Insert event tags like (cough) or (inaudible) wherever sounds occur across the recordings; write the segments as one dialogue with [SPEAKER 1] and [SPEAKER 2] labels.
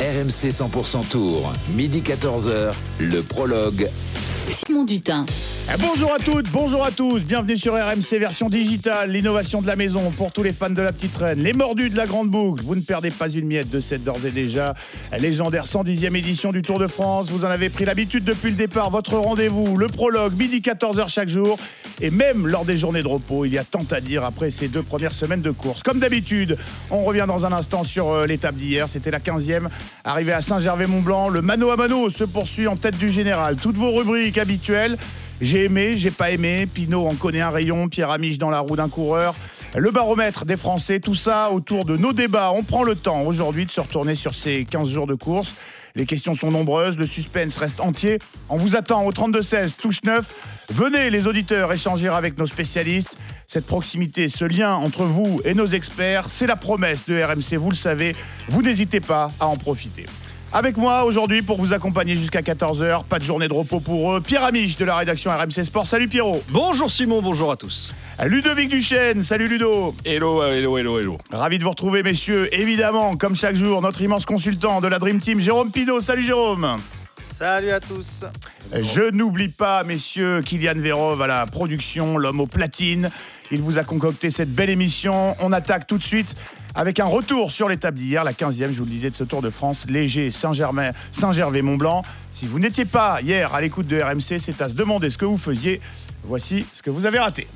[SPEAKER 1] RMC 100% Tour, midi 14h, le prologue.
[SPEAKER 2] Simon Dutin.
[SPEAKER 3] Bonjour à toutes, bonjour à tous, bienvenue sur RMC version digitale, l'innovation de la maison pour tous les fans de la petite reine, les mordus de la grande boucle. Vous ne perdez pas une miette de cette d'ores et déjà légendaire 110e édition du Tour de France. Vous en avez pris l'habitude depuis le départ, votre rendez-vous, le prologue, midi 14h chaque jour. Et même lors des journées de repos, il y a tant à dire après ces deux premières semaines de course. Comme d'habitude, on revient dans un instant sur euh, l'étape d'hier, c'était la 15e, arrivée à Saint-Gervais-Mont-Blanc. Le mano à mano se poursuit en tête du général. Toutes vos rubriques habituelles. J'ai aimé, j'ai pas aimé. Pinot en connaît un rayon. Pierre Amiche dans la roue d'un coureur. Le baromètre des Français, tout ça autour de nos débats. On prend le temps aujourd'hui de se retourner sur ces 15 jours de course. Les questions sont nombreuses, le suspense reste entier. On vous attend au 32-16, touche 9. Venez les auditeurs échanger avec nos spécialistes. Cette proximité, ce lien entre vous et nos experts, c'est la promesse de RMC, vous le savez. Vous n'hésitez pas à en profiter. Avec moi aujourd'hui pour vous accompagner jusqu'à 14h, pas de journée de repos pour eux, Pierre Amiche de la rédaction RMC Sport. Salut Pierrot.
[SPEAKER 4] Bonjour Simon, bonjour à tous.
[SPEAKER 3] Ludovic Duchesne, salut Ludo.
[SPEAKER 4] Hello, hello, hello, hello.
[SPEAKER 3] Ravi de vous retrouver messieurs. Évidemment, comme chaque jour, notre immense consultant de la Dream Team, Jérôme Pino. Salut Jérôme.
[SPEAKER 5] Salut à tous.
[SPEAKER 3] Je n'oublie pas, messieurs, Kylian Vérov à la production, l'homme aux platines. Il vous a concocté cette belle émission. On attaque tout de suite avec un retour sur l'étape d'hier, la 15e, je vous le disais, de ce Tour de France, léger Saint-Germain, Saint-Gervais-Mont-Blanc. Si vous n'étiez pas hier à l'écoute de RMC, c'est à se demander ce que vous faisiez. Voici ce que vous avez raté.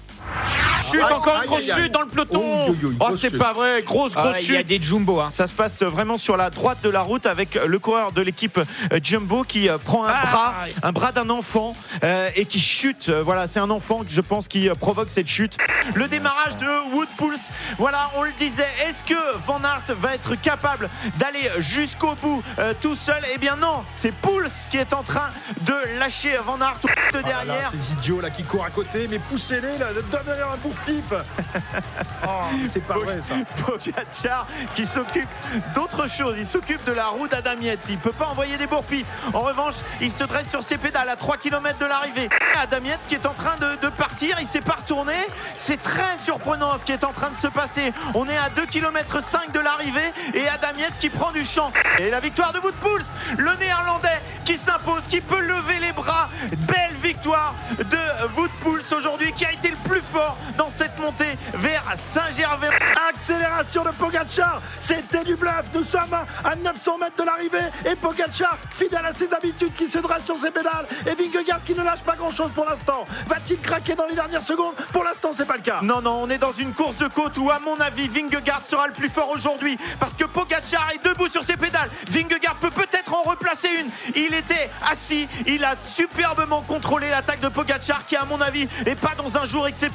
[SPEAKER 4] Chute, encore une grosse chute dans le peloton. Oh, c'est pas vrai, grosse, grosse chute.
[SPEAKER 5] Il y a des jumbo. Hein.
[SPEAKER 4] Ça se passe vraiment sur la droite de la route avec le coureur de l'équipe euh, Jumbo qui euh, prend un
[SPEAKER 5] Ah.
[SPEAKER 4] bras, un bras d'un enfant euh, et qui chute. Voilà, c'est un enfant, je pense, qui provoque cette chute. Le démarrage de Wood Pulse. Voilà, on le disait. Est-ce que Van Aert va être capable d'aller jusqu'au bout euh, tout seul? Eh bien non, c'est Pulse qui est en train de lâcher Van Aert tout de
[SPEAKER 6] Ah là là,
[SPEAKER 4] derrière.
[SPEAKER 6] ces idiots là qui courent à côté, mais poussez-les là, donnez-leur un bourre (laughs) pif. Oh, c'est pas vrai ça.
[SPEAKER 4] Pogacar qui s'occupe d'autre chose. Il s'occupe de la roue d'Adam Yates. Il peut pas envoyer des bourpifs. En revanche, il se dresse sur ses pédales à 3 km de l'arrivée. Adam Yates qui est en train de, de partir. Il s'est pas retourné. C'est très surprenant ce qui est en train de se passer. On est à 2 km 5 de l'arrivée et Adam Yates qui prend du champ. Et la victoire de Wout Poels, le néerlandais qui s'impose, qui peut lever les bras. Belle victoire de Wout Poels aujourd'hui qui a été le plus fort dans cette montée vers Saint-Gervais.
[SPEAKER 6] Accélération de Pogacar, c'était du bluff. Nous sommes à 900 mètres de l'arrivée et Pogacar, fidèle à ses habitudes, qui se dresse sur ses pédales et Vingegaard qui ne lâche pas grand-chose pour l'instant. Va-t-il craquer dans les dernières secondes? Pour l'instant, c'est pas le cas.
[SPEAKER 4] Non, non, on est dans une course de côte où, à mon avis, Vingegaard sera le plus fort aujourd'hui parce que Pogacar est debout sur ses pédales. Vingegaard peut peut-être en replacer une. Il était assis, il a superbement contrôlé l'attaque de Pogacar qui, à mon avis, est pas dans un jour exceptionnel.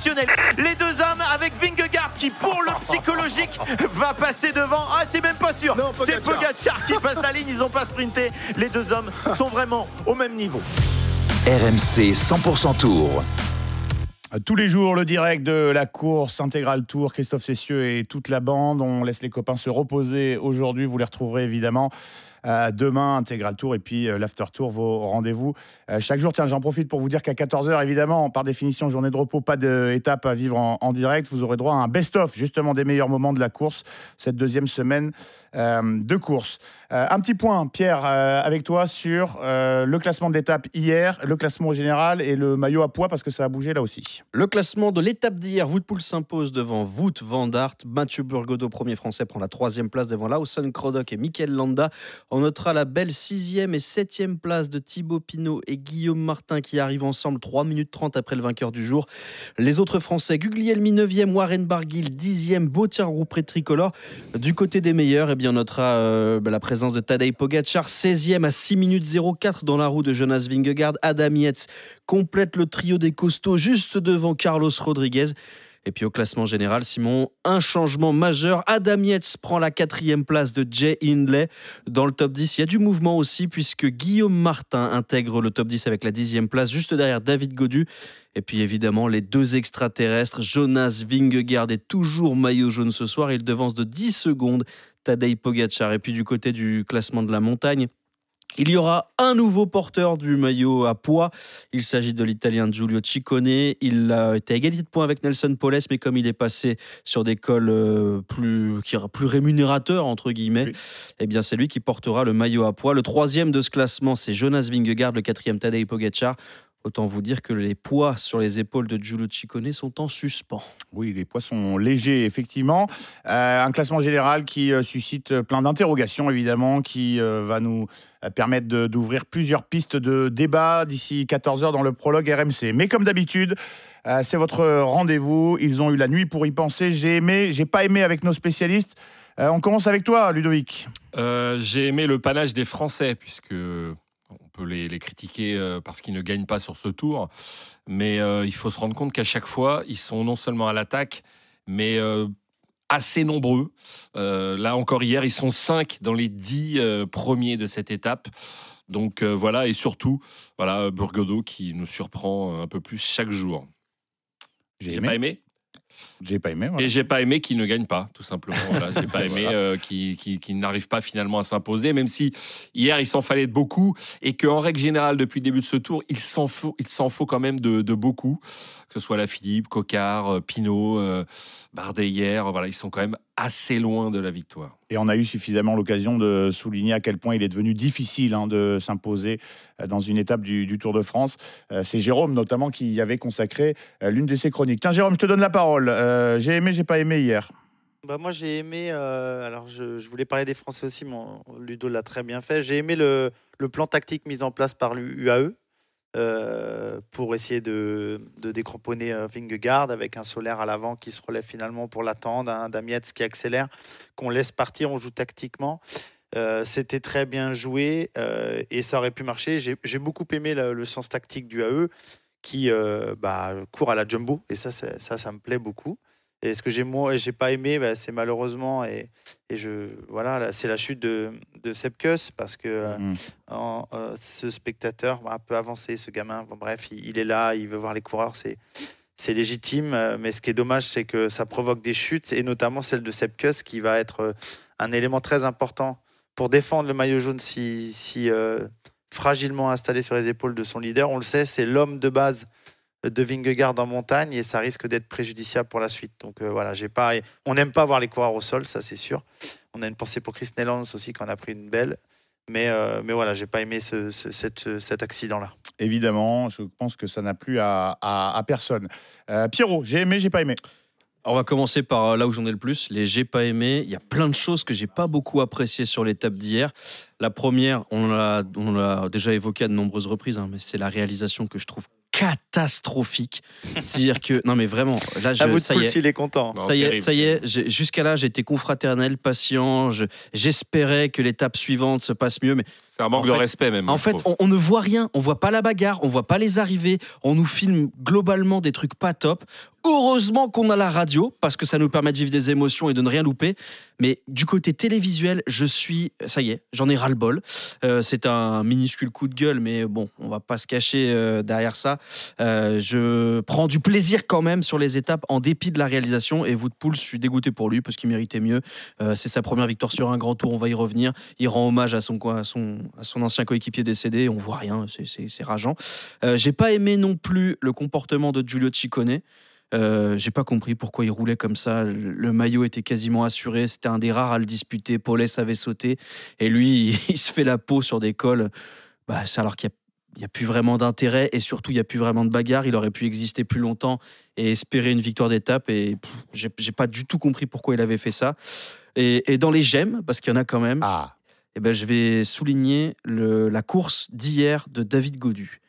[SPEAKER 4] Les deux hommes avec Vingegaard qui, pour le psychologique, va passer devant. Ah, c'est même pas sûr. C'est
[SPEAKER 6] Pogacar.
[SPEAKER 4] Qui passe la ligne. Ils ont pas sprinté. Les deux hommes sont vraiment au même niveau.
[SPEAKER 1] RMC 100% Tour.
[SPEAKER 3] Tous les jours, le direct de la course intégrale Tour, Christophe Cessieux et toute la bande. On laisse les copains se reposer aujourd'hui. Vous les retrouverez évidemment demain, intégral Tour et puis euh, l'after Tour, vos rendez-vous euh, chaque jour. Tiens, j'en profite pour vous dire qu'à 14h, évidemment, par définition, journée de repos, pas d'étape à vivre en, en direct. Vous aurez droit à un best-of justement des meilleurs moments de la course cette deuxième semaine euh, de course. Euh, un petit point, Pierre, euh, avec toi sur euh, le classement de l'étape hier, le classement général et le maillot à poids parce que ça a bougé là aussi.
[SPEAKER 7] Le classement de l'étape d'hier, Wout Poels s'impose devant Wout van Aert. Mathieu Burgodeau, premier français, prend la troisième place devant Lawson Croddock et Mikel Landa. On notera la belle sixième et septième place de Thibaut Pinot et Guillaume Martin qui arrivent ensemble 3 minutes 30 après le vainqueur du jour. Les autres français, Guglielmi 9e, Warren Barguil 10e, Bautier Roupré tricolore. Du côté des meilleurs, on notera euh, bah, la présence de Tadej Pogacar 16e à 6 minutes 04 dans la roue de Jonas Vingegaard. Adam Yates complète le trio des costauds juste devant Carlos Rodriguez. Et puis au classement général, Simon, un changement majeur. Adam Yates prend la quatrième place de Jay Hindley. Dans le top 10, il y a du mouvement aussi, puisque Guillaume Martin intègre le top 10 avec la dixième place, juste derrière David Godu. Et puis évidemment, les deux extraterrestres, Jonas Vingegaard est toujours maillot jaune ce soir. Il devance de 10 secondes Tadej Pogacar. Et puis du côté du classement de la montagne, Il y aura un nouveau porteur du maillot à poids. Il s'agit de l'Italien Giulio Ciccone. Il a été à égalité de points avec Nelson Poles, mais comme il est passé sur des cols euh, plus, qui, plus rémunérateurs, entre guillemets, eh bien c'est lui qui portera le maillot à poids. Le troisième de ce classement, c'est Jonas Vingegaard, le quatrième Tadej Pogacar. Autant vous dire que les poids sur les épaules de Giulio Ciccone sont en suspens.
[SPEAKER 3] Oui, les poids sont légers, effectivement. Euh, un classement général qui euh, suscite plein d'interrogations, évidemment, qui euh, va nous permettre d'ouvrir plusieurs pistes de débat d'ici 14h dans le prologue RMC. Mais comme d'habitude, euh, c'est votre rendez-vous. Ils ont eu la nuit pour y penser. J'ai aimé, j'ai pas aimé avec nos spécialistes. Euh, on commence avec toi, Ludovic.
[SPEAKER 2] Euh, J'ai aimé le panache des Français, puisque peut les, les critiquer euh, parce qu'ils ne gagnent pas sur ce tour. Mais euh, il faut se rendre compte qu'à chaque fois, ils sont non seulement à l'attaque, mais euh, assez nombreux. Euh, là encore hier, ils sont cinq dans les dix euh, premiers de cette étape. Donc euh, voilà, et surtout, voilà, Burgodo qui nous surprend un peu plus chaque jour.
[SPEAKER 3] J'ai aimé.
[SPEAKER 2] pas aimé?
[SPEAKER 3] J'ai pas aimé. voilà.
[SPEAKER 2] Et j'ai pas aimé qu'il ne gagne pas, tout simplement. Voilà, (laughs) j'ai pas aimé euh, qu'il n'arrive pas finalement à s'imposer, même si hier il s'en fallait de beaucoup et qu'en règle générale, depuis le début de ce tour, il s'en faut, il s'en faut quand même de, de beaucoup, que ce soit la Philippe, Cocard, euh, Pinot, euh, Bardet hier, voilà, ils sont quand même assez loin de la victoire.
[SPEAKER 3] Et on a eu suffisamment l'occasion de souligner à quel point il est devenu difficile hein, de s'imposer euh, dans une étape du, du Tour de France. Euh, C'est Jérôme notamment qui y avait consacré l'une de ses chroniques. Tiens Jérôme, je te donne la parole. Euh, j'ai aimé, j'ai pas aimé hier.
[SPEAKER 5] Bah moi j'ai aimé, euh, alors je, voulais parler des Français aussi, mais Ludo l'a très bien fait. J'ai aimé le, plan tactique mis en place par l'UAE euh, pour essayer de, de décramponner euh, Vingegaard avec un solaire à l'avant qui se relève finalement pour l'attendre, un Damietz qui accélère, qu'on laisse partir, on joue tactiquement. C'était très bien joué et ça aurait pu marcher. J'ai beaucoup aimé le sens tactique du AE qui euh, bah, court à la jumbo et ça, ça, ça, ça me plaît beaucoup. Et ce que j'ai j'ai pas aimé, bah, c'est malheureusement et, et je voilà, là, c'est la chute de, de Sepkus parce que euh,
[SPEAKER 3] Mm.
[SPEAKER 5] en, euh, ce spectateur va un peu avancé, ce gamin. Bon, bref, il, il est là, il veut voir les coureurs, c'est c'est légitime. Mais ce qui est dommage, c'est que ça provoque des chutes et notamment celle de Sepkus qui va être un élément très important pour défendre le maillot jaune si, si euh, fragilement installé sur les épaules de son leader. On le sait, c'est l'homme de base de Vingegaard en montagne et ça risque d'être préjudiciable pour la suite. Donc euh, voilà, j'ai pas, on n'aime pas voir les coureurs au sol, ça c'est sûr. On a une pensée pour Chris Nellans aussi qui a pris une belle. Mais, euh, mais voilà, j'ai pas aimé ce, cet accident-là.
[SPEAKER 3] Évidemment, je pense que ça n'a plu à, à- à personne. Euh, Pierrot, j'ai aimé, j'ai pas aimé.
[SPEAKER 7] On va commencer par euh, là où j'en ai le plus, les j'ai pas aimé. Il y a plein de choses que j'ai pas beaucoup appréciées sur l'étape d'hier. La première, on l'a, on l'a déjà évoqué à de nombreuses reprises, hein, mais c'est la réalisation que je trouve catastrophique. C'est-à-dire que, non mais vraiment, là, je,
[SPEAKER 5] à vous de
[SPEAKER 7] ça y
[SPEAKER 5] pouce,
[SPEAKER 7] est,
[SPEAKER 5] il est content.
[SPEAKER 2] Non,
[SPEAKER 7] ça y est, ça y est. Jusqu'à là, j'étais confraternel, patient. je- j'espérais que l'étape suivante se passe mieux, mais
[SPEAKER 2] C'est un manque
[SPEAKER 7] En
[SPEAKER 2] de
[SPEAKER 7] fait-
[SPEAKER 2] respect même.
[SPEAKER 7] en fait, on ne voit rien. On voit pas la bagarre, on voit pas les arrivées. On nous filme globalement des trucs pas top. Heureusement qu'on a la radio parce que ça nous permet de vivre des émotions et de ne rien louper. Mais du côté télévisuel, je suis, ça y est, j'en ai ras le bol. Euh, c'est un minuscule coup de gueule, mais bon, on va pas se cacher euh, derrière ça. Euh, je prends du plaisir quand même sur les étapes en dépit de la réalisation. Et Woodpool, je suis dégoûté pour lui parce qu'il méritait mieux. Euh, c'est sa première victoire sur un grand tour. On va y revenir. Il rend hommage à son, à son, à son ancien coéquipier décédé. On voit rien. C'est- rageant. Euh, J'ai pas aimé non plus le comportement de Giulio Ciccone. J'ai pas compris pourquoi il roulait comme ça. Le, maillot était quasiment assuré. C'était un des rares à le disputer. Paulès avait sauté. Et lui, (laughs) il, se fait la peau sur des cols. Bah, alors qu'il a, plus vraiment d'intérêt. Et surtout, il n'y a plus vraiment de bagarre. Il aurait pu exister plus longtemps et espérer une victoire d'étape. Et j'ai pas du tout compris pourquoi il avait fait ça. Et, et dans les j'aime, parce qu'il y en a quand même,
[SPEAKER 3] Ah,
[SPEAKER 7] eh ben, je vais souligner le- la course d'hier de David Godu.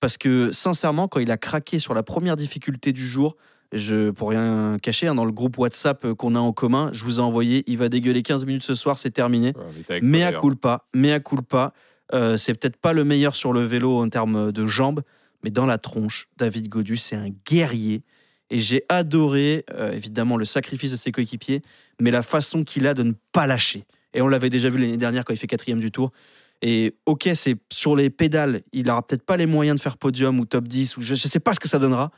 [SPEAKER 7] Parce que sincèrement, quand il a craqué sur la première difficulté du jour, je, pour rien cacher, hein, dans le groupe WhatsApp qu'on a en commun, je vous ai envoyé, il va dégueuler 15 minutes ce soir, c'est terminé.
[SPEAKER 2] Ouais, mais
[SPEAKER 7] à culpa, mais à culpa, euh, c'est peut-être pas le meilleur sur le vélo en termes de jambes, mais dans la tronche, David Godu, c'est un guerrier. Et j'ai adoré, euh, évidemment, le sacrifice de ses coéquipiers, mais la façon qu'il a de ne pas lâcher. Et on l'avait déjà vu l'année dernière quand il fait quatrième du tour. Et ok, c'est sur les pédales, il aura peut-être pas les moyens de faire podium ou top 10, ou je ne sais pas ce que ça donnera,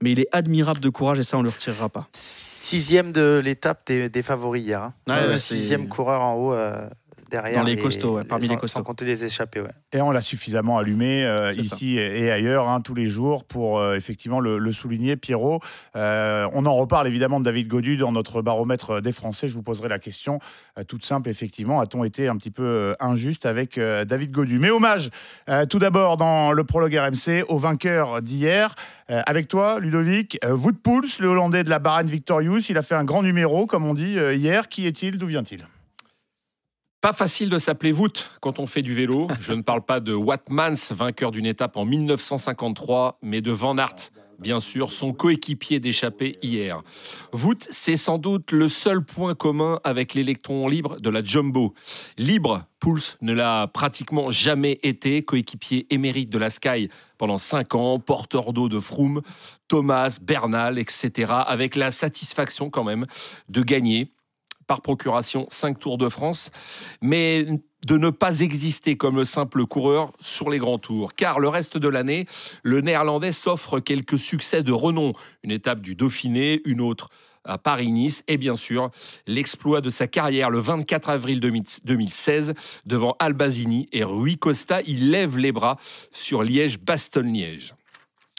[SPEAKER 7] mais il est admirable de courage et ça, on ne le retirera pas.
[SPEAKER 5] Sixième de l'étape des, des favoris hier. hein.
[SPEAKER 7] Ouais,
[SPEAKER 5] Euh,
[SPEAKER 7] ouais,
[SPEAKER 5] sixième coureur en haut euh, derrière.
[SPEAKER 7] Dans les costauds, ouais, parmi
[SPEAKER 5] sans,
[SPEAKER 7] les costauds.
[SPEAKER 5] Sans compter les échappés, ouais.
[SPEAKER 3] Et on l'a suffisamment allumé euh,
[SPEAKER 7] ça.
[SPEAKER 3] ici et ailleurs, hein, tous les jours, pour euh, effectivement le, le souligner. Pierrot, euh, on en reparle évidemment de David Godu dans notre baromètre des Français. Je vous poserai la question euh, toute simple, effectivement. A-t-on été un petit peu injuste avec euh, David Godu? Mais hommage, euh, tout d'abord, dans le prologue RMC, au vainqueur d'hier. Euh, avec toi, Ludovic, euh, Wout Poels, le Hollandais de la Bahreïn Victorious, il a fait un grand numéro, comme on dit euh, hier. Qui est-il? D'où vient-il?
[SPEAKER 2] Pas facile de s'appeler Wout quand on fait du vélo. Je ne parle pas de Watmans, vainqueur d'une étape en 1953, mais de Van Aert, bien sûr, son coéquipier d'échappée hier. Wout, c'est sans doute le seul point commun avec l'électron libre de la Jumbo. Libre, Pouls ne l'a pratiquement jamais été, coéquipier émérite de la Sky pendant cinq ans, porteur d'eau de Froome, Thomas, Bernal, etc., avec la satisfaction quand même de gagner par procuration 5 Tours de France, mais de ne pas exister comme le simple coureur sur les grands tours. Car le reste de l'année, le néerlandais s'offre quelques succès de renom. Une étape du Dauphiné, une autre à Paris-Nice et bien sûr l'exploit de sa carrière le 24 avril 2016 devant Albazini et Rui Costa. Il lève les bras sur Liège-Bastogne-Liège.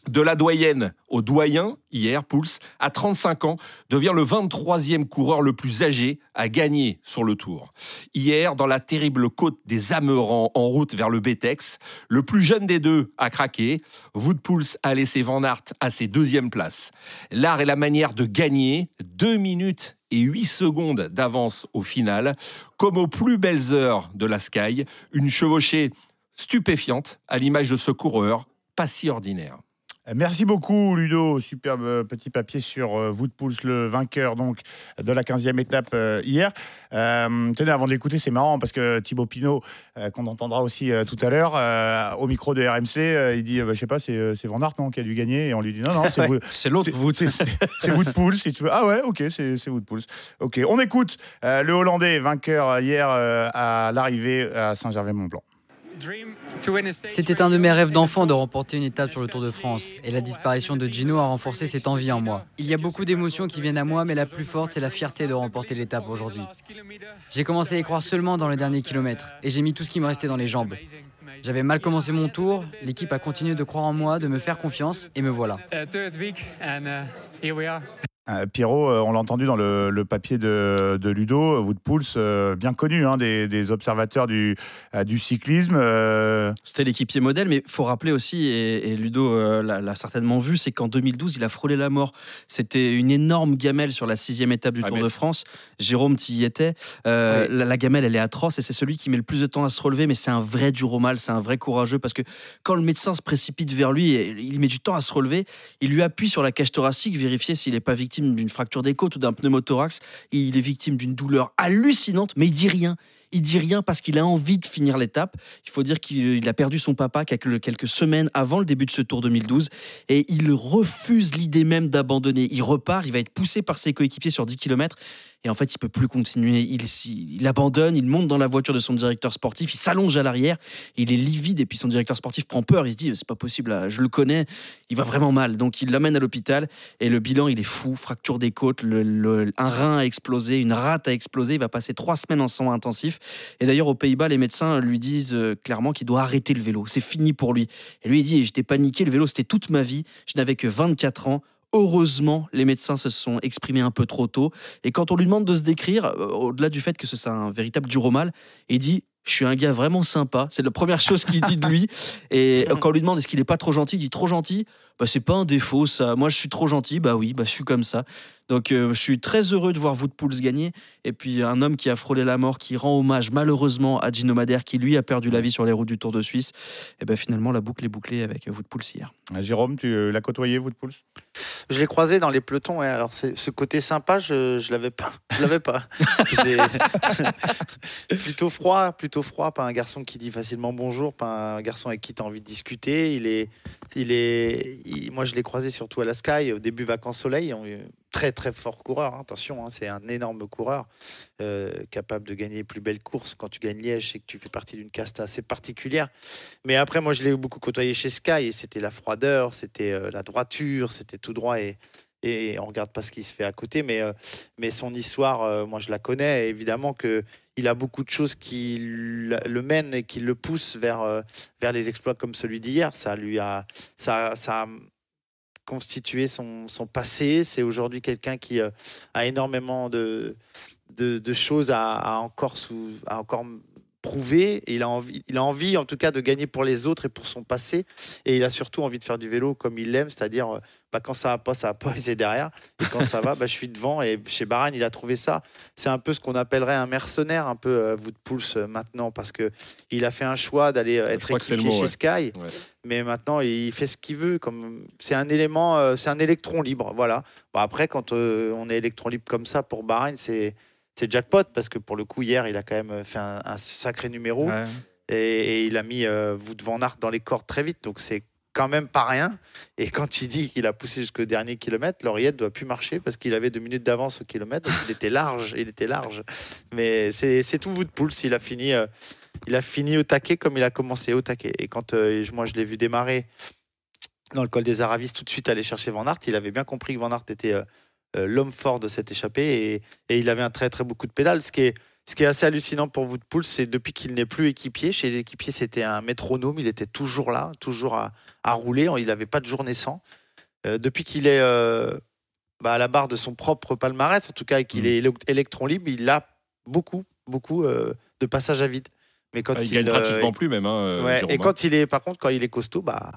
[SPEAKER 2] De la doyenne au doyen, hier, Pouls, à 35 ans, devient le 23e coureur le plus âgé à gagner sur le Tour. Hier, dans la terrible côte des Amerans en route vers le Betex, le plus jeune des deux a craqué. Wout Pouls a laissé Van Aert à ses deuxième places. L'art et la manière de gagner, 2 minutes et 8 secondes d'avance au final, comme aux plus belles heures de la Sky, une chevauchée stupéfiante à l'image de ce coureur pas si ordinaire.
[SPEAKER 3] Merci beaucoup Ludo, superbe euh, petit papier sur euh, Wout Poels, le vainqueur donc de la 15e étape euh, hier. Euh, tenez, avant de l'écouter, c'est marrant parce que Thibaut Pinot, euh, qu'on entendra aussi euh, tout à l'heure, euh, au micro de RMC, euh, il dit, euh, bah, je sais pas, c'est euh, c'est Van Aert non, qui a dû gagner, et on lui dit non, non, c'est (laughs)
[SPEAKER 7] l'autre
[SPEAKER 3] c'est- si tu veux. Ah ouais, ok, c'est c'est Wout Poels. Ok, on écoute euh, le Hollandais vainqueur hier euh, à l'arrivée à Saint-Gervais-Mont-Blanc.
[SPEAKER 8] C'était un de mes rêves d'enfant de remporter une étape sur le Tour de France, et la disparition de Gino a renforcé cette envie en moi. Il y a beaucoup d'émotions qui viennent à moi, mais la plus forte, c'est la fierté de remporter l'étape aujourd'hui. J'ai commencé à y croire seulement dans le dernier kilomètre, et j'ai mis tout ce qui me restait dans les jambes. J'avais mal commencé mon tour, l'équipe a continué de croire en moi, de me faire confiance, et me voilà.
[SPEAKER 3] Euh, Pierrot, euh, on l'a entendu dans le, le papier de, de Ludo, Wout Poels, euh, bien connu hein, des, des observateurs du, euh, du cyclisme. euh,
[SPEAKER 7] C'était l'équipier modèle, mais il faut rappeler aussi, et, et Ludo euh, l'a certainement vu, c'est qu'en 2012, il a frôlé la mort. C'était une énorme gamelle sur la sixième étape du
[SPEAKER 2] Ah,
[SPEAKER 7] Tour
[SPEAKER 2] mais
[SPEAKER 7] de France. Jérôme, tu y étais. Euh,
[SPEAKER 5] Oui.
[SPEAKER 7] la, la gamelle, elle est atroce et c'est celui qui met le plus de temps à se relever, mais c'est un vrai dur au mal, c'est un vrai courageux parce que quand le médecin se précipite vers lui, et il met du temps à se relever, il lui appuie sur la cage thoracique, vérifier s'il n'est pas victime d'une fracture des côtes ou d'un pneumothorax. Il est victime d'une douleur hallucinante, mais il dit rien. Il dit rien parce qu'il a envie de finir l'étape. Il faut dire qu'il il a perdu son papa quelques semaines avant le début de ce Tour 2012 et il refuse l'idée même d'abandonner. Il repart, il va être poussé par ses coéquipiers sur 10 km et en fait, il peut plus continuer. Il, abandonne, il monte dans la voiture de son directeur sportif, il s'allonge à l'arrière, il est livide et puis son directeur sportif prend peur. Il se dit c'est pas possible, je le connais, il va vraiment mal. Donc il l'amène à l'hôpital et le bilan il est fou, fracture des côtes, un rein a explosé, une rate a explosé. Il va passer trois semaines en soins intensifs. Et d'ailleurs, aux Pays-Bas, les médecins lui disent euh, clairement qu'il doit arrêter le vélo. C'est fini pour lui. Et lui, il dit J'étais paniqué, le vélo, c'était toute ma vie. Je n'avais que 24 ans. Heureusement, les médecins se sont exprimés un peu trop tôt. Et quand on lui demande de se décrire, euh, au-delà du fait que ce soit un véritable dur au mal, il dit Je suis un gars vraiment sympa. C'est la première chose qu'il dit de lui. (laughs) Et quand on lui demande est-ce qu'il est pas trop gentil, il dit trop gentil. Bah, c'est pas un défaut, ça. Moi, je suis trop gentil. Bah oui, bah, je suis comme ça. Donc, euh, je suis très heureux de voir Wout Poels gagner. Et puis, un homme qui a frôlé la mort, qui rend hommage malheureusement à Gino Madère, qui lui a perdu la vie sur les routes du Tour de Suisse. Et ben finalement, la boucle est bouclée avec Wout Poels hier.
[SPEAKER 3] Euh, Jérôme, tu euh, l'as côtoyé, Wout Poels
[SPEAKER 5] Je l'ai croisé dans les pelotons. ouais. Alors, ce côté sympa, je je l'avais pas. Je l'avais pas. (laughs) (laughs) Plutôt froid, plutôt froid. Pas un garçon qui dit facilement bonjour. Pas un garçon avec qui tu as envie de discuter. Il est, il est. il- moi, je l'ai croisé surtout à la Sky au début vacances soleil. Très très fort coureur. hein. Attention, hein, c'est un énorme coureur euh, capable de gagner les plus belles courses. Quand tu gagnes Liège, c'est que tu fais partie d'une caste assez particulière. Mais après, moi, je l'ai beaucoup côtoyé chez Sky et c'était la froideur, c'était euh, la droiture, c'était tout droit et, et on regarde pas ce qui se fait à côté. Mais, euh, mais son histoire, moi, je la connais. Évidemment que il a beaucoup de choses qui le mènent et qui le poussent vers, vers les exploits comme celui d'hier. Ça lui a, ça, ça a constitué son, son passé. C'est aujourd'hui quelqu'un qui euh, a énormément de, de, choses à, à encore sous, à encore prouver. Et il a envie, il a envie, en tout cas, de gagner pour les autres et pour son passé. Et il a surtout envie de faire du vélo comme il l'aime, c'est-à-dire euh, bah, quand ça va pas, ça va pas, (laughs) il est derrière. Et quand ça va, bah, je suis devant. Et chez Bahreïn, il a trouvé ça. C'est un peu ce qu'on appellerait un mercenaire, un peu euh, vous de Pouls euh, maintenant, parce que il a fait un choix d'aller euh, être
[SPEAKER 2] mot,
[SPEAKER 5] chez Sky.
[SPEAKER 2] Ouais.
[SPEAKER 5] Mais maintenant, il fait ce qu'il veut. Comme c'est un élément, euh, c'est un électron libre. Voilà. Bon, après, quand on est électron libre comme ça pour Bahreïn, c'est c'est jackpot parce que pour le coup hier, il a quand même fait un, un sacré numéro
[SPEAKER 7] Ouais.
[SPEAKER 5] et, et il a mis Wout van Aert dans les cordes très vite. Donc c'est quand même pas rien. Et quand il dit qu'il a poussé jusqu'au dernier kilomètre, l'oreillette doit plus marcher parce qu'il avait deux minutes d'avance au kilomètre. Donc il était large, il était large. Mais c'est tout Wout Pouls. Il a fini, euh, il a fini au taquet comme il a commencé au taquet. Et quand euh, moi je l'ai vu démarrer dans le col des Aravis, tout de suite aller chercher Van Aert, il avait bien compris que Van Aert était euh, l'homme fort de cette échappée et, et il avait un très très beau coup de pédale. Ce qui est, ce qui est assez hallucinant pour Wout Pouls, c'est depuis qu'il n'est plus équipier. Chez l'équipier, c'était un métronome. Il était toujours là, toujours à, à rouler. Il n'avait pas de journée sans. Euh, depuis qu'il est euh, bah, à la barre de son propre palmarès, en tout cas, et qu'il
[SPEAKER 2] Mm.
[SPEAKER 5] est éle- électron libre, il a beaucoup, beaucoup euh, de passages à vide. Mais quand
[SPEAKER 2] Ah, il
[SPEAKER 5] il,
[SPEAKER 2] gagne pratiquement plus même. hein,
[SPEAKER 5] ouais, et
[SPEAKER 2] hein.
[SPEAKER 5] quand il est, par contre, quand il est costaud, bah,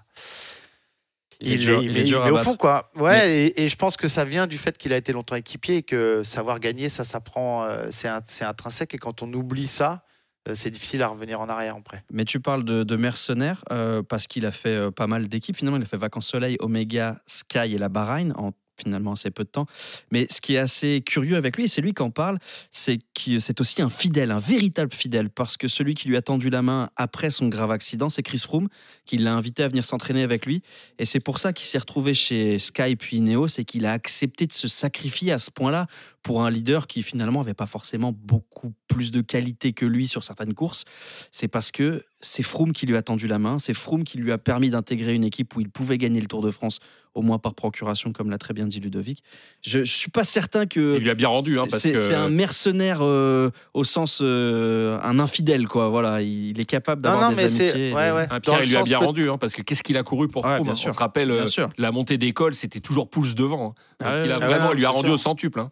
[SPEAKER 7] Il est
[SPEAKER 5] il, est,
[SPEAKER 7] est
[SPEAKER 5] au fond, quoi. Ouais, et, et je pense que ça vient du fait qu'il a été longtemps équipier et que savoir gagner, ça s'apprend, c'est intrinsèque. Et quand on oublie ça, c'est difficile à revenir en arrière après.
[SPEAKER 7] Mais tu parles de, de mercenaire euh, parce qu'il a fait euh, pas mal d'équipes. Finalement, il a fait Vacances Soleil, Omega, Sky et la Bahreïn en finalement assez peu de temps. Mais ce qui est assez curieux avec lui, c'est lui qui en parle, c'est c'est aussi un fidèle, un véritable fidèle, parce que celui qui lui a tendu la main après son grave accident, c'est Chris Froome, qui l'a invité à venir s'entraîner avec lui. Et c'est pour ça qu'il s'est retrouvé chez Sky puis Ineos et qu'il a accepté de se sacrifier à ce point-là pour un leader qui finalement n'avait pas forcément beaucoup plus de qualité que lui sur certaines courses. C'est parce que c'est Froome qui lui a tendu la main, c'est Froome qui lui a permis d'intégrer une équipe où il pouvait gagner le Tour de France, au moins par procuration, comme l'a très bien dit Ludovic. Je ne suis pas certain que...
[SPEAKER 2] Il lui a bien rendu. Hein,
[SPEAKER 7] C'est-
[SPEAKER 2] parce
[SPEAKER 7] C'est
[SPEAKER 2] que...
[SPEAKER 7] c'est un mercenaire euh, au sens euh, un infidèle quoi. Voilà, il est capable
[SPEAKER 5] Non,
[SPEAKER 7] d'avoir
[SPEAKER 5] non,
[SPEAKER 7] des
[SPEAKER 5] mais c'est.
[SPEAKER 7] amitiés. et
[SPEAKER 5] Ouais,
[SPEAKER 7] de-
[SPEAKER 5] ouais.
[SPEAKER 2] Pierre, il lui a bien
[SPEAKER 5] que-
[SPEAKER 2] rendu, hein, parce que qu'est-ce qu'il a couru pour
[SPEAKER 7] Ouais,
[SPEAKER 2] Froome
[SPEAKER 7] bien
[SPEAKER 2] hein.
[SPEAKER 7] sûr.
[SPEAKER 2] On se rappelle, euh, la montée d'école, c'était toujours pouce devant. hein. Donc, il a vraiment,
[SPEAKER 5] ouais,
[SPEAKER 2] il lui a
[SPEAKER 5] c'est
[SPEAKER 2] rendu
[SPEAKER 5] sûr.
[SPEAKER 2] au centuple.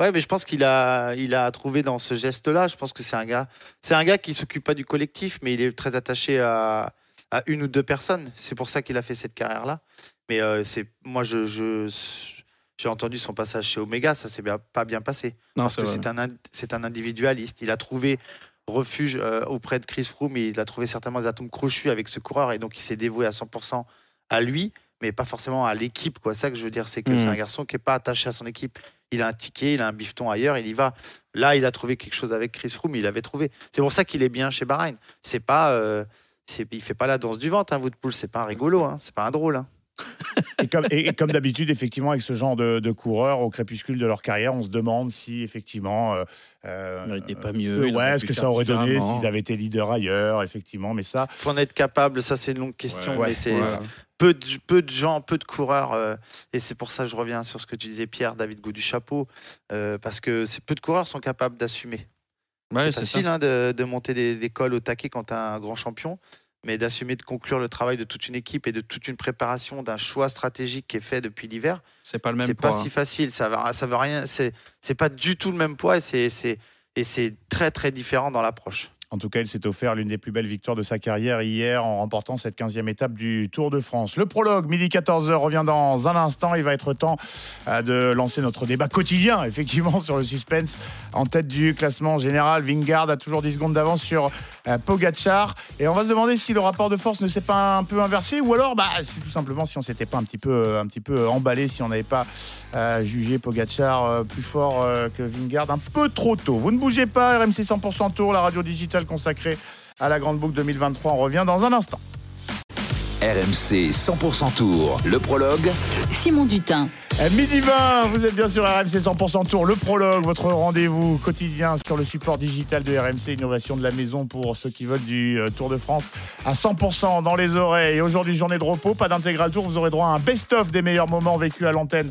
[SPEAKER 5] Ouais, mais je pense qu'il a, il a trouvé dans ce geste-là. Je pense que c'est un gars, c'est un gars qui s'occupe pas du collectif, mais il est très attaché à, à une ou deux personnes. C'est pour ça qu'il a fait cette carrière-là. Mais euh, c'est, moi, je, je- j'ai entendu son passage chez Omega, ça s'est bien- pas bien passé.
[SPEAKER 7] Non,
[SPEAKER 5] parce que c'est un, c'est un individualiste. Il a trouvé refuge euh, auprès de Chris Froome et il a trouvé certainement des atomes crochus avec ce coureur et donc il s'est dévoué à 100% à lui, mais pas forcément à l'équipe. Quoi. Ça que je veux dire, c'est que c'est un garçon qui est pas attaché à son équipe. Il a un ticket, il a un bifton ailleurs, il y va. Là, il a trouvé quelque chose avec Chris Froome, il avait trouvé. C'est pour ça qu'il est bien chez Bahreïn. C'est pas, euh, c'est, il fait pas la danse du ventre, hein, Woodpool. C'est pas un rigolo, hein, c'est pas un drôle. hein. (laughs)
[SPEAKER 3] Et comme, et- et comme d'habitude, effectivement, avec ce genre de, de coureurs au crépuscule de leur carrière, on se demande si effectivement. euh, euh,
[SPEAKER 7] Il pas mieux,
[SPEAKER 3] ouais, ce que ça aurait donné s'ils avaient été leaders ailleurs, effectivement. Mais ça,
[SPEAKER 5] Faut en être capable. Ça, c'est une longue question,
[SPEAKER 2] Ouais,
[SPEAKER 5] mais c'est
[SPEAKER 7] Voilà.
[SPEAKER 5] peu de, peu de gens, peu de coureurs, euh, et c'est pour ça que je reviens sur ce que tu disais, Pierre, David Gou du chapeau, euh, parce que c'est peu de coureurs sont capables d'assumer.
[SPEAKER 7] Ouais,
[SPEAKER 5] c'est facile
[SPEAKER 7] ça.
[SPEAKER 5] hein, de, de monter des, des cols au taquet quand tu as un grand champion, mais d'assumer de conclure le travail de toute une équipe et de toute une préparation d'un choix stratégique qui est fait depuis l'hiver,
[SPEAKER 7] C'est pas le même
[SPEAKER 5] c'est
[SPEAKER 7] poids.
[SPEAKER 5] pas si facile. Ça va, ça veut rien. C'est, c'est pas du tout le même poids et c'est, c'est, et c'est très très différent dans l'approche.
[SPEAKER 3] En tout cas, il s'est offert l'une des plus belles victoires de sa carrière hier en remportant cette 15e étape du Tour de France. Le prologue, midi 14h, revient dans un instant. Il va être temps euh, de lancer notre débat quotidien, (laughs) effectivement, sur le suspense. En tête du classement général, Vingard a toujours 10 secondes d'avance sur euh, Pogacar. Et on va se demander si le rapport de force ne s'est pas un peu inversé ou alors, bah, tout simplement si on s'était pas un petit peu, euh, emballé, si on n'avait pas jugé Pogacar euh, plus fort que Vingard un peu trop tôt. Vous ne bougez pas, RMC 100% Tour, la radio digitale consacrée à la Grande Boucle 2023. On revient dans un instant.
[SPEAKER 1] RMC 100% Tour, le prologue.
[SPEAKER 9] Simon Dutin.
[SPEAKER 3] À midi 20, vous êtes bien sur RMC 100% Tour, le prologue, votre rendez-vous quotidien sur le support digital de RMC, innovation de la maison pour ceux qui veulent du euh, Tour de France à 100% dans les oreilles. Et aujourd'hui, journée de repos, pas d'intégral tour, vous aurez droit à un best-of des meilleurs moments vécus à l'antenne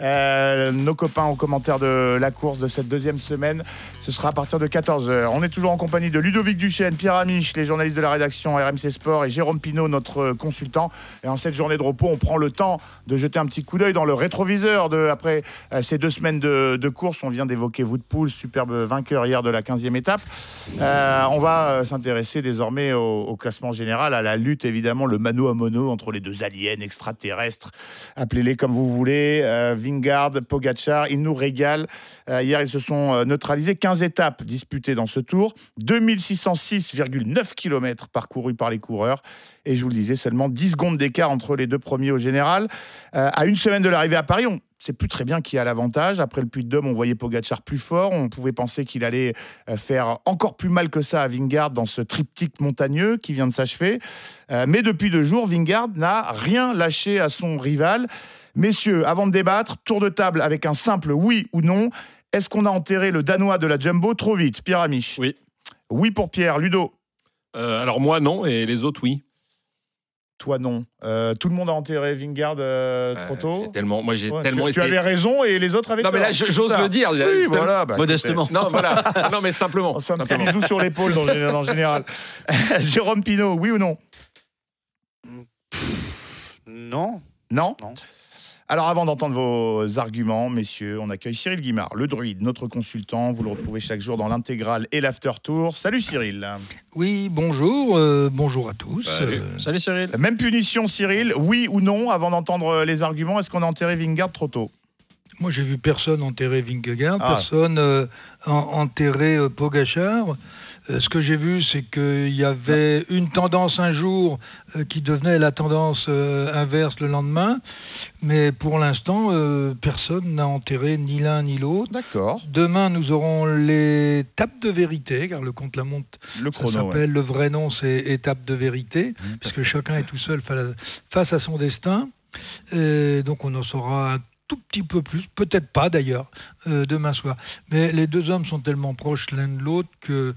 [SPEAKER 3] euh, nos copains au commentaire de la course de cette deuxième semaine. Ce sera à partir de 14h. On est toujours en compagnie de Ludovic Duchesne, Pierre Amiche, les journalistes de la rédaction RMC Sport et Jérôme Pinault, notre consultant. Et en cette journée de repos, on prend le temps de jeter un petit coup d'œil dans le rétroviseur de, après euh, ces deux semaines de, course. On vient d'évoquer Woodpool, superbe vainqueur hier de la 15e étape. Euh, on va s'intéresser désormais au, classement général, à la lutte évidemment, le mano à mono entre les deux aliens extraterrestres. Appelez-les comme vous voulez. Vingard, Pogachar, ils nous régalent. Euh, hier, ils se sont euh, neutralisés. 15 étapes disputées dans ce tour. 2606,9 km parcourus par les coureurs. Et je vous le disais, seulement 10 secondes d'écart entre les deux premiers au général. Euh, à une semaine de l'arrivée à Paris, on ne sait plus très bien qui a l'avantage. Après le Puy de Dôme, on voyait Pogachar plus fort. On pouvait penser qu'il allait faire encore plus mal que ça à Vingard dans ce triptyque montagneux qui vient de s'achever. Mais depuis deux jours, Vingard n'a rien lâché à son rival. Messieurs, avant de débattre, tour de table avec un simple oui ou non. Est-ce qu'on a enterré le Danois de la Jumbo trop vite Pierre Amiche?
[SPEAKER 2] Oui.
[SPEAKER 3] Oui pour Pierre. Ludo?
[SPEAKER 2] Euh, alors moi, non, et les autres, oui.
[SPEAKER 3] Toi, non. Euh, tout le monde a enterré Vingard euh, trop tôt?
[SPEAKER 2] tellement, moi, j'ai
[SPEAKER 3] Ouais,
[SPEAKER 2] tellement
[SPEAKER 3] tu, tu
[SPEAKER 2] essayé.
[SPEAKER 3] avais raison et les autres avec
[SPEAKER 2] Non, mais là, j'ose le dire.
[SPEAKER 3] Oui, voilà. bah,
[SPEAKER 7] Modestement.
[SPEAKER 2] Non, voilà. (laughs) Non, mais simplement.
[SPEAKER 3] On se fait un petit bisou sur l'épaule dans, en général. (laughs) Jérôme Pinault, oui ou non?
[SPEAKER 5] Non.
[SPEAKER 3] Non?
[SPEAKER 5] Non.
[SPEAKER 3] Alors avant d'entendre vos arguments, messieurs, on accueille Cyril Guimard, le druide, notre consultant. Vous le retrouvez chaque jour dans l'intégrale et l'after tour. Salut Cyril.
[SPEAKER 9] Oui, bonjour, euh, bonjour à tous.
[SPEAKER 2] Salut.
[SPEAKER 9] Euh,
[SPEAKER 7] Salut Cyril.
[SPEAKER 3] Même punition Cyril, oui ou non, avant d'entendre les arguments, est-ce qu'on a enterré Vingard trop tôt?
[SPEAKER 9] Moi, j'ai vu personne enterrer Vingegaard,
[SPEAKER 3] Ah.
[SPEAKER 9] personne euh, en- enterrer euh, Pogachar. Euh, ce que j'ai vu, c'est qu'il y avait une tendance un jour euh, qui devenait la tendance inverse le lendemain, mais pour l'instant, personne n'a enterré ni l'un ni l'autre.
[SPEAKER 3] D'accord.
[SPEAKER 9] Demain, nous aurons les tapes de vérité, car le compte-la-montre
[SPEAKER 3] Le
[SPEAKER 9] Ça
[SPEAKER 3] chrono. ouais.
[SPEAKER 9] s'appelle le vrai nom, c'est étape de vérité, parce que chacun est tout seul fa- face à son destin. Et donc on en saura un tout petit peu plus, peut-être pas d'ailleurs, euh, demain soir. Mais les deux hommes sont tellement proches l'un de l'autre que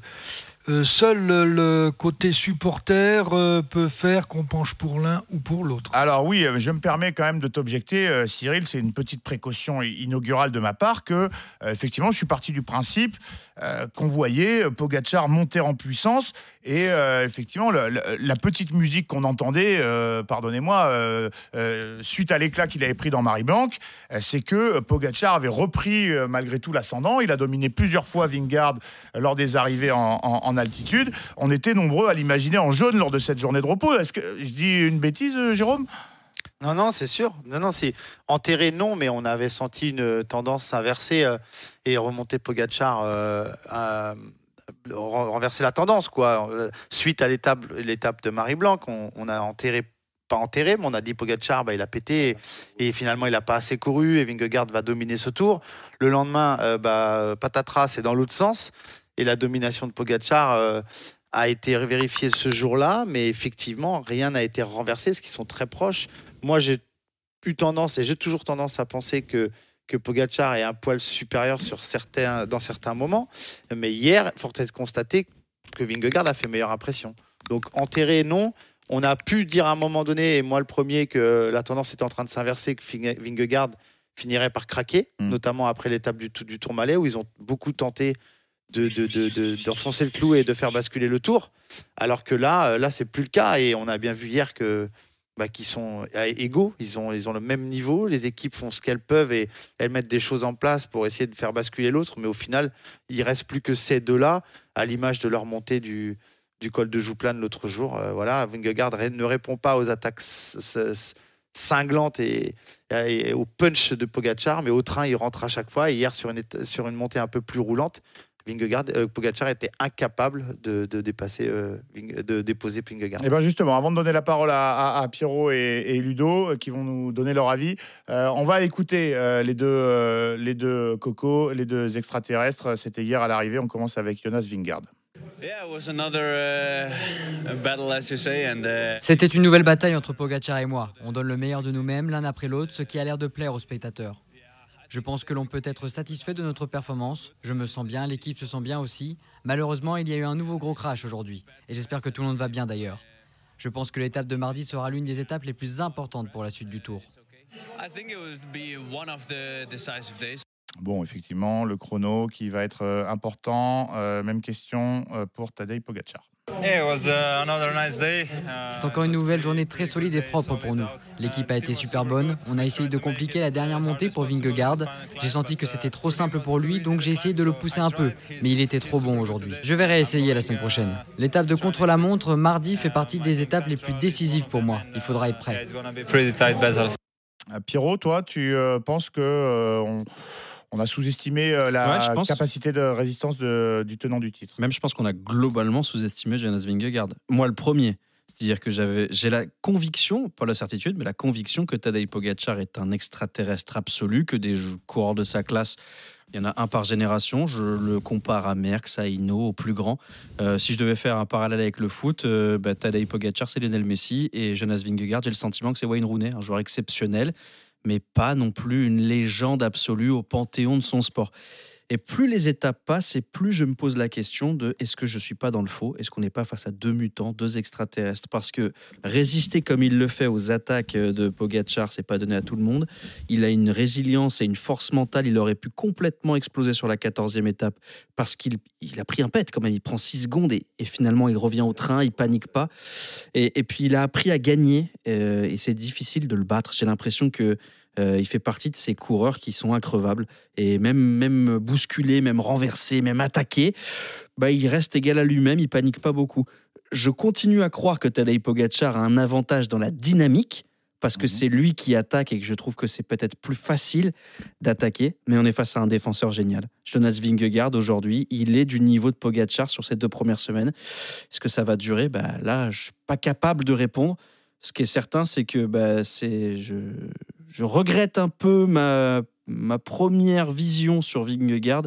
[SPEAKER 9] euh, seul le, côté supporter euh, peut faire qu'on penche pour l'un ou pour l'autre.
[SPEAKER 3] Alors oui, je me permets quand même de t'objecter, Cyril, c'est une petite précaution inaugurale de ma part que, effectivement, je suis parti du principe qu'on voyait Pogacar monter en puissance et effectivement la petite musique qu'on entendait, pardonnez-moi, suite à l'éclat qu'il avait pris dans Marie-Blanc, euh, c'est que Pogacar avait repris euh, malgré tout l'ascendant. Il a dominé plusieurs fois Vingard euh, lors des arrivées en, altitude. On était nombreux à l'imaginer en jaune lors de cette journée de repos. Est-ce que je dis une bêtise, euh, Jérôme?
[SPEAKER 5] Non, non, c'est sûr. Non, non, c'est enterré, non, mais on avait senti une tendance s'inverser et remonter Pogachar, à- ren- renverser la tendance, quoi. Suite à l'étape, l'étape de Marie-Blanc, on, on a enterré, pas enterré, mais on a dit Pogachar, bah, il a pété et, finalement il n'a pas assez couru et Vingegaard va dominer ce tour. Le lendemain, euh, bah, patatras, c'est dans l'autre sens et la domination de Pogachar. euh, a été vérifiée ce jour-là, mais effectivement, rien n'a été renversé, parce qu'ils sont très proches. Moi, j'ai eu tendance, et j'ai toujours tendance à penser que, que Pogacar est un poil supérieur sur certains, dans certains moments. Mais hier, il faut être constaté que Vingegaard a fait meilleure impression. Donc, enterré, non. On a pu dire à un moment donné, et moi le premier, que la tendance était en train de s'inverser, que Vingegaard finirait par craquer,
[SPEAKER 3] Mm.
[SPEAKER 5] notamment après l'étape du, du Tour Malais, où ils ont beaucoup tenté de, de- de- de- d'enfoncer le clou et de faire basculer le tour. Alors que là, euh, là, c'est plus le cas. Et on a bien vu hier que bah, qu'ils sont égaux. Ils ont, ils ont le même niveau. Les équipes font ce qu'elles peuvent et elles mettent des choses en place pour essayer de faire basculer l'autre. Mais au final, il reste plus que ces deux-là, à l'image de leur montée du, du col de Jouplane l'autre jour. Euh, voilà, Vingegaard ne répond pas aux attaques cinglantes et, et au punch de Pogachar, mais au train, il rentre à chaque fois. Et hier, sur une, sur une montée un peu plus roulante, Vingegaard, euh, était incapable de, de dépasser, euh, de déposer Vingegaard.
[SPEAKER 3] Et bien justement, avant de donner la parole à, à- Pierrot et, et Ludo, euh, qui vont nous donner leur avis, euh, on va écouter les, deux, les deux cocos, les deux extraterrestres. C'était hier à l'arrivée. On commence avec Jonas Vingard.
[SPEAKER 10] Yeah, it was another battle, as you say, and
[SPEAKER 8] C'était une nouvelle bataille entre Pogacar et moi. On donne le meilleur de nous-mêmes l'un après l'autre, ce qui a l'air de plaire aux spectateurs. Je pense que l'on peut être satisfait de notre performance. Je me sens bien, l'équipe se sent bien aussi. Malheureusement, il y a eu un nouveau gros crash aujourd'hui. Et j'espère que tout le monde va bien d'ailleurs. Je pense que l'étape de mardi sera l'une des étapes les plus importantes pour la suite du tour.
[SPEAKER 3] Bon, effectivement, le chrono qui va être euh, important. Euh, même question euh, pour Tadej Pogacar.
[SPEAKER 10] Uh, another nice day.
[SPEAKER 8] C'est encore une nouvelle journée très solide et propre pour nous. L'équipe a été super bonne. On a essayé de compliquer la dernière montée pour Vingegaard. J'ai senti que c'était trop simple pour lui, donc j'ai essayé de le pousser un peu. Mais il était trop bon aujourd'hui. Je vais réessayer la semaine prochaine. L'étape de contre-la-montre, mardi, fait partie des étapes les plus décisives pour moi. Il faudra être prêt.
[SPEAKER 3] Pierrot, toi, tu euh, penses que euh, on, on a sous-estimé euh, la
[SPEAKER 7] Ouais,
[SPEAKER 3] capacité de résistance de- du tenant du titre
[SPEAKER 7] Même je pense qu'on a globalement sous-estimé Jonas Vingegaard. Moi, le premier. C'est-à-dire que j'avais, j'ai la conviction, pas la certitude, mais la conviction que Tadej Pogacar est un extraterrestre absolu, que des coureurs de sa classe, il y en a un par génération. Je le compare à Merckx, à Hinault, au plus grand. Euh, si je devais faire un parallèle avec le foot, euh, bah, Tadej Pogacar, c'est Lionel Messi et Jonas Vingegaard, j'ai le sentiment que c'est Wayne Rooney, un joueur exceptionnel, mais pas non plus une légende absolue au panthéon de son sport. Et plus les étapes passent, et plus je me pose la question de est-ce que je suis pas dans le faux? Est-ce qu'on n'est pas face à deux mutants, deux extraterrestres? Parce que résister comme il le fait aux attaques de Pogachar, c'est pas donné à tout le monde. Il a une résilience et une force mentale. Il aurait pu complètement exploser sur la 14e étape parce qu'il il a pris un pet quand même. Il prend 6 secondes et, finalement il revient au train, il panique pas. Et, et puis il a appris à gagner euh, et c'est difficile de le battre. J'ai l'impression que euh, il fait partie de ces coureurs qui sont increvables et même, même bousculé, même renversé, même attaqué, bah, il reste égal à lui-même, il panique pas beaucoup. Je continue à croire que Tadej Pogacar a un avantage dans la dynamique parce que
[SPEAKER 3] Mhm.
[SPEAKER 7] c'est lui qui attaque et que je trouve que c'est peut-être plus facile d'attaquer, mais on est face à un défenseur génial. Jonas Vingegaard aujourd'hui, il est du niveau de Pogacar sur ces deux premières semaines. Est-ce que ça va durer? Bah, Là, je suis pas capable de répondre. Ce qui est certain, c'est que bah, c'est je, je regrette un peu ma, ma première vision sur Vingegaard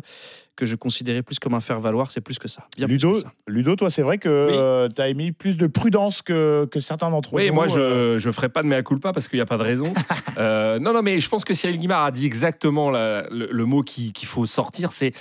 [SPEAKER 7] que je considérais plus comme un faire-valoir, c'est plus que ça. Bien plus
[SPEAKER 3] Ludo,
[SPEAKER 7] que ça.
[SPEAKER 3] Ludo, toi, c'est vrai que tu as émis plus de prudence que, que certains d'entre
[SPEAKER 2] Oui,
[SPEAKER 3] nous.
[SPEAKER 2] moi
[SPEAKER 3] euh,
[SPEAKER 2] je ne ferai pas de mea culpa parce qu'il n'y a pas de raison. (laughs) Euh, non, non, mais je pense que Cyril Guimard a dit exactement la- le, le mot qui- qu'il faut sortir, c'est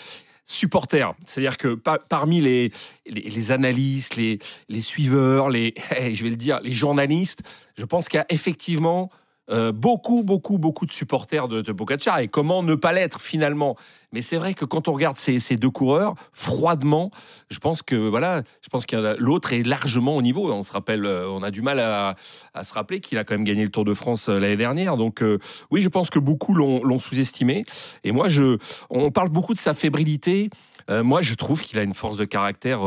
[SPEAKER 2] supporter. C'est-à-dire que pa- parmi les, les, les analystes, les, les suiveurs, les, (laughs) je vais le dire, les journalistes, je pense qu'il y a effectivement euh, beaucoup, beaucoup, beaucoup de supporters de, de. Et comment ne pas l'être finalement? Mais c'est vrai que quand on regarde ces, deux coureurs, froidement, je pense que voilà, je pense que l'autre est largement au niveau. On se rappelle, euh, on a du mal à, se rappeler qu'il a quand même gagné le Tour de France euh, l'année dernière. Donc oui, je pense que beaucoup l'ont sous-estimé. Et moi, je, on parle beaucoup de sa fébrilité. Moi, je trouve qu'il a une force de caractère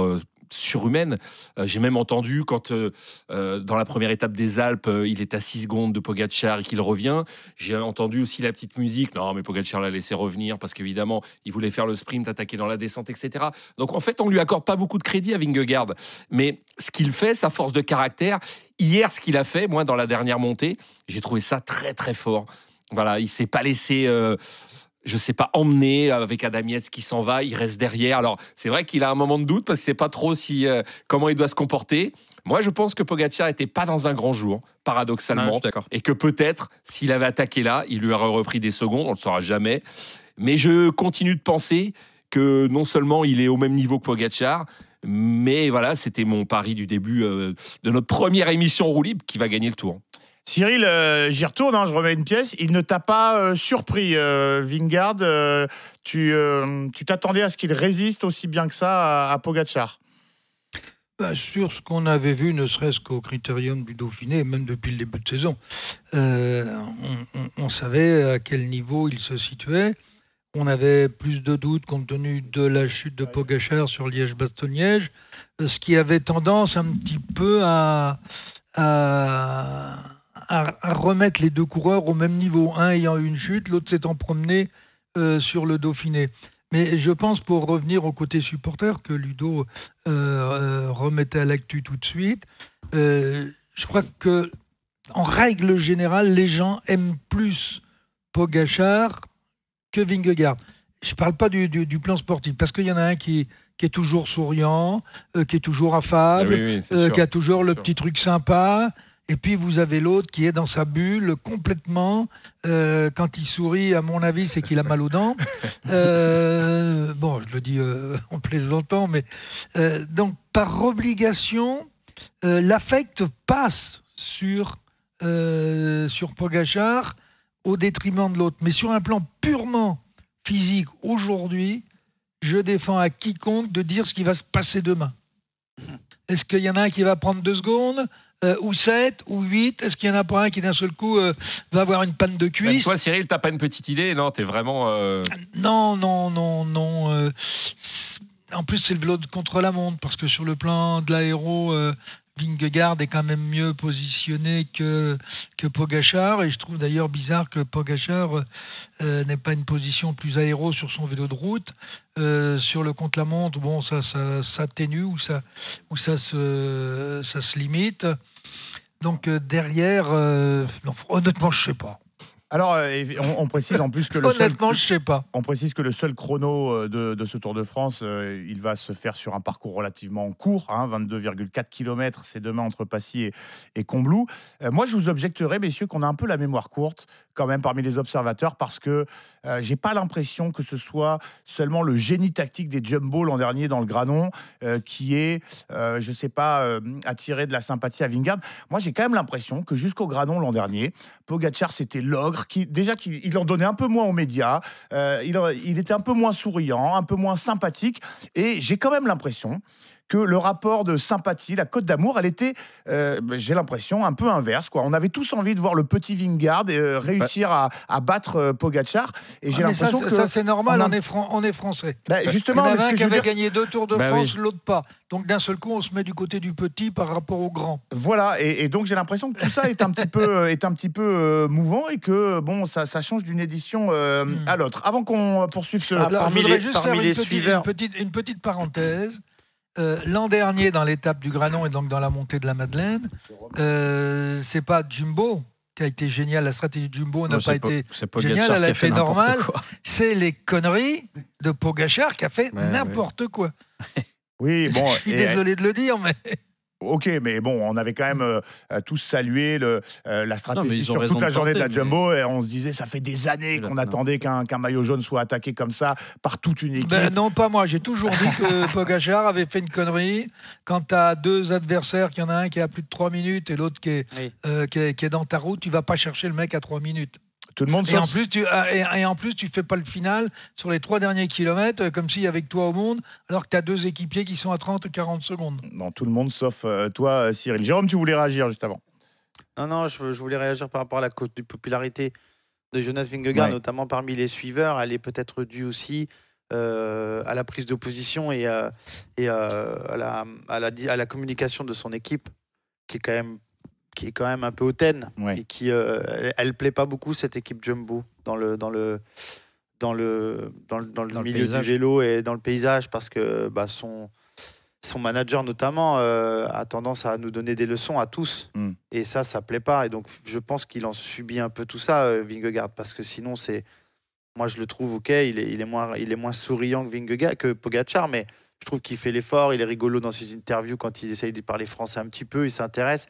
[SPEAKER 2] surhumaine. Euh, J'ai même entendu quand, euh, euh, dans la première étape des Alpes, il est à 6 secondes de Pogacar et qu'il revient. J'ai entendu aussi la petite musique. Non, mais Pogacar l'a laissé revenir parce qu'évidemment, il voulait faire le sprint, attaquer dans la descente, etc. Donc en fait, on lui accorde pas beaucoup de crédit à Vingegaard. Mais ce qu'il fait, sa force de caractère, hier, ce qu'il a fait, moi, dans la dernière montée, j'ai trouvé ça très, très fort. Voilà, il s'est pas laissé. Je sais pas, emmener avec Adam Yates qui s'en va, il reste derrière. Alors, c'est vrai qu'il a un moment de doute parce qu'il sait pas trop si, euh, comment il doit se comporter. Moi, je pense que Pogacar était pas dans un grand jour,
[SPEAKER 7] Ah, je
[SPEAKER 2] paradoxalement, et que peut-être, s'il avait attaqué là, il lui aurait repris des secondes, on le saura jamais. Mais je continue de penser que non seulement il est au même niveau que Pogacar, mais voilà, c'était mon pari du début euh, de notre première émission roue libre qui va gagner le tour.
[SPEAKER 3] Cyril, euh, j'y retourne, hein, je remets une pièce. Il ne t'a pas euh, surpris, euh, Vingard. euh, tu tu t'attendais à ce qu'il résiste aussi bien que ça à, à Pogacar?
[SPEAKER 9] Bah, sur ce qu'on avait vu, ne serait-ce qu'au critérium du Dauphiné, même depuis le début de saison, on, on- on savait à quel niveau il se situait. On avait plus de doutes compte tenu de la chute de Pogachar sur Liège-Bastogne-Liège, ce qui avait tendance un petit peu à, à, à- à remettre les deux coureurs au même niveau, un ayant eu une chute, l'autre s'étant promené euh, sur le Dauphiné. Mais je pense, pour revenir au côté supporter, que Ludo euh, euh, remettait à l'actu tout de suite, euh, je crois que, en règle générale, les gens aiment plus Pogachar que Vingegaard. Je ne parle pas du, du- du plan sportif, parce qu'il y en a un qui, qui est toujours souriant, euh, qui est toujours affable, euh, qui a toujours le
[SPEAKER 2] sûr.
[SPEAKER 9] petit truc sympa. Et puis vous avez l'autre qui est dans sa bulle complètement. Euh, quand il sourit, à mon avis, c'est qu'il a mal aux dents. (laughs) Euh, bon, je le dis euh, en plaisantant, mais euh, donc par obligation, euh, l'affect passe sur euh, sur Pogachar au détriment de l'autre. Mais sur un plan purement physique, aujourd'hui, je défends à quiconque de dire ce qui va se passer demain. Est-ce qu'il y en a un qui va prendre deux secondes? Euh, ou 7 ou 8 Est-ce qu'il y en a pas un qui d'un seul coup euh, va avoir une panne de
[SPEAKER 2] Même
[SPEAKER 9] cuisse
[SPEAKER 2] toi, Cyril, t'as pas une petite idée Non, t'es vraiment. euh,
[SPEAKER 9] Non, non, non, non. euh, en plus, c'est le vélo de contre la montre parce que sur le plan de l'aéro, Vingegaard est quand même mieux positionné que, que Pogachar. Et je trouve d'ailleurs bizarre que Pogachar euh, n'ait pas une position plus aéro sur son vélo de route. Euh, sur le contre-la-montre, bon, ça, ça s'atténue ou ça, ou ça se, ça se limite. Donc euh, derrière, honnêtement, je sais pas.
[SPEAKER 3] Alors, euh, on, on précise en plus que le seul,
[SPEAKER 9] Honnêtement, je sais pas.
[SPEAKER 3] on précise que le seul chrono euh, de, de ce Tour de France, euh, il va se faire sur un parcours relativement court, hein, 22,4 km, c'est demain entre Passy et, et Combloux. Moi, je vous objecterais, messieurs, qu'on a un peu la mémoire courte quand même parmi les observateurs parce que euh, j'ai pas l'impression que ce soit seulement le génie tactique des Jumbo l'an dernier dans le Granon euh, qui est, euh, je sais pas, euh, attiré de la sympathie à Vingard. Moi, j'ai quand même l'impression que jusqu'au Granon l'an dernier, Pogachar c'était l'ogre qui déjà qu'il il en donnait un peu moins aux médias, euh, il était un peu moins souriant, un peu moins sympathique et j'ai quand même l'impression que le rapport de sympathie, la cote d'amour, elle était, euh, j'ai l'impression, un peu inverse. Quoi. On avait tous envie de voir le petit Vingard euh, réussir à, à battre euh, Pogachar. Et j'ai
[SPEAKER 9] Ah,
[SPEAKER 3] l'impression
[SPEAKER 9] ça,
[SPEAKER 3] que.
[SPEAKER 9] ça, c'est normal,
[SPEAKER 3] en
[SPEAKER 9] on
[SPEAKER 3] un-
[SPEAKER 9] est, fran- on est français.
[SPEAKER 3] Bah,
[SPEAKER 9] Il y
[SPEAKER 3] justement,
[SPEAKER 9] en
[SPEAKER 3] mais
[SPEAKER 9] a
[SPEAKER 3] ce
[SPEAKER 9] un
[SPEAKER 3] que
[SPEAKER 9] qui
[SPEAKER 3] je veux
[SPEAKER 9] avait
[SPEAKER 3] dire,
[SPEAKER 9] gagné deux Tours de
[SPEAKER 7] Bah
[SPEAKER 9] France,
[SPEAKER 7] oui.
[SPEAKER 9] l'autre pas. Donc d'un seul coup, on se met du côté du petit par rapport au grand.
[SPEAKER 3] Voilà, et, et donc j'ai l'impression que tout ça est un petit peu, euh, est un petit peu euh, mouvant et que bon, ça, ça change d'une édition euh,
[SPEAKER 9] Hmm.
[SPEAKER 3] à l'autre. Avant qu'on poursuive ce.
[SPEAKER 5] Ah,
[SPEAKER 9] Là,
[SPEAKER 5] parmi les-
[SPEAKER 9] juste
[SPEAKER 5] parmi
[SPEAKER 9] faire
[SPEAKER 5] les
[SPEAKER 9] une petite,
[SPEAKER 5] suiveurs.
[SPEAKER 9] Une petite, une petite parenthèse. Euh, L'an dernier, dans l'étape du Granon et donc dans la montée de la Madeleine, euh, c'est pas Jumbo qui a été génial. La stratégie de Jumbo n'a pas été.
[SPEAKER 7] c'est
[SPEAKER 9] génial,
[SPEAKER 7] Pogacar
[SPEAKER 9] elle
[SPEAKER 7] qui
[SPEAKER 9] a
[SPEAKER 7] a fait
[SPEAKER 9] normal. C'est les conneries de Pogachar qui a fait
[SPEAKER 7] Ouais,
[SPEAKER 9] n'importe quoi.
[SPEAKER 3] Oui, bon. (laughs)
[SPEAKER 9] Je suis
[SPEAKER 3] et-
[SPEAKER 9] désolé de le dire, mais
[SPEAKER 3] Ok, mais bon, on avait quand même euh, euh, tous salué le, euh, la stratégie sur toute la
[SPEAKER 7] de
[SPEAKER 3] journée de la
[SPEAKER 7] mais-
[SPEAKER 3] Jumbo et on se disait ça fait des années qu'on attendait qu'un maillot jaune soit attaqué comme ça par toute une équipe.
[SPEAKER 9] Ben non, pas moi. J'ai toujours dit que (laughs) Pogachar avait fait une connerie. Quand tu as deux adversaires, qu'il y en a un qui est à plus de 3 minutes et l'autre qui, est,
[SPEAKER 5] Oui.
[SPEAKER 9] euh, qui, est, qui est dans ta route, tu vas pas chercher le mec à 3 minutes.
[SPEAKER 3] Tout le monde
[SPEAKER 9] Et en,
[SPEAKER 3] sauf-
[SPEAKER 9] plus, tu, ah, et, et en plus, tu fais pas le final sur les trois derniers kilomètres, euh, comme s'il y avait que toi au monde, alors que tu as deux équipiers qui sont à 30 ou 40 secondes.
[SPEAKER 3] Non, tout le monde sauf euh, toi, euh, Cyril. Jérôme, tu voulais réagir juste avant.
[SPEAKER 5] Non, non, je, je voulais réagir par rapport à la cote de popularité de Jonas Vingegaard,
[SPEAKER 3] Ouais.
[SPEAKER 5] notamment parmi les suiveurs. Elle est peut-être due aussi euh, à la prise de position et, euh, et euh, à, la, à, la, di- à la communication de son équipe, qui est quand même, qui est quand même un peu hautaine
[SPEAKER 3] Ouais.
[SPEAKER 5] et qui euh, elle, elle plaît pas beaucoup cette équipe Jumbo dans le dans le dans le dans le, dans le
[SPEAKER 7] Dans le
[SPEAKER 5] milieu du vélo et dans le paysage parce que bah, son son manager notamment euh, a tendance à nous donner des leçons à tous
[SPEAKER 3] Mm.
[SPEAKER 5] et ça ça plaît pas et donc je pense qu'il en subit un peu tout ça euh, Vingegaard parce que sinon c'est moi je le trouve ok il est, il est moins il est moins souriant que Vingegaard que Pogacar mais je trouve qu'il fait l'effort il est rigolo dans ses interviews quand il essaye de parler français un petit peu il s'intéresse.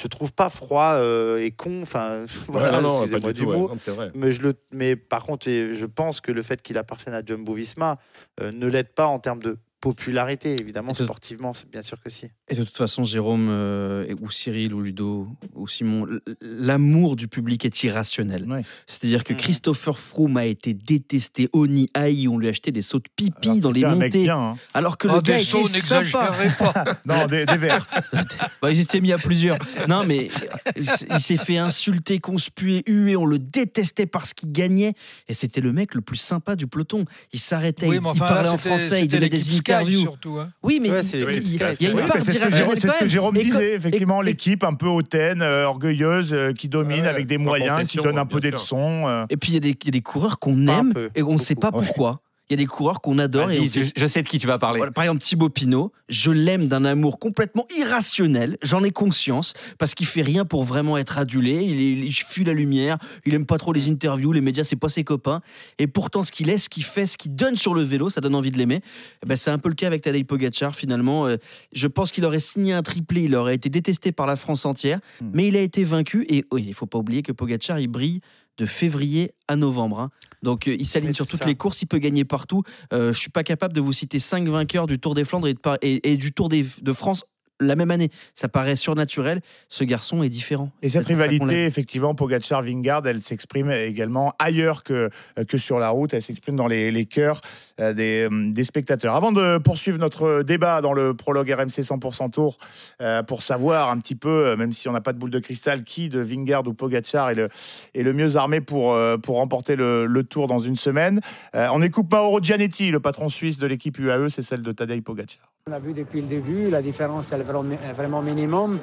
[SPEAKER 5] Je trouve pas froid euh, et con enfin (laughs) voilà
[SPEAKER 2] Ouais, pas
[SPEAKER 5] excusez-moi
[SPEAKER 2] du tout, ouais.
[SPEAKER 5] mot.
[SPEAKER 2] Non,
[SPEAKER 5] mais, je le, mais par contre, je pense que le fait qu'il appartienne à Jumbo Visma euh, ne l'aide pas en termes de popularité. Évidemment, sportivement, c'est bien sûr que si.
[SPEAKER 7] Et de toute façon, Jérôme, euh, ou Cyril, ou Ludo, ou Simon, l'amour du public est irrationnel.
[SPEAKER 3] Ouais.
[SPEAKER 7] C'est-à-dire que
[SPEAKER 5] Mhm.
[SPEAKER 7] Christopher Froome a été détesté, honni, haï, on lui a acheté des sauts de pipi
[SPEAKER 3] Alors,
[SPEAKER 7] dans les montées,
[SPEAKER 3] bien, hein.
[SPEAKER 7] alors que
[SPEAKER 9] Oh,
[SPEAKER 7] le gars
[SPEAKER 9] des
[SPEAKER 7] était
[SPEAKER 9] sauts,
[SPEAKER 7] sympa.
[SPEAKER 9] pas. (laughs)
[SPEAKER 3] Non, des, des verts. (laughs)
[SPEAKER 7] Bah, ils étaient mis à plusieurs. Non, mais il s'est fait insulter, conspuer, huer. On le détestait parce qu'il gagnait. Et c'était le mec le plus sympa du peloton. Il s'arrêtait,
[SPEAKER 9] Oui,
[SPEAKER 7] il, parlait en français, il donnait des
[SPEAKER 9] l'équipe Sky,
[SPEAKER 7] interviews.
[SPEAKER 9] surtout, hein.
[SPEAKER 7] Oui, mais
[SPEAKER 5] Ouais,
[SPEAKER 7] il,
[SPEAKER 5] c'est
[SPEAKER 7] il- y a une
[SPEAKER 5] vrai.
[SPEAKER 7] part
[SPEAKER 3] Mais c'est ce que Jérôme,
[SPEAKER 7] d'irrationnel
[SPEAKER 3] c'est ce que. Jérôme disait, effectivement,
[SPEAKER 7] et-
[SPEAKER 3] l'équipe un peu hautaine, euh, orgueilleuse, euh, qui domine
[SPEAKER 2] Ouais,
[SPEAKER 3] avec des moyens, qui donne un peu des leçons. euh.
[SPEAKER 7] Et puis il y, a des- coureurs qu'on aime et on ne sait pas pourquoi. Il y a des coureurs qu'on adore et on
[SPEAKER 2] je, je sais de qui tu vas parler.
[SPEAKER 7] Voilà, par exemple, Thibaut Pinot, je l'aime d'un amour complètement irrationnel, j'en ai conscience, parce qu'il fait rien pour vraiment être adulé, il fuit la lumière, il aime pas trop les interviews, les médias, c'est pas ses copains, et pourtant ce qu'il est, ce qu'il fait, ce qu'il donne sur le vélo, ça donne envie de l'aimer. Eh ben, c'est un peu le cas avec Tadej Pogacar, finalement. Euh, Je pense qu'il aurait signé un triplé, il aurait été détesté par la France entière,
[SPEAKER 3] Hmm.
[SPEAKER 7] mais il a été vaincu, et oui, il faut pas oublier que Pogacar, il brille de février à novembre. hein. Donc euh, il s'aligne sur toutes
[SPEAKER 5] ça.
[SPEAKER 7] les courses, il peut gagner partout. Euh, je suis pas capable de vous citer cinq vainqueurs du Tour des Flandres et, de Par- et- et du Tour des- de France la même année. Ça paraît surnaturel. Ce garçon est différent.
[SPEAKER 3] Et cette rivalité, effectivement, Pogacar-Vingard, elle s'exprime également ailleurs que, que sur la route. Elle s'exprime dans les, les cœurs euh, des, euh, des spectateurs. Avant de poursuivre notre débat dans le prologue RMC 100% Tour, euh, pour savoir un petit peu, euh, même si on n'a pas de boule de cristal, qui de Vingard ou Pogacar est le, est le mieux armé pour, pour remporter le, le Tour dans une semaine, euh, on écoute Mauro Gianetti, le patron suisse de l'équipe UAE, c'est celle de Tadej Pogacar.
[SPEAKER 11] On a vu depuis le début, la différence est vraiment, vraiment minimum.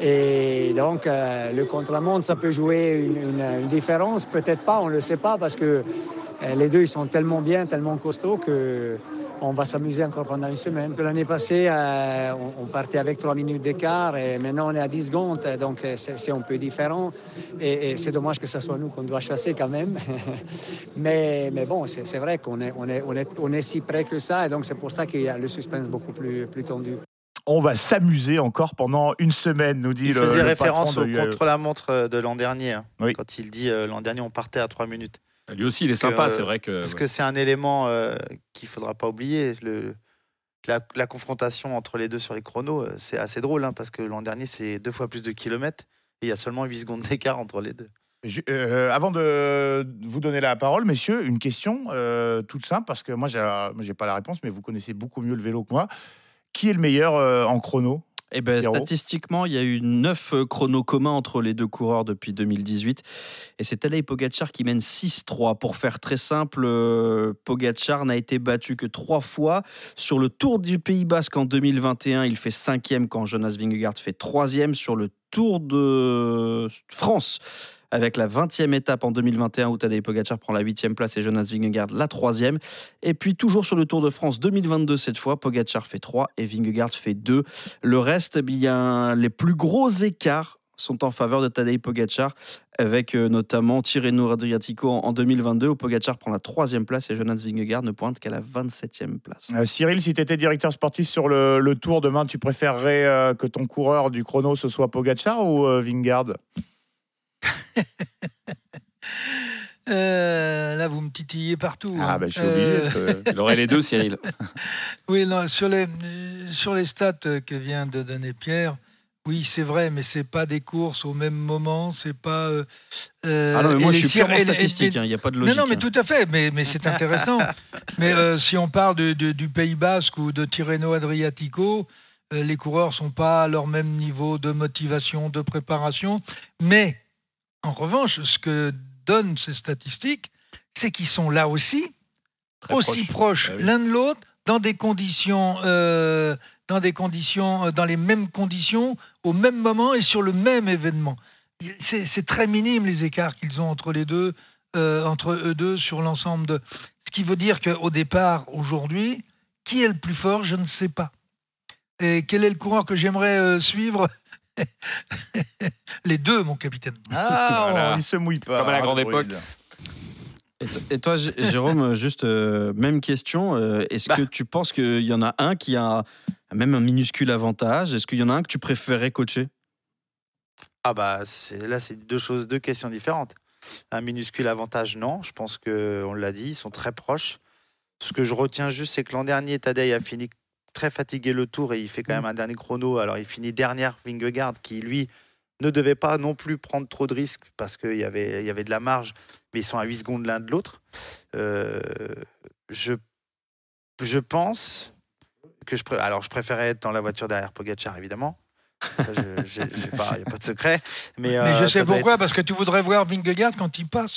[SPEAKER 11] Et donc, euh, le contre-la-montre, ça peut jouer une, différence. Peut-être pas, on ne le sait pas, parce que euh, les deux, ils sont tellement bien, tellement costauds que on va s'amuser encore pendant une semaine. L'année passée, euh, on, partait avec 3 minutes d'écart et maintenant on est à 10 secondes, donc euh, c'est un peu différent. Et, c'est dommage que ce soit nous qu'on doit chasser quand même. (laughs) mais, mais bon, c'est vrai qu'on est, est, on est, on est si près que ça, et donc c'est pour ça qu'il y a le suspense beaucoup plus, plus tendu.
[SPEAKER 3] On va s'amuser encore pendant une semaine, nous dit
[SPEAKER 5] Il
[SPEAKER 3] le,
[SPEAKER 5] faisait
[SPEAKER 3] le
[SPEAKER 5] référence au contre-la-montre euh, de l'an dernier. hein,
[SPEAKER 3] Oui.
[SPEAKER 5] Quand il dit euh, l'an dernier, on partait à 3 minutes.
[SPEAKER 2] Lui aussi, il est
[SPEAKER 5] Parce
[SPEAKER 2] sympa, c'est vrai que.
[SPEAKER 5] Parce que c'est un élément euh, qu'il faudra pas oublier. Le, la, la confrontation entre les deux sur les chronos, c'est assez drôle, hein, parce que l'an dernier, c'est deux fois plus de kilomètres. Et il y a seulement 8 secondes d'écart entre les deux.
[SPEAKER 3] Je- euh, avant de vous donner la parole, messieurs, une question euh, toute simple, parce que moi, j'ai pas la réponse, mais vous connaissez beaucoup mieux le vélo que moi. Qui est le meilleur euh, en chrono?
[SPEAKER 7] Eh ben, statistiquement, il y a eu neuf euh, chronos communs entre les deux coureurs depuis 2018. Et c'est Tadej Pogacar qui mène 6-3. Pour faire très simple, euh, Pogacar n'a été battu que trois fois. Sur le Tour du Pays Basque en 2021, il fait cinquième quand Jonas Vingegaard fait troisième. Sur le Tour de France, avec la 20e étape en 2021 où Tadej Pogacar prend la 8e place et Jonas Vingegaard la 3e. Et puis toujours sur le Tour de France 2022 cette fois, Pogacar fait 3 et Vingegaard fait 2. Le reste, eh bien, les plus gros écarts sont en faveur de Tadej Pogacar, avec euh, notamment Tirreno Adriatico en, en 2022 où Pogacar prend la 3e place et Jonas Vingegaard ne pointe qu'à la 27e place.
[SPEAKER 3] Euh, Cyril, si tu étais directeur sportif sur le, Tour demain, tu préférerais euh, que ton coureur du chrono ce soit Pogacar ou euh, Vingard (laughs)
[SPEAKER 9] Euh, là, vous me titillez partout.
[SPEAKER 3] Ah,
[SPEAKER 9] hein.
[SPEAKER 3] ben, je suis obligé.
[SPEAKER 9] Euh,
[SPEAKER 2] Il aurait les deux, Cyril. (laughs)
[SPEAKER 9] Oui, non, sur les sur les stats euh, que vient de donner Pierre, oui, c'est vrai, mais c'est pas des courses au même moment, c'est pas. euh,
[SPEAKER 7] Ah non, mais moi je suis purement statistique, hein, il n'y a pas de logique.
[SPEAKER 9] Non, non, mais
[SPEAKER 7] hein.
[SPEAKER 9] tout à fait, mais, mais c'est intéressant. (laughs) mais euh, si on parle de, de- du Pays Basque ou de Tirreno Adriatico, euh, les coureurs sont pas à leur même niveau de motivation, de préparation. Mais en revanche, ce que donnent ces statistiques, c'est qu'ils sont là aussi,
[SPEAKER 2] Très
[SPEAKER 9] aussi
[SPEAKER 2] proche.
[SPEAKER 9] proches
[SPEAKER 2] Ah oui.
[SPEAKER 9] l'un de l'autre, dans des conditions, euh, dans des conditions, euh, dans les mêmes conditions, au même moment et sur le même événement. C'est très minime les écarts qu'ils ont entre les deux, euh, entre eux deux sur l'ensemble de. Ce qui veut dire qu'au départ, aujourd'hui, qui est le plus fort, je ne sais pas. Et quel est le coureur que j'aimerais euh, suivre? (laughs) Les deux, mon capitaine.
[SPEAKER 3] Ah, (laughs)
[SPEAKER 2] Voilà.
[SPEAKER 3] on- il se mouille pas.
[SPEAKER 2] Comme à la grande époque.
[SPEAKER 7] Et to- Et toi, Jérôme, (laughs) juste euh, même question. euh, Est-ce
[SPEAKER 5] Bah.
[SPEAKER 7] que tu penses qu'il y en a un qui a même un minuscule avantage? Est-ce qu'il y en a un que tu préférais coacher?
[SPEAKER 5] Ah bah c'est- là c'est deux choses, deux questions différentes. Un minuscule avantage, non. Je pense que on l'a dit, ils sont très proches. Ce que je retiens juste, c'est que l'an dernier, Tadej a fini très fatigué le tour et il fait quand même un dernier chrono. Alors il finit dernière Vingegaard qui lui ne devait pas non plus prendre trop de risques parce qu'il y avait, il y avait de la marge, mais ils sont à 8 secondes l'un de l'autre. Euh, je, je pense que je, pré- alors je préférais être dans la voiture derrière Pogacar évidemment. Ça, je- pas- il n'y a pas de secret. Mais,
[SPEAKER 9] Mais
[SPEAKER 5] euh,
[SPEAKER 9] je sais pourquoi,
[SPEAKER 5] être-
[SPEAKER 9] parce que tu voudrais voir Vingegaard quand il passe.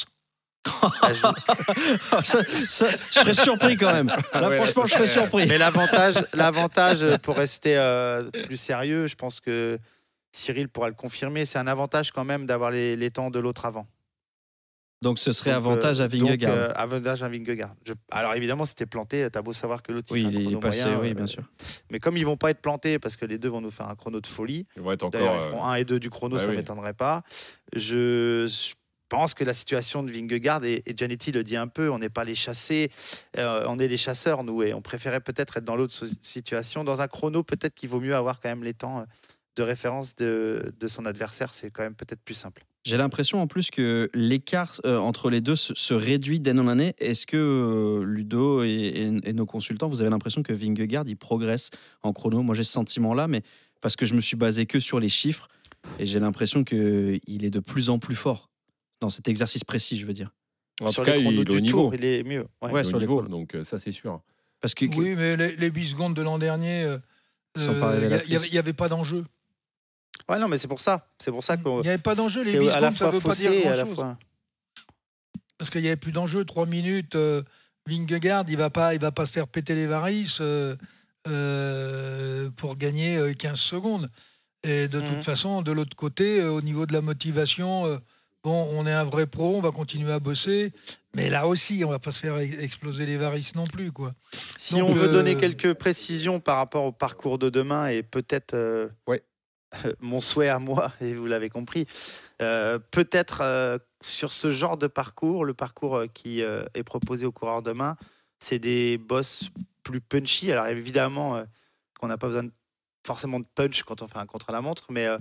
[SPEAKER 5] Ah, je-
[SPEAKER 7] ça- ça- Je serais surpris quand même. Là,
[SPEAKER 2] ouais, là,
[SPEAKER 7] franchement, je serais surpris.
[SPEAKER 5] Mais l'avantage, l'avantage euh, pour rester euh, plus sérieux, je pense que Cyril pourra le confirmer, c'est un avantage quand même d'avoir les, les temps de l'autre avant.
[SPEAKER 7] Donc ce serait
[SPEAKER 5] Donc,
[SPEAKER 7] avantage
[SPEAKER 5] euh,
[SPEAKER 7] à Vingegaard.
[SPEAKER 5] donc, euh, avantage à Vingegaard. Je- Alors évidemment, c'était planté, t'as beau savoir que l'autre il
[SPEAKER 7] oui,
[SPEAKER 5] fait un
[SPEAKER 7] il est
[SPEAKER 5] chrono
[SPEAKER 7] passé,
[SPEAKER 5] moyen,
[SPEAKER 7] oui,
[SPEAKER 5] euh,
[SPEAKER 7] bien sûr.
[SPEAKER 5] Mais comme ils vont pas être plantés parce que les deux vont nous faire un chrono de folie,
[SPEAKER 2] Ils vont être
[SPEAKER 5] D'ailleurs,
[SPEAKER 2] encore.
[SPEAKER 5] ils feront
[SPEAKER 2] euh,
[SPEAKER 5] 1 et 2 du chrono,
[SPEAKER 2] bah
[SPEAKER 5] ça
[SPEAKER 2] oui.
[SPEAKER 5] m'étonnerait pas. Je pense que la situation de Vingegaard, et, et Giannetti le dit un peu, on n'est pas les chassés, euh, on est les chasseurs, nous, et on préférait peut-être être dans l'autre situation. Dans un chrono, peut-être qu'il vaut mieux avoir quand même les temps euh, de référence de, de son adversaire, c'est quand même peut-être plus simple.
[SPEAKER 7] J'ai l'impression en plus que l'écart euh, entre les deux se, réduit d'année en année. Est-ce que Ludo et nos consultants, vous avez l'impression que Vingegaard il progresse en chrono? Moi j'ai ce sentiment-là, mais parce que je me suis basé que sur les chiffres et j'ai l'impression qu'il est de plus en plus fort dans cet exercice précis, je veux dire.
[SPEAKER 2] En
[SPEAKER 5] Sur
[SPEAKER 2] tout cas,
[SPEAKER 5] les
[SPEAKER 2] il est au niveau.
[SPEAKER 5] tour, il est mieux. Ouais.
[SPEAKER 2] Il
[SPEAKER 7] sur les
[SPEAKER 2] niveau, donc euh, ça c'est sûr.
[SPEAKER 7] Parce que,
[SPEAKER 9] Oui, mais les, les 8 secondes de l'an dernier, euh,
[SPEAKER 7] Ils sont pas
[SPEAKER 9] euh, il y a- il
[SPEAKER 7] révélatrices.
[SPEAKER 9] y avait- il n'y avait pas d'enjeu.
[SPEAKER 5] Ouais, non, mais c'est pour ça. C'est pour ça
[SPEAKER 9] Il
[SPEAKER 5] qu'on.
[SPEAKER 9] n'y avait pas d'enjeu. Les
[SPEAKER 5] C'est
[SPEAKER 9] 8
[SPEAKER 5] à la
[SPEAKER 9] secondes,
[SPEAKER 5] fois faussé et à la fois.
[SPEAKER 9] Parce qu'il n'y avait plus d'enjeu. 3 minutes, euh, Vingegaard, il ne va, pas- il va pas se faire péter les varices euh, euh, pour gagner euh, 15 secondes. Et de toute façon, de l'autre côté, euh, au niveau de la motivation, euh, bon, on est un vrai pro, on va continuer à bosser. Mais là aussi, on va pas se faire ex- exploser les varices non plus. Quoi.
[SPEAKER 5] Si
[SPEAKER 9] Donc,
[SPEAKER 5] on veut
[SPEAKER 9] euh,
[SPEAKER 5] donner quelques précisions par rapport au parcours de demain et peut-être euh,
[SPEAKER 3] Ouais. (laughs)
[SPEAKER 5] mon souhait à moi, et vous l'avez compris, euh, peut-être euh, sur ce genre de parcours, le parcours qui euh, est proposé aux coureurs demain, c'est des bosses plus punchy. Alors évidemment euh, qu'on n'a pas besoin de- forcément de punch quand on fait un contre-la-montre, mais euh,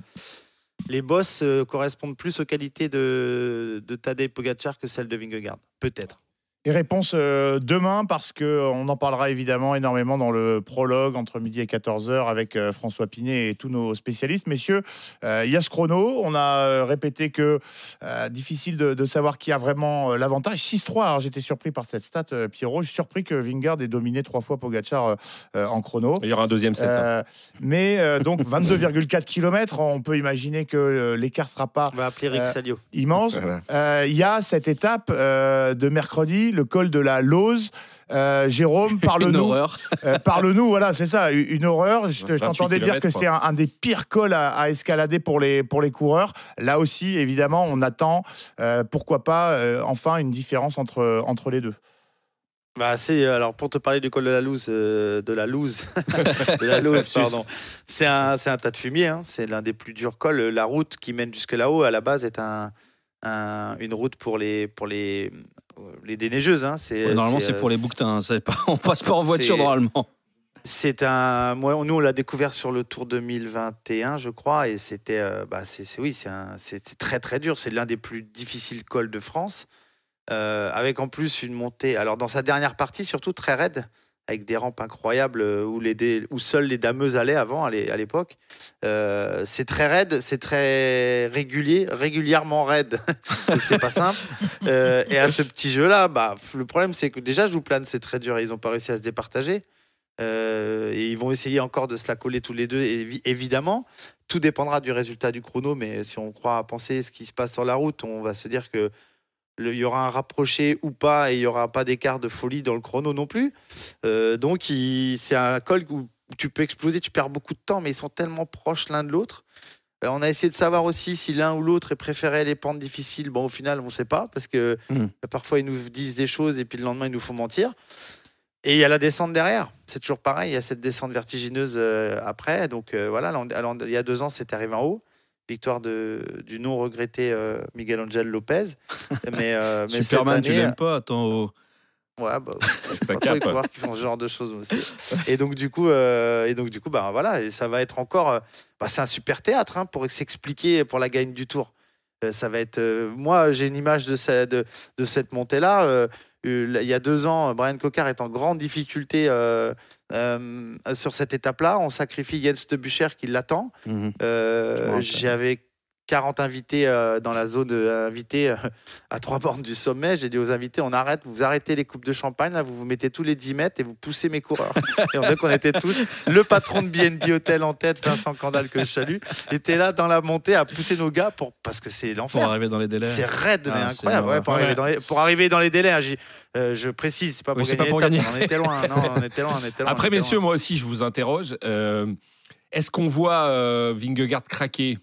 [SPEAKER 5] les bosses euh, correspondent plus aux qualités de, de Tadej Pogacar que celles de Vingegaard. Peut-être.
[SPEAKER 3] Et réponse euh, demain, parce qu'on en parlera évidemment énormément dans le prologue entre midi et 14h avec euh, François Pinet et tous nos spécialistes. Messieurs, euh, il y a ce chrono. On a euh, répété que euh, difficile de, de savoir qui a vraiment euh, l'avantage. 6-3, alors j'étais surpris par cette stat, euh, Pierrot. Je suis surpris que Vingard ait dominé trois fois Pogacar euh, euh, en chrono.
[SPEAKER 2] Il y aura un deuxième set. hein.
[SPEAKER 3] Euh, mais euh, donc 22,4 km, on peut imaginer que euh, l'écart sera pas
[SPEAKER 5] On va appeler Rick
[SPEAKER 3] Euh,
[SPEAKER 5] Salio.
[SPEAKER 3] immense.
[SPEAKER 2] Voilà.
[SPEAKER 3] Euh, Il y a cette étape euh, de mercredi, le col de la Lose. Euh, Jérôme,
[SPEAKER 7] Une
[SPEAKER 3] parle-nous.
[SPEAKER 7] horreur.
[SPEAKER 3] euh, parle-nous, voilà, c'est ça, une une horreur. Je, te- je
[SPEAKER 2] 28
[SPEAKER 3] t'entendais dire que c'est un, un des pires cols à, à escalader pour les, pour les coureurs. Là aussi, évidemment, on attend, euh, pourquoi pas, euh, enfin, une différence entre, entre les deux.
[SPEAKER 5] Bah, c'est alors pour te parler du col de la loose, euh, de la loose, (laughs) de la loose, pardon. C'est un, c'est un tas de fumier. hein. C'est l'un des plus durs cols. La route qui mène jusque là-haut, à la base, est un, un- une route pour les, pour les, les déneigeuses. hein. C'est,
[SPEAKER 7] Ouais, normalement, c'est
[SPEAKER 5] euh,
[SPEAKER 7] pour les bouquetins. hein, pas- (laughs) on passe pas en voiture normalement.
[SPEAKER 5] C'est un. Moi, nous, on l'a découvert sur le Tour 2021, je crois, et c'était. euh, bah, c'est, c'est- oui, c'est, un- c'est c'est très très dur. C'est l'un des plus difficiles cols de France, euh, avec en plus une montée. Alors dans sa dernière partie, surtout très raide, avec des rampes incroyables euh, où les dé- où seules les dameuses allaient avant à l'é- à l'époque. Euh, c'est très raide, c'est très régulier, régulièrement raide. (laughs) Donc c'est pas simple. (laughs) Euh, et à ce petit jeu-là, bah, le problème c'est que déjà joue plane, c'est très dur. et Ils ont pas réussi à se départager. Euh, et ils vont essayer encore de se la coller tous les deux, évi- évidemment. Tout dépendra du résultat du chrono, mais si on croit à penser ce qui se passe sur la route, on va se dire que il y aura un rapproché ou pas, et il y aura pas d'écart de folie dans le chrono non plus. Euh, donc c'est un col où, tu peux exploser, tu perds beaucoup de temps, mais ils sont tellement proches l'un de l'autre. Euh, on a essayé de savoir aussi si l'un ou l'autre préférait les pentes difficiles. Bon, au final, on ne sait pas, parce que
[SPEAKER 7] Hmm.
[SPEAKER 5] parfois ils nous disent des choses et puis le lendemain ils nous font mentir. Et il y a la descente derrière. C'est toujours pareil. Il y a cette descente vertigineuse euh, après. Donc euh, voilà, il y a deux ans, c'était arrivé en haut. Victoire de, du non regretté euh, Miguel Angel Lopez. (laughs) Mais, euh, mais cette
[SPEAKER 7] Superman, tu
[SPEAKER 5] année,
[SPEAKER 7] l'aimes pas Attends, oh.
[SPEAKER 5] Ouais, bah, (laughs)
[SPEAKER 2] Ça
[SPEAKER 5] pas trop
[SPEAKER 2] cape.
[SPEAKER 5] les coureurs qui font ce genre de choses aussi. (laughs) Et donc du coup, euh, et donc du coup, bah voilà, et ça va être encore, euh, bah, c'est un super théâtre hein, pour s'expliquer pour la gagne du Tour. Euh, ça va être, euh, moi, j'ai une image de, de, de cette montée-là. euh, euh, là, il y a deux ans, Brian Cocard est en grande difficulté euh, sur cette étape-là. On sacrifie Jens de Bucher qui l'attend.
[SPEAKER 7] Mhm.
[SPEAKER 5] Euh. J'avais 40 invités euh, dans la zone euh, invitée euh, à trois bornes du sommet. J'ai dit aux invités, on arrête, vous arrêtez les coupes de champagne, là, vous vous mettez tous les 10 mètres et vous poussez mes coureurs. (laughs) et on voit qu'on était tous, le patron de BNB Hotel en tête, Vincent Candal, que je salue, était là dans la montée à pousser nos gars pour, parce que c'est
[SPEAKER 7] Pour
[SPEAKER 5] l'enfer.
[SPEAKER 7] arriver dans les délais.
[SPEAKER 5] C'est raide, mais
[SPEAKER 7] Ah,
[SPEAKER 5] incroyable. Ouais, pour,
[SPEAKER 2] Ouais.
[SPEAKER 5] arriver dans les, pour arriver dans les délais, hein, euh, je précise, c'est pas pour
[SPEAKER 7] Oui,
[SPEAKER 5] gagner
[SPEAKER 7] pas pour gagner.
[SPEAKER 5] On était loin, non, on était loin, on était loin.
[SPEAKER 2] Après,
[SPEAKER 5] était
[SPEAKER 2] messieurs,
[SPEAKER 5] loin.
[SPEAKER 2] moi aussi, je vous interroge. Est-ce qu'on voit Vingegaard craquer?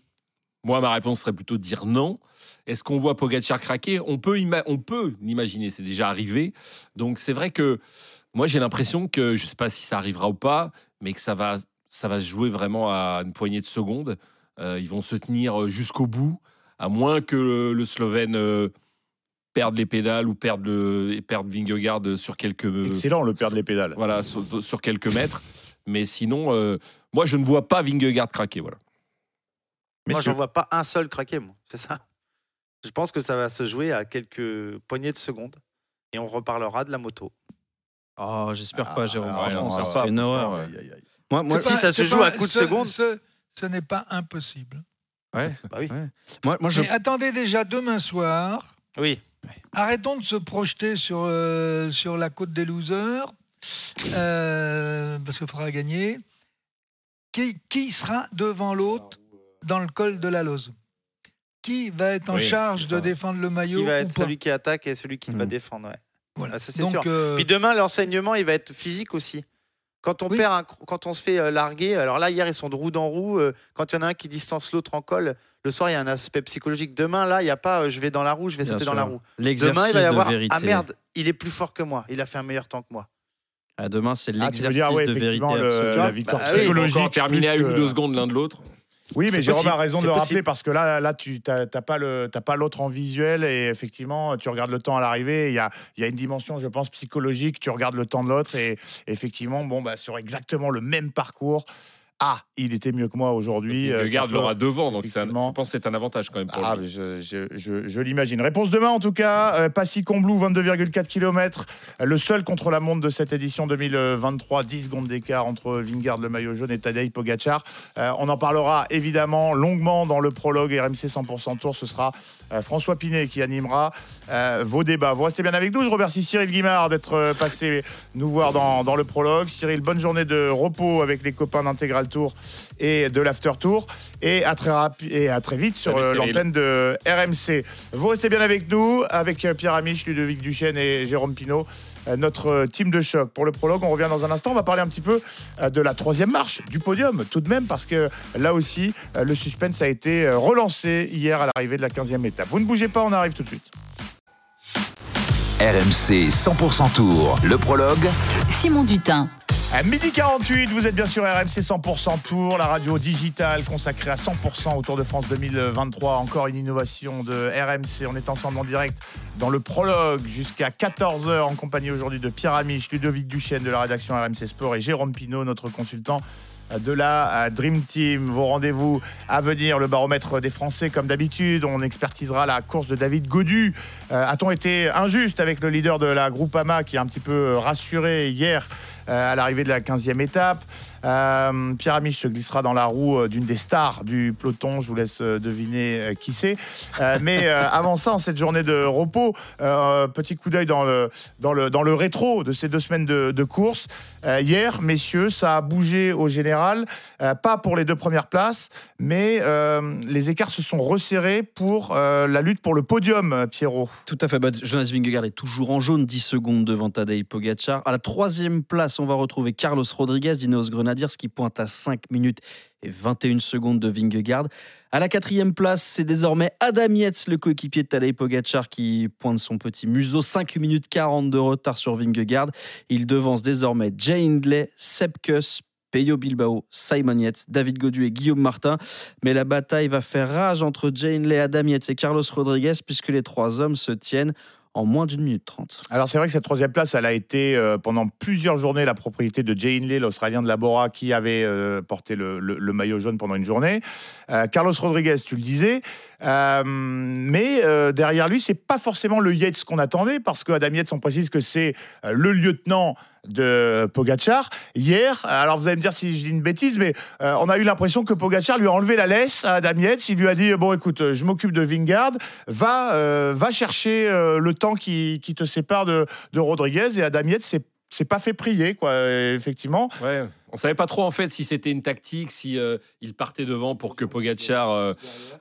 [SPEAKER 2] Moi, ma réponse serait plutôt de dire non. Est-ce qu'on voit Pogacar craquer? On peut, on peut l'imaginer, c'est déjà arrivé. Donc, c'est vrai que moi, j'ai l'impression que, je ne sais pas si ça arrivera ou pas, mais que ça va, ça va se jouer vraiment à une poignée de secondes. Euh, ils vont se tenir jusqu'au bout, à moins que le, le Slovène euh, perde les pédales ou perde, le, perde Vingegaard sur quelques...
[SPEAKER 3] Excellent, le perdre les pédales.
[SPEAKER 2] Voilà, sur, sur quelques mètres. Mais sinon, euh, moi, je ne vois pas Vingegaard craquer. Voilà.
[SPEAKER 5] Moi,
[SPEAKER 3] Messieurs.
[SPEAKER 5] j'en vois pas un seul craquer, moi. C'est ça. Je pense que ça va se jouer à quelques poignées de secondes. Et on reparlera de la moto.
[SPEAKER 7] Oh, j'espère pas, Jérôme.
[SPEAKER 3] Ah,
[SPEAKER 7] ça
[SPEAKER 3] ah,
[SPEAKER 7] une horreur.
[SPEAKER 2] ouais.
[SPEAKER 3] Aïe, aïe, aïe.
[SPEAKER 7] Moi, moi,
[SPEAKER 5] Si ça se joue à coup de
[SPEAKER 9] ce-
[SPEAKER 5] seconde.
[SPEAKER 9] ce- ce n'est pas impossible.
[SPEAKER 7] Ouais.
[SPEAKER 5] Bah oui.
[SPEAKER 7] ouais. Moi, moi, je.
[SPEAKER 9] Mais attendez déjà demain soir.
[SPEAKER 5] Oui.
[SPEAKER 9] Arrêtons de se projeter sur, euh, sur la côte des losers, euh, parce qu'il faudra gagner. Qui, qui sera devant l'autre dans le col de la Lose Qui va être en
[SPEAKER 2] Oui,
[SPEAKER 9] charge de défendre le maillot
[SPEAKER 5] Qui va être celui qui attaque et celui qui va
[SPEAKER 7] Mm.
[SPEAKER 5] défendre. Ouais.
[SPEAKER 9] Voilà.
[SPEAKER 5] Ah, ça, c'est sûr.
[SPEAKER 9] euh,
[SPEAKER 5] Puis demain, l'enseignement, il va être physique aussi. Quand on,
[SPEAKER 9] Oui.
[SPEAKER 5] perd un- quand on se fait euh, larguer, alors là, hier, ils sont de roue dans roue. euh, quand il y en a un qui distance l'autre en col, le soir, il y a un aspect psychologique. Demain, là, il n'y a pas euh, je vais dans la roue, je vais
[SPEAKER 7] Bien
[SPEAKER 5] sauter dans la roue. Demain, il va y avoir
[SPEAKER 7] vérité.
[SPEAKER 5] Ah merde, il est plus fort que moi. Il a fait un meilleur temps que moi.
[SPEAKER 7] Ah, demain, c'est
[SPEAKER 3] Ah,
[SPEAKER 7] l'exercice
[SPEAKER 3] ouais,
[SPEAKER 7] de vérité.
[SPEAKER 3] le- la victoire
[SPEAKER 5] Bah oui,
[SPEAKER 3] psychologique.
[SPEAKER 2] Encore terminé à une ou deux secondes l'un de l'autre.
[SPEAKER 3] Oui, mais Jérôme a
[SPEAKER 5] possible,
[SPEAKER 3] raison de le rappeler parce que là, là tu n'as pas l'autre en visuel et effectivement, tu regardes le temps à l'arrivée. Il y a, y a une dimension, je pense, psychologique. Tu regardes le temps de l'autre et effectivement, bon, bah, sur exactement le même parcours. Ah, il était mieux que moi aujourd'hui. euh,
[SPEAKER 2] Le
[SPEAKER 3] ça
[SPEAKER 2] garde l'aura devant, donc c'est un-
[SPEAKER 3] effectivement.
[SPEAKER 2] je pense que c'est un avantage quand même. pour
[SPEAKER 3] Ah,
[SPEAKER 2] lui.
[SPEAKER 3] je, je- je- je l'imagine. Réponse demain en tout cas. Euh, Passy Combloux, 22,4 km. Le seul contre la montre de cette édition 2023. 10 secondes d'écart entre Vingard, le maillot jaune, et Tadej Pogacar. Euh, on en parlera évidemment longuement dans le prologue RMC 100% Tour. Ce sera euh, François Pinet qui animera euh, vos débats. Vous restez bien avec nous. Je remercie Cyril Guimard d'être euh, passé nous voir dans, dans le prologue. Cyril, bonne journée de repos avec les copains d'Intégral Tour et de l'After Tour. Et à très, rapi- et à très vite sur euh, l'antenne de RMC. Vous restez bien avec nous, avec euh, Pierre Amiche, Ludovic Duchesne et Jérôme Pinault, euh, notre euh, team de choc. Pour le prologue, on revient dans un instant. On va parler un petit peu euh, de la troisième marche, du podium, tout de même, parce que là aussi, euh, le suspense a été euh, relancé hier à l'arrivée de la 15e étape. Vous ne bougez pas, on arrive tout de suite.
[SPEAKER 1] RMC 100% Tour, le prologue.
[SPEAKER 12] Simon Dutin.
[SPEAKER 3] À midi 48, vous êtes bien sûr RMC 100% Tour, la radio digitale consacrée à 100% au Tour de France 2023. Encore une innovation de RMC. On est ensemble en direct dans le prologue jusqu'à 14h en compagnie aujourd'hui de Pierre Amiche, Ludovic Duchesne de la rédaction RMC Sport et Jérôme Pinault, notre consultant de la euh, Dream Team. Vos rendez-vous à venir, le baromètre des Français comme d'habitude. On expertisera la course de David Godu. Euh, A-t-on été injuste avec le leader de la Groupama qui a un petit peu euh, rassuré hier à l'arrivée de la 15e étape Euh, Pierre Amiche se glissera dans la roue euh, d'une des stars du peloton. Je vous laisse euh, deviner euh, qui c'est. Euh, mais euh, (laughs) avant ça, en cette journée de repos, euh, petit coup d'œil dans le, dans, rétro de ces deux semaines de course. Euh, hier, messieurs, ça a bougé au général, euh, pas pour les deux premières places, mais euh, les écarts se sont resserrés pour la lutte pour le podium, Pierrot.
[SPEAKER 7] Tout à fait. Jonas Vingegaard est toujours en jaune, 10 secondes devant Tadej Pogacar. À la troisième place, on va retrouver Carlos Rodriguez d'Ineos Grenadiers qui pointe à 5 minutes et 21 secondes de Vingegaard. À la quatrième place, c'est désormais Adam Yates, le coéquipier de Tadej Pogacar, qui pointe son petit museau. 5 minutes 40 de retard sur Vingegaard. Il devance désormais Jay Hindley, Sepp Kuss, Peyo Bilbao, Simon Yates, David Godu et Guillaume Martin. Mais la bataille va faire rage entre Jay Hindley, Adam Yates et Carlos Rodriguez, puisque les trois hommes se tiennent en moins d'une minute trente.
[SPEAKER 3] Alors c'est vrai que cette troisième place, elle a été euh, pendant plusieurs journées la propriété de Jay Hindley, l'Australien de la Bora, qui avait euh, porté le, le- le maillot jaune pendant une journée. Euh, Carlos Rodriguez, tu le disais, Euh, mais euh, derrière lui, c'est pas forcément le Yates qu'on attendait, parce que Adam Yates, on précise que c'est euh, le lieutenant de Pogachar. Hier, alors vous allez me dire si je dis une bêtise, mais on a eu l'impression que Pogachar lui a enlevé la laisse à Adam Yates. Il lui a dit bon, écoute, je m'occupe de Vingard, va, va chercher le temps qui, te sépare de, Rodriguez. Et Adam Yates, c'est c'est pas fait prier, quoi, euh, effectivement.
[SPEAKER 2] Ouais. On savait pas trop en fait si c'était une tactique, si euh, il partait devant pour que Pogacar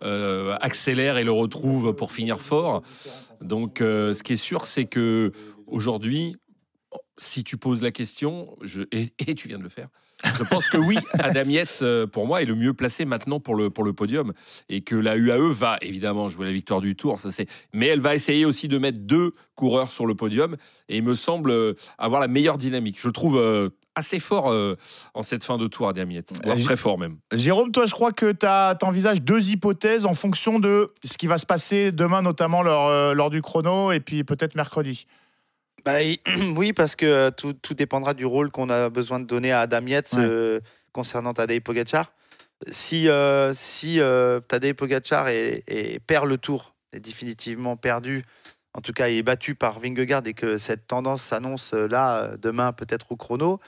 [SPEAKER 2] euh, accélère et le retrouve pour finir fort. Donc, ce qui est sûr, c'est que aujourd'hui, si tu poses la question, je, et tu viens de le faire, je pense que oui, Adam Yates, euh, pour moi, est le mieux placé maintenant pour le, pour le podium. Et que la UAE va évidemment jouer la victoire du tour, ça c'est. Mais elle va essayer aussi de mettre deux coureurs sur le podium. Et il me semble euh, avoir la meilleure dynamique. Je le trouve euh, assez fort euh, en cette fin de tour, Adam Yates. Voire très fort même.
[SPEAKER 3] Jérôme, toi, je crois que tu envisages deux hypothèses en fonction de ce qui va se passer demain, notamment lors, euh, lors du chrono, et puis peut-être mercredi.
[SPEAKER 5] Bah, (clears throat) oui, parce que euh, tout, tout dépendra du rôle qu'on a besoin de donner à Adam Yates
[SPEAKER 3] Ouais.
[SPEAKER 5] euh, concernant Tadej Pogacar. Si, euh, si euh, Tadej Pogacar est- est- perd le tour, est définitivement perdu, en tout cas il est battu par Vingegaard et que cette tendance s'annonce là, demain peut-être au chrono,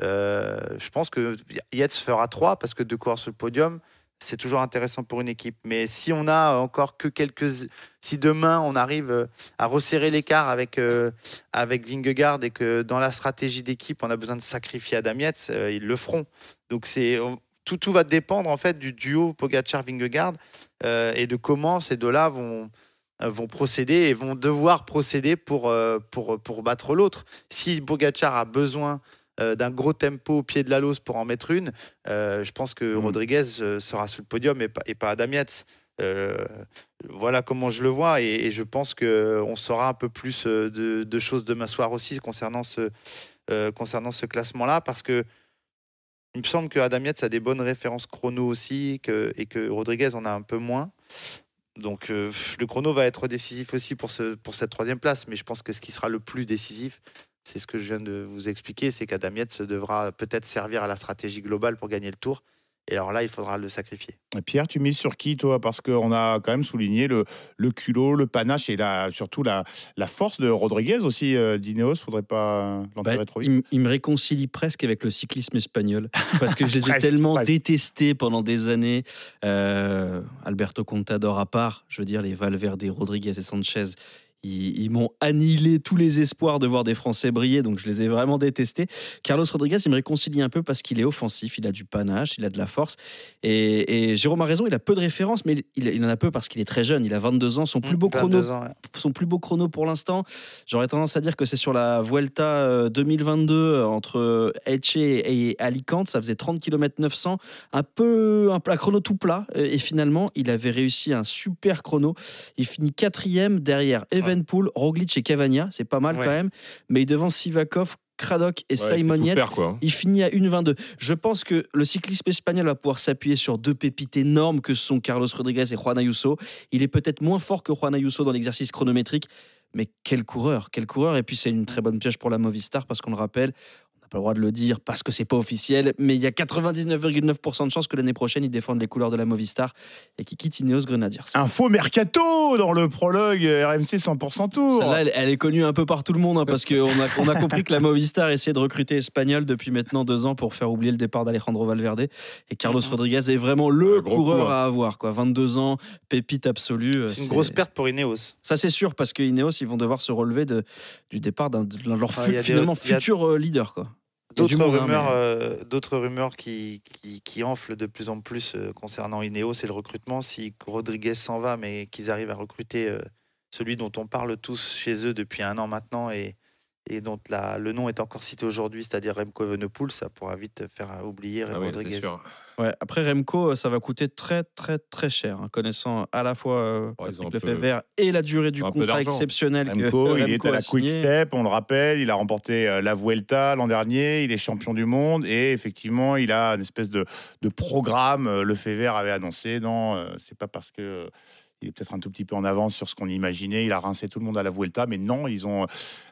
[SPEAKER 5] je pense que Yates fera 3 parce que deux coureurs sur le podium, c'est toujours intéressant pour une équipe. Mais si on a encore que quelques. Si demain on arrive euh, à resserrer l'écart avec, euh, avec Vingegaard et que dans la stratégie d'équipe on a besoin de sacrifier Adam Yates, euh, ils le feront. Donc c'est. Tout, tout va dépendre en fait du duo Pogacar-Vingegaard euh, et de comment ces deux-là vont, euh, vont procéder et vont devoir procéder pour, euh, pour, pour battre l'autre. Si Pogacar a besoin euh, d'un gros tempo au pied de la lose pour en mettre une, euh, je pense que Rodriguez euh, sera sur le podium et pas, et pas Adam Yates. Voilà comment je le vois et, et je pense qu'on saura un peu plus de, de choses demain soir aussi concernant ce, concernant ce classement-là parce que il me semble que Adam Yates a des bonnes références chrono aussi que, et que Rodriguez en a un peu moins. Donc euh, le chrono va être décisif aussi pour, ce, pour cette troisième place, mais je pense que ce qui sera le plus décisif, c'est ce que je viens de vous expliquer, c'est qu'Adam Yates devra peut-être servir à la stratégie globale pour gagner le tour. Et alors là, il faudra le sacrifier.
[SPEAKER 3] Pierre, tu mises sur qui, toi? Parce qu'on a quand même souligné le, le culot, le panache et la, surtout la, la force de Rodriguez aussi, euh, d'Ineos. Faudrait pas l'enterrer
[SPEAKER 7] Bah,
[SPEAKER 3] trop
[SPEAKER 7] il,
[SPEAKER 3] vite.
[SPEAKER 7] il me réconcilie presque avec le cyclisme espagnol parce que je les ai (laughs)
[SPEAKER 3] Presque,
[SPEAKER 7] tellement
[SPEAKER 3] presque.
[SPEAKER 7] détestés pendant des années. Euh, Alberto Contador à part, je veux dire les Valverde, Rodriguez et Sanchez. Ils, ils m'ont annihilé tous les espoirs de voir des Français briller, donc je les ai vraiment détestés. Carlos Rodriguez, il me réconcilie un peu parce qu'il est offensif, il a du panache, il a de la force. Et, et Jérôme a raison, il a peu de références, mais il, il en a peu parce qu'il est très jeune. Il a 22 ans, son plus beau chrono
[SPEAKER 5] 22 ans, ouais.
[SPEAKER 7] son plus beau chrono pour l'instant. J'aurais tendance à dire que c'est sur la Vuelta euh, 2022 euh, entre Elche et Alicante. Ça faisait 30 km 900, un peu un, plat- chrono tout plat. Euh, Et finalement, il avait réussi un super chrono. Il finit quatrième derrière Evenpool, Roglic et Cavagna. C'est pas mal
[SPEAKER 5] Ouais.
[SPEAKER 7] quand même. Mais devant Sivakov, Craddock et
[SPEAKER 2] Ouais, c'est
[SPEAKER 7] Simon
[SPEAKER 2] tout
[SPEAKER 7] Yates,
[SPEAKER 2] faire, quoi.
[SPEAKER 7] il finit à 1,22. Je pense que le cyclisme espagnol va pouvoir s'appuyer sur deux pépites énormes que sont Carlos Rodriguez et Juan Ayuso. Il est peut-être moins fort que Juan Ayuso dans l'exercice chronométrique, mais quel coureur, quel coureur. Et puis c'est une très bonne piège pour la Movistar parce qu'on le rappelle, pas le droit de le dire parce que c'est pas officiel, mais il y a 99,9% de chances que l'année prochaine ils défendent les couleurs de la Movistar et qu'ils quittent Ineos Grenadiers.
[SPEAKER 3] Un faux mercato dans le prologue RMC 100% Tour.
[SPEAKER 7] Celle-là, elle, elle est connue un peu par tout le monde hein, parce qu'on a, on a compris que la Movistar essayait de recruter espagnol depuis maintenant deux ans pour faire oublier le départ d'Alejandro Valverde. Et Carlos Rodriguez est vraiment le coureur
[SPEAKER 2] coup, hein.
[SPEAKER 7] à avoir. Quoi. 22 ans, pépite absolue. euh,
[SPEAKER 5] C'est une grosse perte pour Ineos.
[SPEAKER 7] Ça, c'est sûr parce que Ineos, ils vont devoir se relever de, du départ d'un de leur
[SPEAKER 5] Ah,
[SPEAKER 7] fu- finalement
[SPEAKER 5] a-
[SPEAKER 7] futur euh, leader. Quoi.
[SPEAKER 5] D'autres
[SPEAKER 7] hein, mais-
[SPEAKER 5] euh, d'autres rumeurs qui, qui, qui enflent de plus en plus euh, concernant Ineos, c'est le recrutement. Si Rodriguez s'en va, mais qu'ils arrivent à recruter euh, celui dont on parle tous chez eux depuis un an maintenant et, et dont la, le nom est encore cité aujourd'hui, c'est-à-dire Remco Evenepoel, ça pourra vite faire oublier
[SPEAKER 2] Ah oui,
[SPEAKER 5] Rodriguez.
[SPEAKER 7] Ouais, après Remco, euh, ça va coûter très très très cher, hein, connaissant à la fois euh,
[SPEAKER 2] ont
[SPEAKER 7] Patrick
[SPEAKER 2] un peu-
[SPEAKER 7] Lefebvre et la durée du contrat exceptionnel que
[SPEAKER 3] Remco, il est
[SPEAKER 7] Remco
[SPEAKER 3] à la Quick. Step, on le rappelle, il a remporté euh, la Vuelta l'an dernier, il est champion du monde et effectivement, il a une espèce de, de programme. euh, Le fait vert avait annoncé, non, euh, c'est pas parce que euh, il est peut-être un tout petit peu en avance sur ce qu'on imaginait. Il a rincé tout le monde à la Vuelta, mais non, ils ont,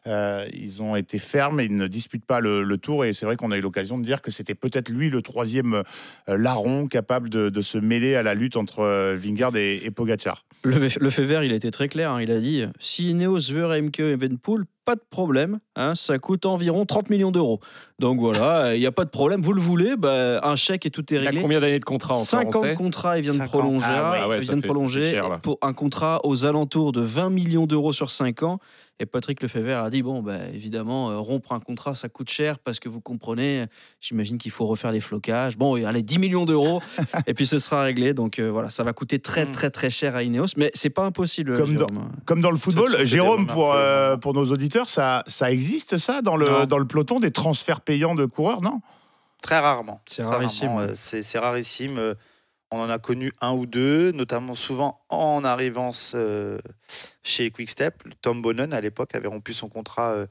[SPEAKER 3] euh, ils ont été fermes et ils ne disputent pas le, tour. Et c'est vrai qu'on a eu l'occasion de dire que c'était peut-être lui le troisième euh, larron capable de, se mêler à la lutte entre euh, Vingard et, et Pogacar.
[SPEAKER 7] Le, le fait vert, il a été très clair. hein, Il a dit si Ineos veut Remco Evenpool, pas de problème. hein, ça coûte environ 30 millions d'euros. Donc voilà, (laughs) il n'y a pas de problème. Vous le voulez, bah, un chèque et tout est
[SPEAKER 2] Il a
[SPEAKER 7] réglé.
[SPEAKER 2] combien d'années de contrat encore
[SPEAKER 7] 5 ans
[SPEAKER 2] on
[SPEAKER 7] de
[SPEAKER 2] sait
[SPEAKER 7] contrat, il vient de prolonger.
[SPEAKER 2] Ah ouais, ah ouais,
[SPEAKER 7] il vient de prolonger
[SPEAKER 2] cher,
[SPEAKER 7] pour un contrat aux alentours de 20 millions d'euros sur 5 ans. Et Patrick Lefebvre a dit bon, bah, évidemment, euh, rompre un contrat, ça coûte cher parce que vous comprenez, j'imagine qu'il faut refaire les flocages. Bon, allez, 10 millions d'euros, (laughs) et puis ce sera réglé. Donc euh, voilà, ça va coûter très,
[SPEAKER 5] Mm.
[SPEAKER 7] très, très cher à Ineos, mais c'est pas impossible.
[SPEAKER 3] Comme dans-
[SPEAKER 7] Jérôme.
[SPEAKER 3] Comme dans le football, Jérôme, pour, euh, pour nos auditeurs, ça, ça existe ça dans le,
[SPEAKER 5] Non.
[SPEAKER 3] dans le peloton des transferts payants de coureurs, non?
[SPEAKER 5] Très rarement.
[SPEAKER 7] C'est rarissime, ouais.
[SPEAKER 5] euh, C'est rarissime. euh, On en a connu un ou deux, notamment souvent en arrivance euh, chez Quickstep. Tom Bonnen, à l'époque, avait rompu son contrat euh,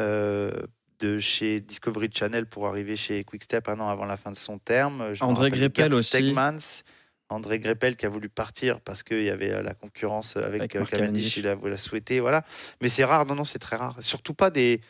[SPEAKER 5] euh, de chez Discovery Channel pour arriver chez Quickstep un an avant la fin de son terme. Je
[SPEAKER 7] André Greppel aussi.
[SPEAKER 5] Stegmans. André Greppel qui a voulu partir parce qu'il y avait euh, la concurrence avec,
[SPEAKER 7] Avec
[SPEAKER 5] euh, Cavendish,
[SPEAKER 7] Cavendish.
[SPEAKER 5] il a, il a souhaité. Voilà. Mais c'est rare, non, non, c'est très rare. Surtout pas des.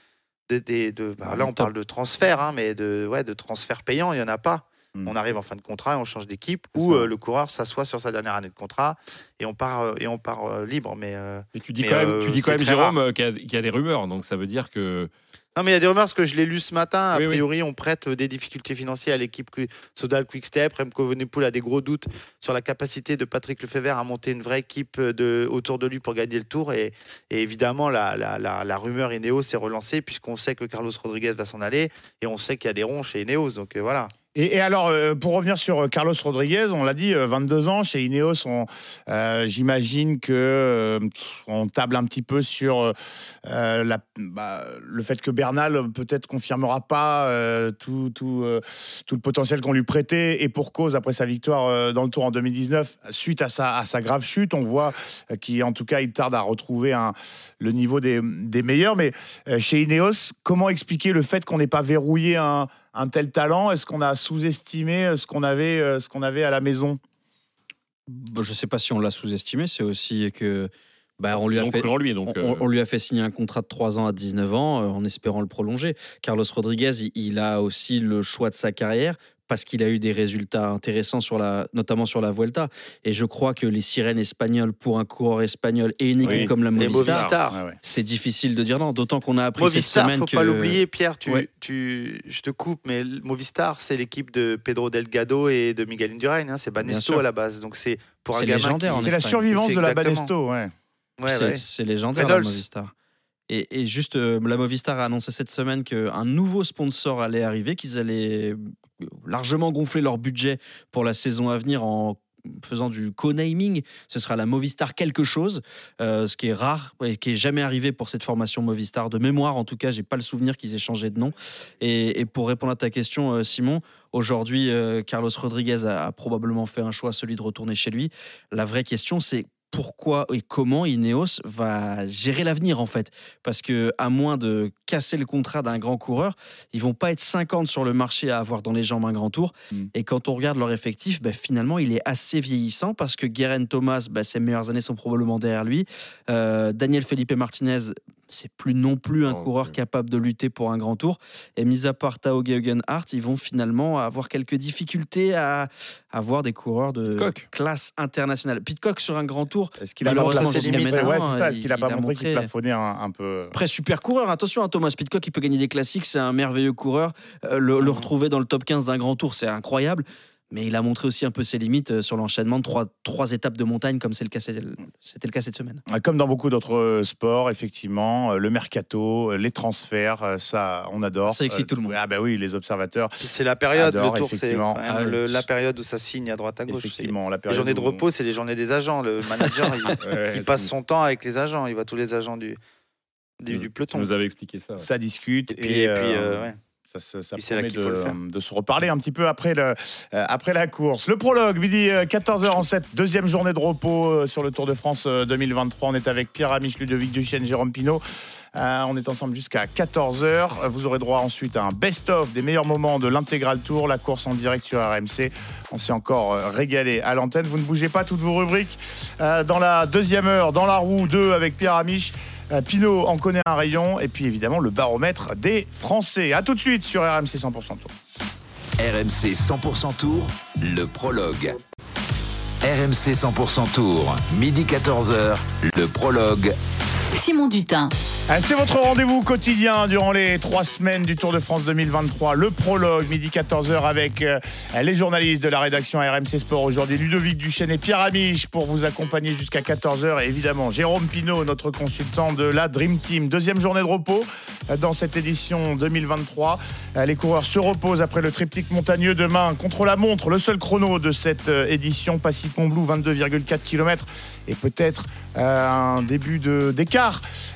[SPEAKER 5] des, des- de, bah,
[SPEAKER 7] Ah,
[SPEAKER 5] là, on parle de transfert, hein, mais de, ouais, de transfert payant, il n'y en a pas.
[SPEAKER 3] Mm.
[SPEAKER 5] on arrive en fin de contrat et on change d'équipe, ou euh, le coureur s'assoit sur sa dernière année de contrat et on part, et on part euh, libre. Mais, euh,
[SPEAKER 2] Et tu dis
[SPEAKER 5] Mais,
[SPEAKER 2] quand même, tu dis quand même Jérôme, qu'il y, a- qu'il y a des rumeurs. Donc ça veut dire que.
[SPEAKER 5] Non, mais il y a des rumeurs parce que je l'ai lu ce matin. A
[SPEAKER 2] Oui, oui.
[SPEAKER 5] priori, on prête euh, des difficultés financières à l'équipe Qui- Sodal Quickstep. Remco Evenepoel a des gros doutes sur la capacité de Patrick Lefebvre à monter une vraie équipe euh, de, autour de lui pour gagner le tour. Et, et évidemment, la, la, la, la rumeur Ineos s'est relancée puisqu'on sait que Carlos Rodriguez va s'en aller et on sait qu'il y a des ronds chez Ineos. Donc euh, voilà.
[SPEAKER 3] Et, alors, euh, pour revenir sur euh, Carlos Rodriguez, on l'a dit, euh, 22 ans chez Ineos, euh, j'imagine que euh, on table un petit peu sur euh, euh, bah, le fait que Bernal euh, peut-être confirmera pas euh, tout, tout, euh, tout le potentiel qu'on lui prêtait et pour cause après sa victoire euh, dans le Tour en 2019 suite à sa, grave chute, on voit euh, qu'il en tout cas il tarde à retrouver le niveau des, des meilleurs. Mais euh, chez Ineos, comment expliquer le fait qu'on n'ait pas verrouillé un un tel talent Est-ce qu'on a sous-estimé euh, ce qu'on avait, euh, ce qu'on avait à la maison?
[SPEAKER 7] Bon, je ne sais pas si on l'a sous-estimé, c'est aussi que bah, on lui a fait.
[SPEAKER 2] cru en lui. Donc,
[SPEAKER 7] on,
[SPEAKER 2] euh,
[SPEAKER 7] on lui a fait signer un contrat de 3 ans à 19 ans euh, en espérant le prolonger. Carlos Rodriguez, il, il a aussi le choix de sa carrière parce qu'il a eu des résultats intéressants, sur la, notamment sur la Vuelta. Et je crois que les sirènes espagnoles pour un coureur espagnol et une équipe
[SPEAKER 3] Oui,
[SPEAKER 7] comme la Movistar, c'est difficile de dire non. D'autant qu'on a appris cette
[SPEAKER 5] Movistar,
[SPEAKER 7] semaine
[SPEAKER 5] faut
[SPEAKER 7] que
[SPEAKER 5] pas l'oublier, Pierre. Tu,
[SPEAKER 7] Ouais.
[SPEAKER 5] tu, je te coupe, mais Movistar, c'est l'équipe de Pedro Delgado et de Miguel Indurain. hein, c'est Banesto à la base. Donc c'est pour un gamin
[SPEAKER 3] C'est la survivance de la. Banesto, ouais.
[SPEAKER 5] Ouais,
[SPEAKER 7] c'est
[SPEAKER 5] ouais.
[SPEAKER 7] légendaire la
[SPEAKER 5] Reynolds.
[SPEAKER 7] Movistar. Et, et juste, euh, la Movistar a annoncé cette semaine qu'un nouveau sponsor allait arriver, qu'ils allaient largement gonfler leur budget pour la saison à venir en faisant du co-naming. Ce sera la Movistar quelque chose, euh, ce qui est rare et qui est jamais arrivé pour cette formation Movistar. De mémoire, en tout cas, j'ai pas le souvenir qu'ils aient changé de nom. Et, pour répondre à ta question, euh, Simon, aujourd'hui, euh, Carlos Rodriguez a, a probablement fait un choix, celui de retourner chez lui. La vraie question, c'est pourquoi et comment Ineos va gérer l'avenir en fait. Parce que à moins de casser le contrat d'un grand coureur ils vont pas être 50 sur le marché à avoir dans les jambes un grand tour.
[SPEAKER 3] Mm.
[SPEAKER 7] et quand on regarde leur effectif ben, finalement il est assez vieillissant parce que Guerin Thomas ben, ses meilleures années sont probablement derrière lui. Euh, Daniel Felipe Martinez c'est plus non plus un
[SPEAKER 2] Non,
[SPEAKER 7] coureur capable de lutter pour un grand tour et mis à part Tao Geoghegan-Hart ils vont finalement avoir quelques difficultés à avoir des coureurs de
[SPEAKER 2] Pitcock.
[SPEAKER 7] classe internationale Pitcock sur un grand tour
[SPEAKER 3] Est-ce qu'il a
[SPEAKER 7] Malheureusement,
[SPEAKER 3] Ouais, ça. Est-ce
[SPEAKER 7] il-
[SPEAKER 3] qu'il a pas
[SPEAKER 7] il
[SPEAKER 3] montré qu'il plafonnait un, un peu
[SPEAKER 7] après, super coureur. Attention, à Thomas Pitcock, il peut gagner des classiques. C'est un merveilleux coureur. Euh, le, le retrouver dans le top 15 d'un grand tour, c'est incroyable. Mais il a montré aussi un peu ses limites euh, sur l'enchaînement de trois, trois étapes de montagne, comme le c'était le cas cette semaine.
[SPEAKER 3] Comme dans beaucoup d'autres euh, sports, effectivement, euh, le mercato, les transferts, ça, on adore.
[SPEAKER 7] Ça excite
[SPEAKER 3] Euh,
[SPEAKER 7] tout le monde.
[SPEAKER 3] Ah bah oui, les observateurs,
[SPEAKER 5] c'est la période,
[SPEAKER 3] Adore,
[SPEAKER 5] le tour, c'est
[SPEAKER 7] Ah, oui.
[SPEAKER 5] la période où ça signe à droite à gauche.
[SPEAKER 3] Effectivement, la
[SPEAKER 5] Les journées de repos, c'est les journées des agents. Le manager, il, (laughs)
[SPEAKER 3] Ouais,
[SPEAKER 5] il passe son temps avec les agents. Il voit tous les agents du, du, peloton.
[SPEAKER 2] nous avais expliqué ça. ouais.
[SPEAKER 3] Ça discute
[SPEAKER 5] Et puis, et puis, euh, ouais.
[SPEAKER 3] Ça, ça promet
[SPEAKER 5] faire.
[SPEAKER 3] de, de se reparler un petit peu après, le, euh, après la course. Le prologue, midi 14h en 7, deuxième journée de repos euh, sur le Tour de France euh, 2023. On est avec Pierre Amiche, Ludovic Duchesne, Jérôme Pinault. Euh, on est ensemble jusqu'à 14h. Vous aurez droit ensuite à un best-of des meilleurs moments de l'intégral tour, la course en direct sur RMC. On s'est encore euh, régalé à l'antenne. Vous ne bougez pas toutes vos rubriques. Euh, dans la deuxième heure, dans la roue 2 avec Pierre Amiche. Euh, Pinot en connaît un rayon. Et puis évidemment, le baromètre des Français. A tout de suite sur RMC 100% Tour.
[SPEAKER 1] RMC 100% Tour, le prologue. RMC 100% Tour, midi 14h, le prologue.
[SPEAKER 12] Simon Dutin.
[SPEAKER 3] Ah, C'est votre rendez-vous quotidien durant les trois semaines du Tour de France 2023. Le prologue, midi 14h, avec euh, les journalistes de la rédaction RMC Sport aujourd'hui, Ludovic Duchesne et Pierre Amiche pour vous accompagner jusqu'à 14h. Et évidemment, Jérôme Pinault, notre consultant de la Dream Team. Deuxième journée de repos euh, dans cette édition 2023. Euh, Les coureurs se reposent après le triptyque montagneux demain contre la montre. Le seul chrono de cette édition, Passy-Pont-Blou, 22,4 km. Et peut-être un début d'écart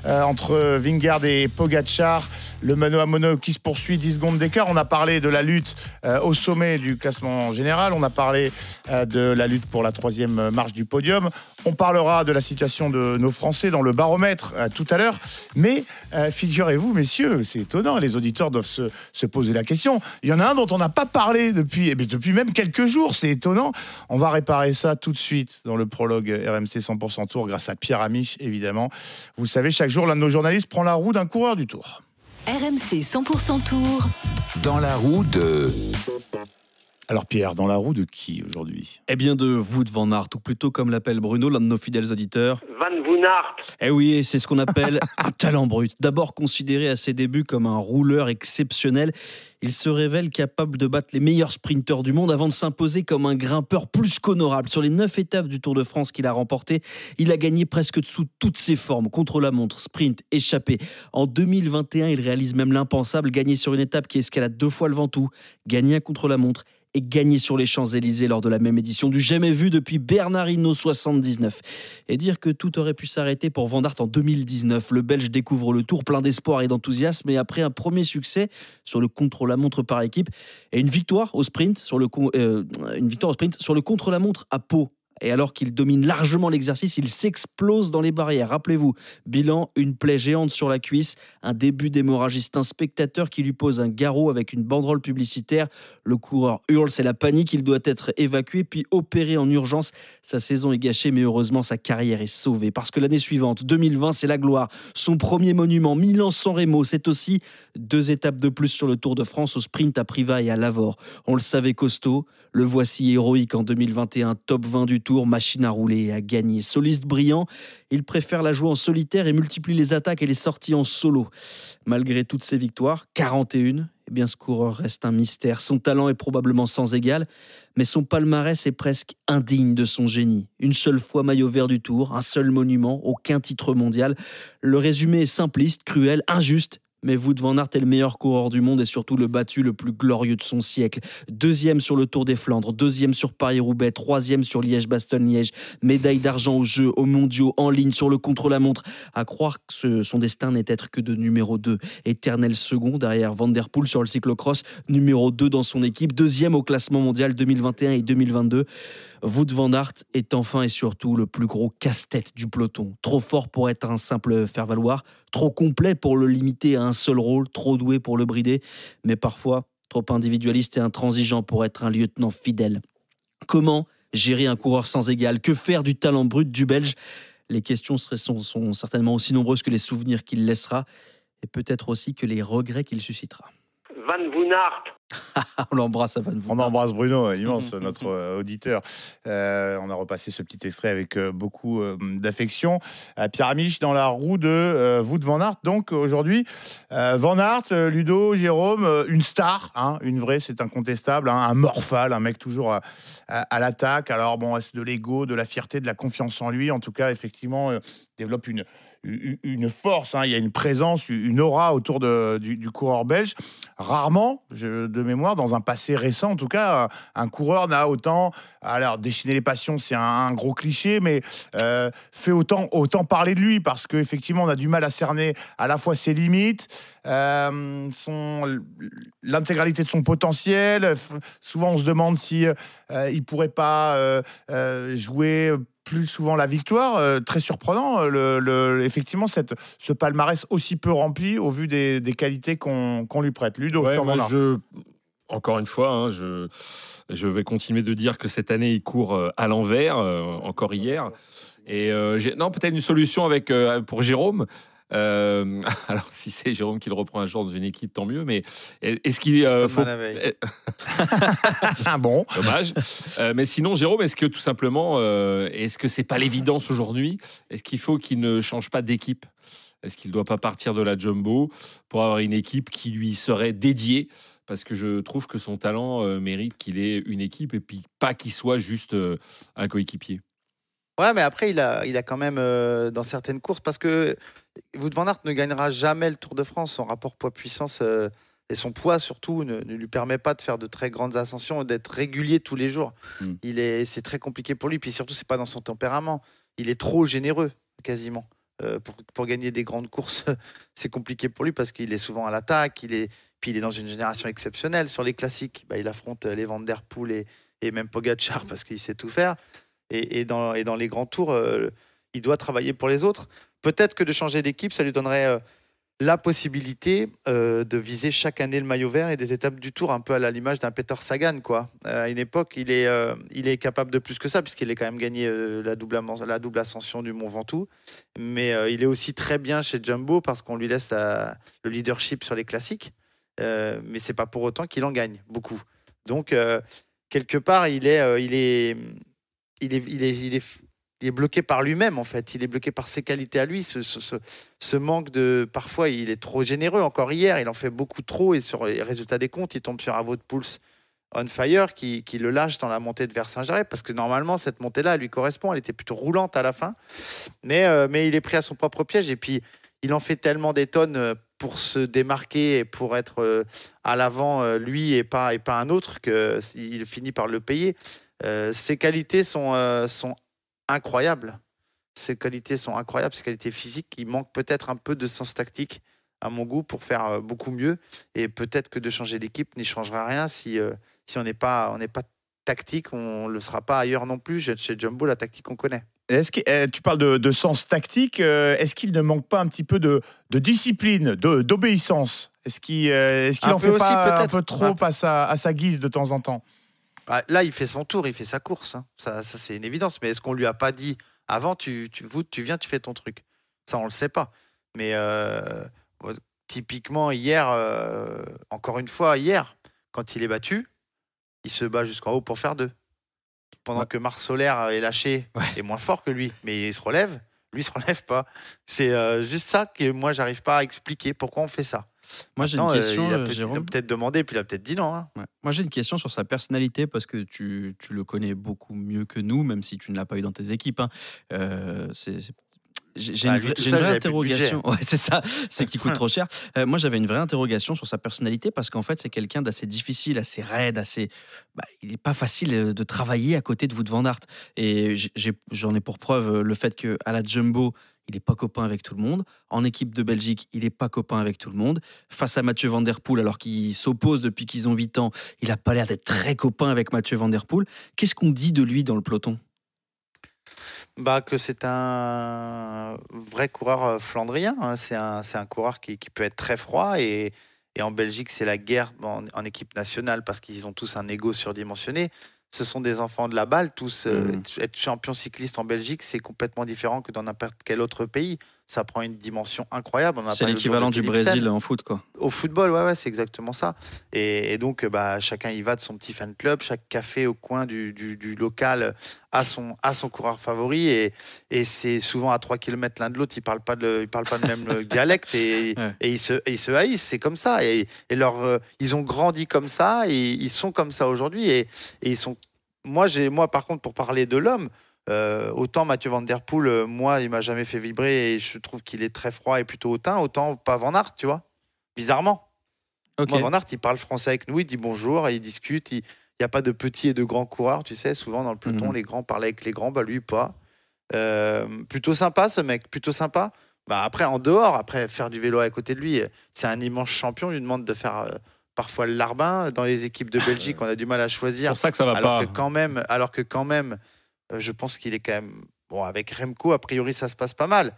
[SPEAKER 3] euh, entre Vingard et Pogacar. Le mano à mono qui se poursuit 10 secondes d'écart. On a parlé de la lutte euh, au sommet du classement général. On a parlé euh, de la lutte pour la troisième marche du podium. On parlera de la situation de nos Français dans le baromètre euh, tout à l'heure. Mais figurez-vous, messieurs, c'est étonnant. Les auditeurs doivent se, se poser la question. Il y en a un dont on n'a pas parlé depuis, eh depuis même quelques jours. C'est étonnant. On va réparer ça tout de suite dans le prologue RMC 100% Tour grâce à Pierre Amiche, évidemment. Vous savez, chaque jour, l'un de nos journalistes prend la roue d'un coureur du Tour.
[SPEAKER 12] RMC 100% Tour.
[SPEAKER 1] Dans la roue de
[SPEAKER 3] Alors Pierre, dans la roue de qui aujourd'hui?
[SPEAKER 7] Eh bien de Wout van Aert, ou plutôt comme l'appelle Bruno, l'un de nos fidèles auditeurs.
[SPEAKER 12] Van Van Aert.
[SPEAKER 7] Eh oui, c'est ce qu'on appelle un talent brut. D'abord considéré à ses débuts comme un rouleur exceptionnel, il se révèle capable de battre les meilleurs sprinteurs du monde avant de s'imposer comme un grimpeur plus qu'honorable. Sur les neuf étapes du Tour de France qu'il a remporté, il a gagné presque sous toutes ses formes, contre la montre, sprint, échappé. En 2021, il réalise même l'impensable, gagner sur une étape qui escalade deux fois le Ventoux, gagner un contre la montre et gagner sur les Champs-Élysées lors de la même édition du jamais vu depuis Bernardino 79. Et dire que tout aurait pu s'arrêter pour Van Aert en 2019. Le Belge découvre le tour plein d'espoir et d'enthousiasme et après un premier succès sur le contre-la-montre par équipe et une victoire au sprint sur le, euh, une victoire au sprint sur le contre-la-montre à Pau et alors qu'il domine largement l'exercice, il s'explose dans les barrières. Rappelez-vous, bilan, une plaie géante sur la cuisse, un début d'hémorragie. un spectateur qui lui pose un garrot avec une banderole publicitaire. Le coureur hurle, c'est la panique, il doit être évacué puis opéré en urgence. Sa saison est gâchée, mais heureusement sa carrière est sauvée. Parce que l'année suivante, 2020, c'est la gloire. Son premier monument, Milan-San Remo, c'est aussi deux étapes de plus sur le Tour de France au sprint à Privas et à Lavore. On le savait costaud, le voici héroïque en 2021, top 20 du Tour machine à rouler et à gagner. Soliste brillant, il préfère la jouer en solitaire et multiplie les attaques et les sorties en solo. Malgré toutes ses victoires, 41, eh bien ce coureur reste un mystère. Son talent est probablement sans égal, mais son palmarès est presque indigne de son génie. Une seule fois maillot vert du Tour, un seul monument, aucun titre mondial. Le résumé est simpliste, cruel, injuste, mais Wout van Aert est le meilleur coureur du monde et surtout le battu le plus glorieux de son siècle. Deuxième sur le Tour des Flandres, deuxième sur Paris-Roubaix, troisième sur Liège-Bastogne-Liège, médaille d'argent aux Jeux, aux mondiaux, en ligne, sur le contre-la-montre. À croire que son destin n'est être que de numéro 2. Éternel second derrière Van Der Poel sur le cyclocross, numéro 2 dans son équipe, deuxième au classement mondial 2021 et 2022. Wout van Aert est enfin et surtout le plus gros casse-tête du peloton. Trop fort pour être un simple faire-valoir, trop complet pour le limiter à un seul rôle, trop doué pour le brider, mais parfois trop individualiste et intransigeant pour être un lieutenant fidèle. Comment gérer un coureur sans égal? Que faire du talent brut du Belge? Les questions sont, sont certainement aussi nombreuses que les souvenirs qu'il laissera, et peut-être aussi que les regrets qu'il suscitera.
[SPEAKER 12] Van Voonart. (laughs)
[SPEAKER 7] on l'embrasse à Van
[SPEAKER 3] On embrasse Bruno, immense, (laughs) notre euh, auditeur. Euh, on a repassé ce petit extrait avec euh, beaucoup d'affection. Pierre Amiche dans la roue de Wout Van Aert. Donc aujourd'hui, Van Aert, Ludo, Jérôme, une star, hein, une vraie, c'est incontestable, hein, un morphal, un mec toujours à, l'attaque. Alors bon, c'est de l'ego, de la fierté, de la confiance en lui? En tout cas, effectivement, développe une une force, hein. il y a une présence, une aura autour de, du, coureur belge. Rarement, de mémoire, dans un passé récent en tout cas, un, coureur n'a autant, alors déchaîner les passions, c'est un, gros cliché, mais euh, fait autant, autant parler de lui parce qu'effectivement, on a du mal à cerner à la fois ses limites, euh, l'intégralité de son potentiel. Souvent, on se demande si euh, il pourrait pas euh, jouer plus souvent la victoire. Euh, très surprenant, euh, le, effectivement, cette, ce palmarès aussi peu rempli au vu des, qualités qu'on lui prête. Ludo,
[SPEAKER 2] je, encore une fois, hein, je, je vais continuer de dire que cette année, il court euh, à l'envers, encore hier. Et non, peut-être une solution avec, pour Jérôme. Euh, (laughs) alors, si c'est Jérôme qui le reprend un jour dans une équipe, tant mieux. Mais est-ce qu'il euh, faut (laughs)
[SPEAKER 3] ah bon?
[SPEAKER 2] Dommage. Euh, mais sinon, Jérôme, est-ce que tout simplement, est-ce que c'est pas l'évidence aujourd'hui? Est-ce qu'il faut qu'il ne change pas d'équipe? Est-ce qu'il ne doit pas partir de la jumbo pour avoir une équipe qui lui serait dédiée? Parce que je trouve que son talent mérite qu'il ait une équipe et puis pas qu'il soit juste un coéquipier.
[SPEAKER 5] Ouais, mais après, il a, il a quand même dans certaines courses, parce que Wout van Aert ne gagnera jamais le Tour de France. Son rapport poids-puissance euh, et son poids surtout ne, lui permet pas de faire de très grandes ascensions, d'être régulier tous les jours. Hmm. Il est, c'est très compliqué pour lui. Puis surtout, c'est pas dans son tempérament. Il est trop généreux, quasiment. Euh, pour, gagner des grandes courses, (laughs) c'est compliqué pour lui parce qu'il est souvent à l'attaque. Il est, puis il est dans une génération exceptionnelle. Sur les classiques, bah, il affronte les Van Der Poel et, et même Pogacar (laughs) parce qu'il sait tout faire. Et, dans, et dans les grands tours, euh, il doit travailler pour les autres. Peut-être que de changer d'équipe, ça lui donnerait euh, la possibilité euh, de viser chaque année le maillot vert et des étapes du tour, un peu à l'image d'un Peter Sagan. Quoi. Euh, à une époque, il est, capable de plus que ça, puisqu'il est quand même gagné la, double, ascension du Mont Ventoux. Mais il est aussi très bien chez Jumbo parce qu'on lui laisse le leadership sur les classiques. mais c'est pas pour autant qu'il en gagne beaucoup. Donc, quelque part, il est, il est, il est, il est, il est bloqué par lui-même en fait. Il est bloqué par ses qualités à lui. Ce, manque de, parfois, il est trop généreux. Encore hier, il en fait beaucoup trop et sur les résultats des comptes, il tombe sur un vote Pulse on fire qui, le lâche dans la montée de Versailles parce que normalement cette montée-là lui correspond. Elle était plutôt roulante à la fin, mais euh, mais il est pris à son propre piège et puis il en fait tellement des tonnes euh, pour se démarquer et pour être euh, à l'avant lui et pas un autre que il finit par le payer. Ses qualités sont sont incroyables. Ses qualités sont incroyables, ses qualités physiques. Il manque peut-être un peu de sens tactique à mon goût pour faire euh, beaucoup mieux. Et peut-être que de changer d'équipe n'y changera rien si euh, si on n'est pas on pas tactique, on ne le sera pas ailleurs non plus. Chez Jumbo, la tactique on connaît.
[SPEAKER 3] Est-ce que, eh, tu parles de, de sens tactique. euh, Est-ce qu'il ne manque pas un petit peu de, de discipline, de- d'obéissance? Est-ce qu'il
[SPEAKER 5] Un
[SPEAKER 3] en fait
[SPEAKER 5] aussi,
[SPEAKER 3] pas un peu trop
[SPEAKER 5] Un
[SPEAKER 3] à sa, à sa guise de temps en temps?
[SPEAKER 5] Bah, là, il fait son tour, il fait sa course. hein. Ça, ça c'est une évidence. Mais est-ce qu'on lui a pas dit avant, tu, tu, vous, tu viens, tu fais ton truc? Ça, on le sait pas. Mais euh, typiquement, hier, euh, encore une fois, hier, quand il est battu, il se bat jusqu'en haut pour faire deux. Pendant que Marc Solaire est lâché, est moins fort que lui, mais il se relève. Lui, il se relève pas. C'est euh, juste ça que moi, j'arrive pas à expliquer pourquoi on fait ça.
[SPEAKER 7] Moi, j'ai une
[SPEAKER 5] euh,
[SPEAKER 7] question,
[SPEAKER 5] il a
[SPEAKER 7] euh,
[SPEAKER 5] peut-être demandé, puis il a peut-être dit non. hein.
[SPEAKER 7] Ouais. Moi, j'ai une question sur sa personnalité parce que tu, tu le connais beaucoup mieux que nous, même si tu ne l'as pas eu dans tes équipes. hein. Euh, c'est- j'ai
[SPEAKER 5] Bah,
[SPEAKER 7] une, vraie- j'ai une vraie interrogation. Ouais, c'est ça, c'est qui coûte (laughs) trop cher. Euh, moi, j'avais une vraie interrogation sur sa personnalité parce qu'en fait, c'est quelqu'un d'assez difficile, assez raide, assez. bah, il n'est pas facile euh, de travailler à côté de Wout van Aert. Et j'en ai pour preuve euh, le fait qu'à la Jumbo, il n'est pas copain avec tout le monde. En équipe de Belgique, il n'est pas copain avec tout le monde. Face à Mathieu Van Der Poel, alors qu'il s'oppose depuis qu'ils ont 8 ans, il n'a pas l'air d'être très copain avec Mathieu Van Der Poel. Qu'est-ce qu'on dit de lui dans le peloton?
[SPEAKER 5] Bah, que c'est un vrai coureur euh, flandrien. hein. C'est un, un coureur qui, qui peut être très froid. Et, et en Belgique, c'est la guerre en, en équipe nationale parce qu'ils ont tous un ego surdimensionné. Ce sont des enfants de la balle, tous. euh, Être champion cycliste en Belgique, c'est complètement différent que dans n'importe quel autre pays. Ça prend une dimension incroyable.
[SPEAKER 7] C'est l'équivalent du. Brésil en foot, quoi.
[SPEAKER 5] Au football, ouais, ouais, c'est exactement ça. Et, et donc, euh, bah, chacun y va de son petit fan club. Chaque café au coin du, du- du local a son, a son coureur favori. Et, et c'est souvent à 3 km l'un de l'autre. Ils ne parlent, pas le- ils parlent pas le même euh, dialecte et, (laughs) et ils, se, et ils se haïssent. C'est comme ça. Et, et leur, euh, ils ont grandi comme ça et ils sont comme ça aujourd'hui. Et, et ils sont. Moi, moi, par contre, pour parler de l'homme, euh, autant Mathieu Van Der Poel, euh, moi, il m'a jamais fait vibrer et je trouve qu'il est très froid et plutôt hautain. Autant pas Van Aert, tu vois. Bizarrement. Moi, Van Aert, il parle français avec nous, il dit bonjour, il discute. Il n'y a pas de petits et de grands coureurs, tu sais. Souvent, dans le peloton,
[SPEAKER 7] Mhm.
[SPEAKER 5] les grands parlent avec les grands, bah lui, pas. Euh, plutôt sympa, ce mec, plutôt sympa. Bah, après, en dehors, après, faire du vélo à côté de lui, c'est un immense champion. On lui demande de faire euh, parfois le larbin. Dans les équipes de Belgique, on a du mal à choisir.
[SPEAKER 2] pour ça que ça va
[SPEAKER 5] alors
[SPEAKER 2] pas.
[SPEAKER 5] Que quand même, alors que quand même, je pense qu'il est quand même. Bon, avec Remco, a priori, ça se passe pas mal.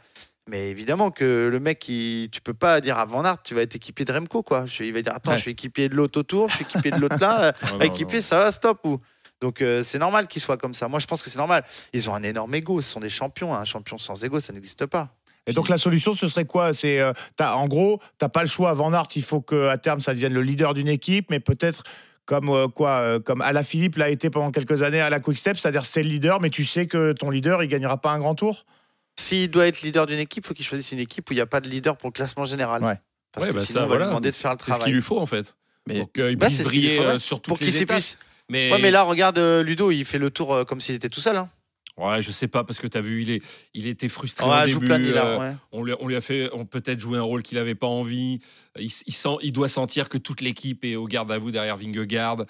[SPEAKER 5] Mais évidemment que le mec, il, tu peux pas dire à Van Aert, tu vas être équipé de Remco, quoi. Je- il va dire, attends,
[SPEAKER 2] Ouais.
[SPEAKER 5] je suis équipé de l'autre autour, je suis équipé de l'autre là. (laughs)
[SPEAKER 2] Ah, non,
[SPEAKER 5] équipé,
[SPEAKER 2] non.
[SPEAKER 5] ça va, stop. Ou... Donc euh, c'est normal qu'il soit comme ça. Moi, je pense que c'est normal. Ils ont un énorme ego. Ce sont des champions. Un champion sans ego, ça n'existe pas.
[SPEAKER 3] Et donc la solution, ce serait quoi? C'est euh, en gros, t'as pas le choix. Van Aert, il faut qu'à terme, ça devienne le leader d'une équipe, mais peut-être comme euh, quoi, euh, comme Alaphilippe l'a été pendant quelques années à la Quick Step, c'est-à-dire c'est le leader, mais tu sais que ton leader, il gagnera pas un grand tour.
[SPEAKER 5] S'il doit être leader d'une équipe, il faut qu'il choisisse une équipe où il n'y a pas de leader pour le classement général. Parce
[SPEAKER 2] Ouais,
[SPEAKER 5] que
[SPEAKER 2] bah,
[SPEAKER 5] sinon,
[SPEAKER 2] ça,
[SPEAKER 5] on va lui demander de faire le
[SPEAKER 2] C'est ce
[SPEAKER 5] travail.
[SPEAKER 2] qu'il lui faut en fait.
[SPEAKER 7] Mais
[SPEAKER 2] Pour qu'il
[SPEAKER 5] Bah,
[SPEAKER 2] puisse briller euh, sur toutes
[SPEAKER 5] Pour qu'il
[SPEAKER 2] les
[SPEAKER 5] s'y
[SPEAKER 2] étapes.
[SPEAKER 5] puisse.
[SPEAKER 2] Mais...
[SPEAKER 5] Ouais, mais là, regarde euh, Ludo, il fait le tour euh, comme s'il était tout seul. hein.
[SPEAKER 2] Ouais, je sais pas parce que tu as vu, il, est, il était frustré.
[SPEAKER 5] Ouais,
[SPEAKER 2] au
[SPEAKER 5] joue
[SPEAKER 2] début,
[SPEAKER 5] plein
[SPEAKER 2] euh,
[SPEAKER 5] ouais.
[SPEAKER 2] on, lui, on lui a fait on peut-être jouer un rôle qu'il n'avait pas envie. Il, sent, il doit sentir que toute l'équipe est au garde à vous derrière Vingegaard.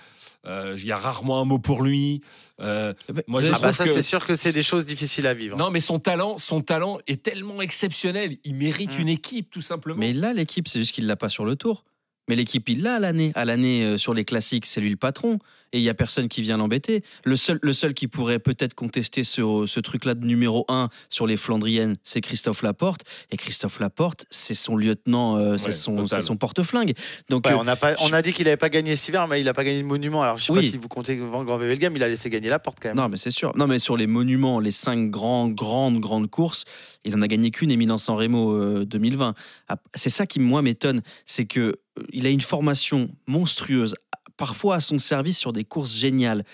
[SPEAKER 2] Euh, il y a rarement un mot pour lui. Euh, moi, je
[SPEAKER 5] ah bah ça, c'est sûr que c'est des choses difficiles à vivre.
[SPEAKER 2] Non, mais son talent, son talent est tellement exceptionnel. Il mérite
[SPEAKER 5] Mm.
[SPEAKER 2] une équipe, tout simplement.
[SPEAKER 7] Mais là, l'équipe, c'est juste qu'il l'a pas sur le tour. Mais l'équipe, il l'a à l'année. À l'année, euh, sur les classiques, c'est lui le patron. Et il y a personne qui vient l'embêter. Le seul, le seul qui pourrait peut-être contester ce, ce truc-là de numéro 1 sur les Flandriennes, c'est Christophe Laporte. Et Christophe Laporte, c'est son lieutenant, euh, c'est
[SPEAKER 2] Ouais,
[SPEAKER 7] son,
[SPEAKER 2] total.
[SPEAKER 7] c'est son porte-flingue. Donc,
[SPEAKER 5] Ouais,
[SPEAKER 7] euh,
[SPEAKER 5] on, a pas, on a dit qu'il n'avait pas gagné hiver, mais il n'a pas gagné de monument. Alors je sais
[SPEAKER 7] Oui.
[SPEAKER 5] pas si vous comptez Van Grand Wevelgem, il a laissé gagner la porte quand même.
[SPEAKER 7] Non, mais c'est sûr. Non, mais sur les monuments, les cinq grands, grandes, grandes courses, il en a gagné qu'une, Éminence San Remo euh, 2020. Ah, C'est ça qui, moi, m'étonne. C'est que euh, il a une formation monstrueuse, parfois à son service sur des courses géniales.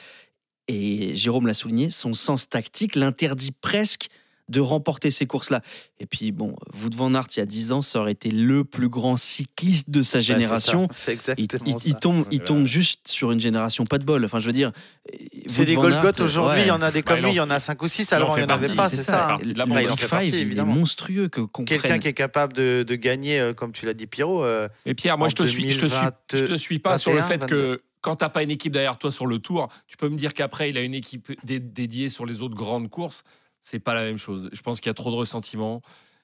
[SPEAKER 7] Et Jérôme l'a souligné, son sens tactique l'interdit presque de remporter ces courses-là. Et puis, bon, Wout van Aert, il y a 10 ans, ça aurait été le plus grand cycliste de sa génération.
[SPEAKER 5] C'est
[SPEAKER 7] il,
[SPEAKER 5] exactement
[SPEAKER 7] il- il
[SPEAKER 5] ça.
[SPEAKER 7] tombe, il tombe juste sur une génération pas de bol. Enfin, je veux dire,
[SPEAKER 5] C'est des Golgoth aujourd'hui,
[SPEAKER 7] ouais.
[SPEAKER 5] il y en a des
[SPEAKER 2] Bah,
[SPEAKER 5] comme lui, il y en a 5 ou 6,
[SPEAKER 2] il en
[SPEAKER 5] alors il n'y en avait pas,
[SPEAKER 7] c'est ça.
[SPEAKER 5] ça. hein.
[SPEAKER 2] bande.
[SPEAKER 5] il en fait partie, évidemment.
[SPEAKER 7] monstrueux que
[SPEAKER 5] Quelqu'un qui est capable de, de gagner, euh, comme tu l'as dit Pierrot, euh,
[SPEAKER 2] Et Pierre, moi je te suis, je te suis,
[SPEAKER 5] 2020,
[SPEAKER 2] je te suis pas sur le
[SPEAKER 5] 21,
[SPEAKER 2] fait que quand t'as pas une équipe derrière toi sur le tour, tu peux me dire qu'après il a une équipe dé- dédiée sur les autres grandes courses. C'est pas la même chose. Je pense qu'il y a trop de ressentiments.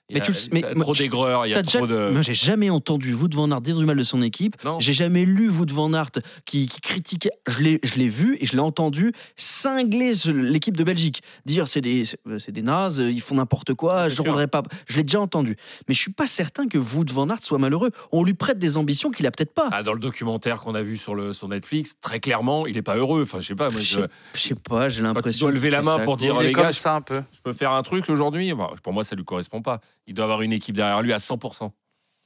[SPEAKER 2] Il y
[SPEAKER 7] Mais
[SPEAKER 2] a,
[SPEAKER 7] tu le- mais
[SPEAKER 2] il y a
[SPEAKER 7] moi,
[SPEAKER 2] trop
[SPEAKER 7] tu-
[SPEAKER 2] d'aigreurs, il y a trop de.
[SPEAKER 7] Moi, j'ai jamais entendu Wout van Aert dire du mal de son équipe.
[SPEAKER 2] Non.
[SPEAKER 7] J'ai jamais lu Wout van Aert qui, qui critiquait. Je l'ai, je l'ai vu et je l'ai entendu cingler l'équipe de Belgique, dire c'est des, c'est- des nazes, ils font n'importe quoi,
[SPEAKER 2] C'est
[SPEAKER 7] je roulerai pas. Je l'ai déjà entendu, mais je suis pas certain que Wout van Aert soit malheureux. On lui prête des ambitions qu'il a peut-être pas.
[SPEAKER 2] Ah, dans le documentaire qu'on a vu sur, le, sur Netflix, très clairement, il est pas heureux. Enfin, je sais pas. Moi,
[SPEAKER 7] je,
[SPEAKER 2] je,
[SPEAKER 7] sais, pas, j'ai l'impression.
[SPEAKER 2] doit lever la main pour dire les
[SPEAKER 5] comme
[SPEAKER 2] gars,
[SPEAKER 5] ça un peu.
[SPEAKER 2] je peux faire un truc aujourd'hui? Bah, pour moi, ça lui correspond pas. Il doit avoir une équipe derrière lui à 100%.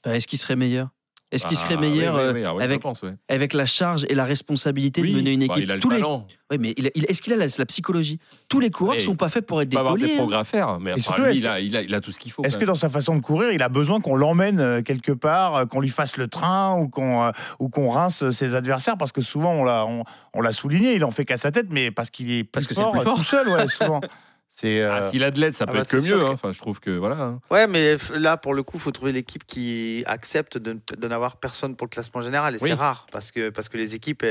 [SPEAKER 7] Bah, Est-ce qu'il serait meilleur? Est-ce qu'il
[SPEAKER 2] Ah,
[SPEAKER 7] serait meilleur
[SPEAKER 2] oui,
[SPEAKER 7] euh,
[SPEAKER 2] oui, ah oui,
[SPEAKER 7] avec,
[SPEAKER 2] pense, ouais.
[SPEAKER 7] avec la charge et la responsabilité
[SPEAKER 2] Oui,
[SPEAKER 7] de mener une
[SPEAKER 2] bah,
[SPEAKER 7] équipe
[SPEAKER 2] il a le
[SPEAKER 7] Tous les-
[SPEAKER 2] talent.
[SPEAKER 7] Oui, mais il il- est-ce qu'il a la, la psychologie? Tous les coureurs
[SPEAKER 2] Ouais,
[SPEAKER 7] sont pas faits pour être
[SPEAKER 2] Il
[SPEAKER 7] des
[SPEAKER 2] peut avoir des
[SPEAKER 7] hein.
[SPEAKER 2] progrès à faire, mais
[SPEAKER 3] surtout,
[SPEAKER 2] lui, il a, il, a, il a tout ce qu'il faut.
[SPEAKER 3] Est-ce que dans sa façon de courir, il a besoin qu'on l'emmène euh, quelque part, euh, qu'on lui fasse le train ou qu'on euh, ou qu'on rince ses adversaires? Parce que souvent, on l'a on, on l'a souligné, il en fait qu'à sa tête, mais parce qu'il est plus
[SPEAKER 7] Parce que plus fort.
[SPEAKER 3] tout seul, ouais, (laughs) souvent. C'est euh,
[SPEAKER 2] Ah, S'il a de l'aide, ça
[SPEAKER 5] Ah
[SPEAKER 2] peut
[SPEAKER 5] bah,
[SPEAKER 2] être que mieux.
[SPEAKER 5] que-
[SPEAKER 2] hein. Enfin, je trouve que voilà. hein.
[SPEAKER 5] Ouais, mais là, pour le coup, il faut trouver l'équipe qui accepte de, n'avoir personne pour le classement général. Et
[SPEAKER 2] Oui.
[SPEAKER 5] c'est rare, parce que, parce que les équipes,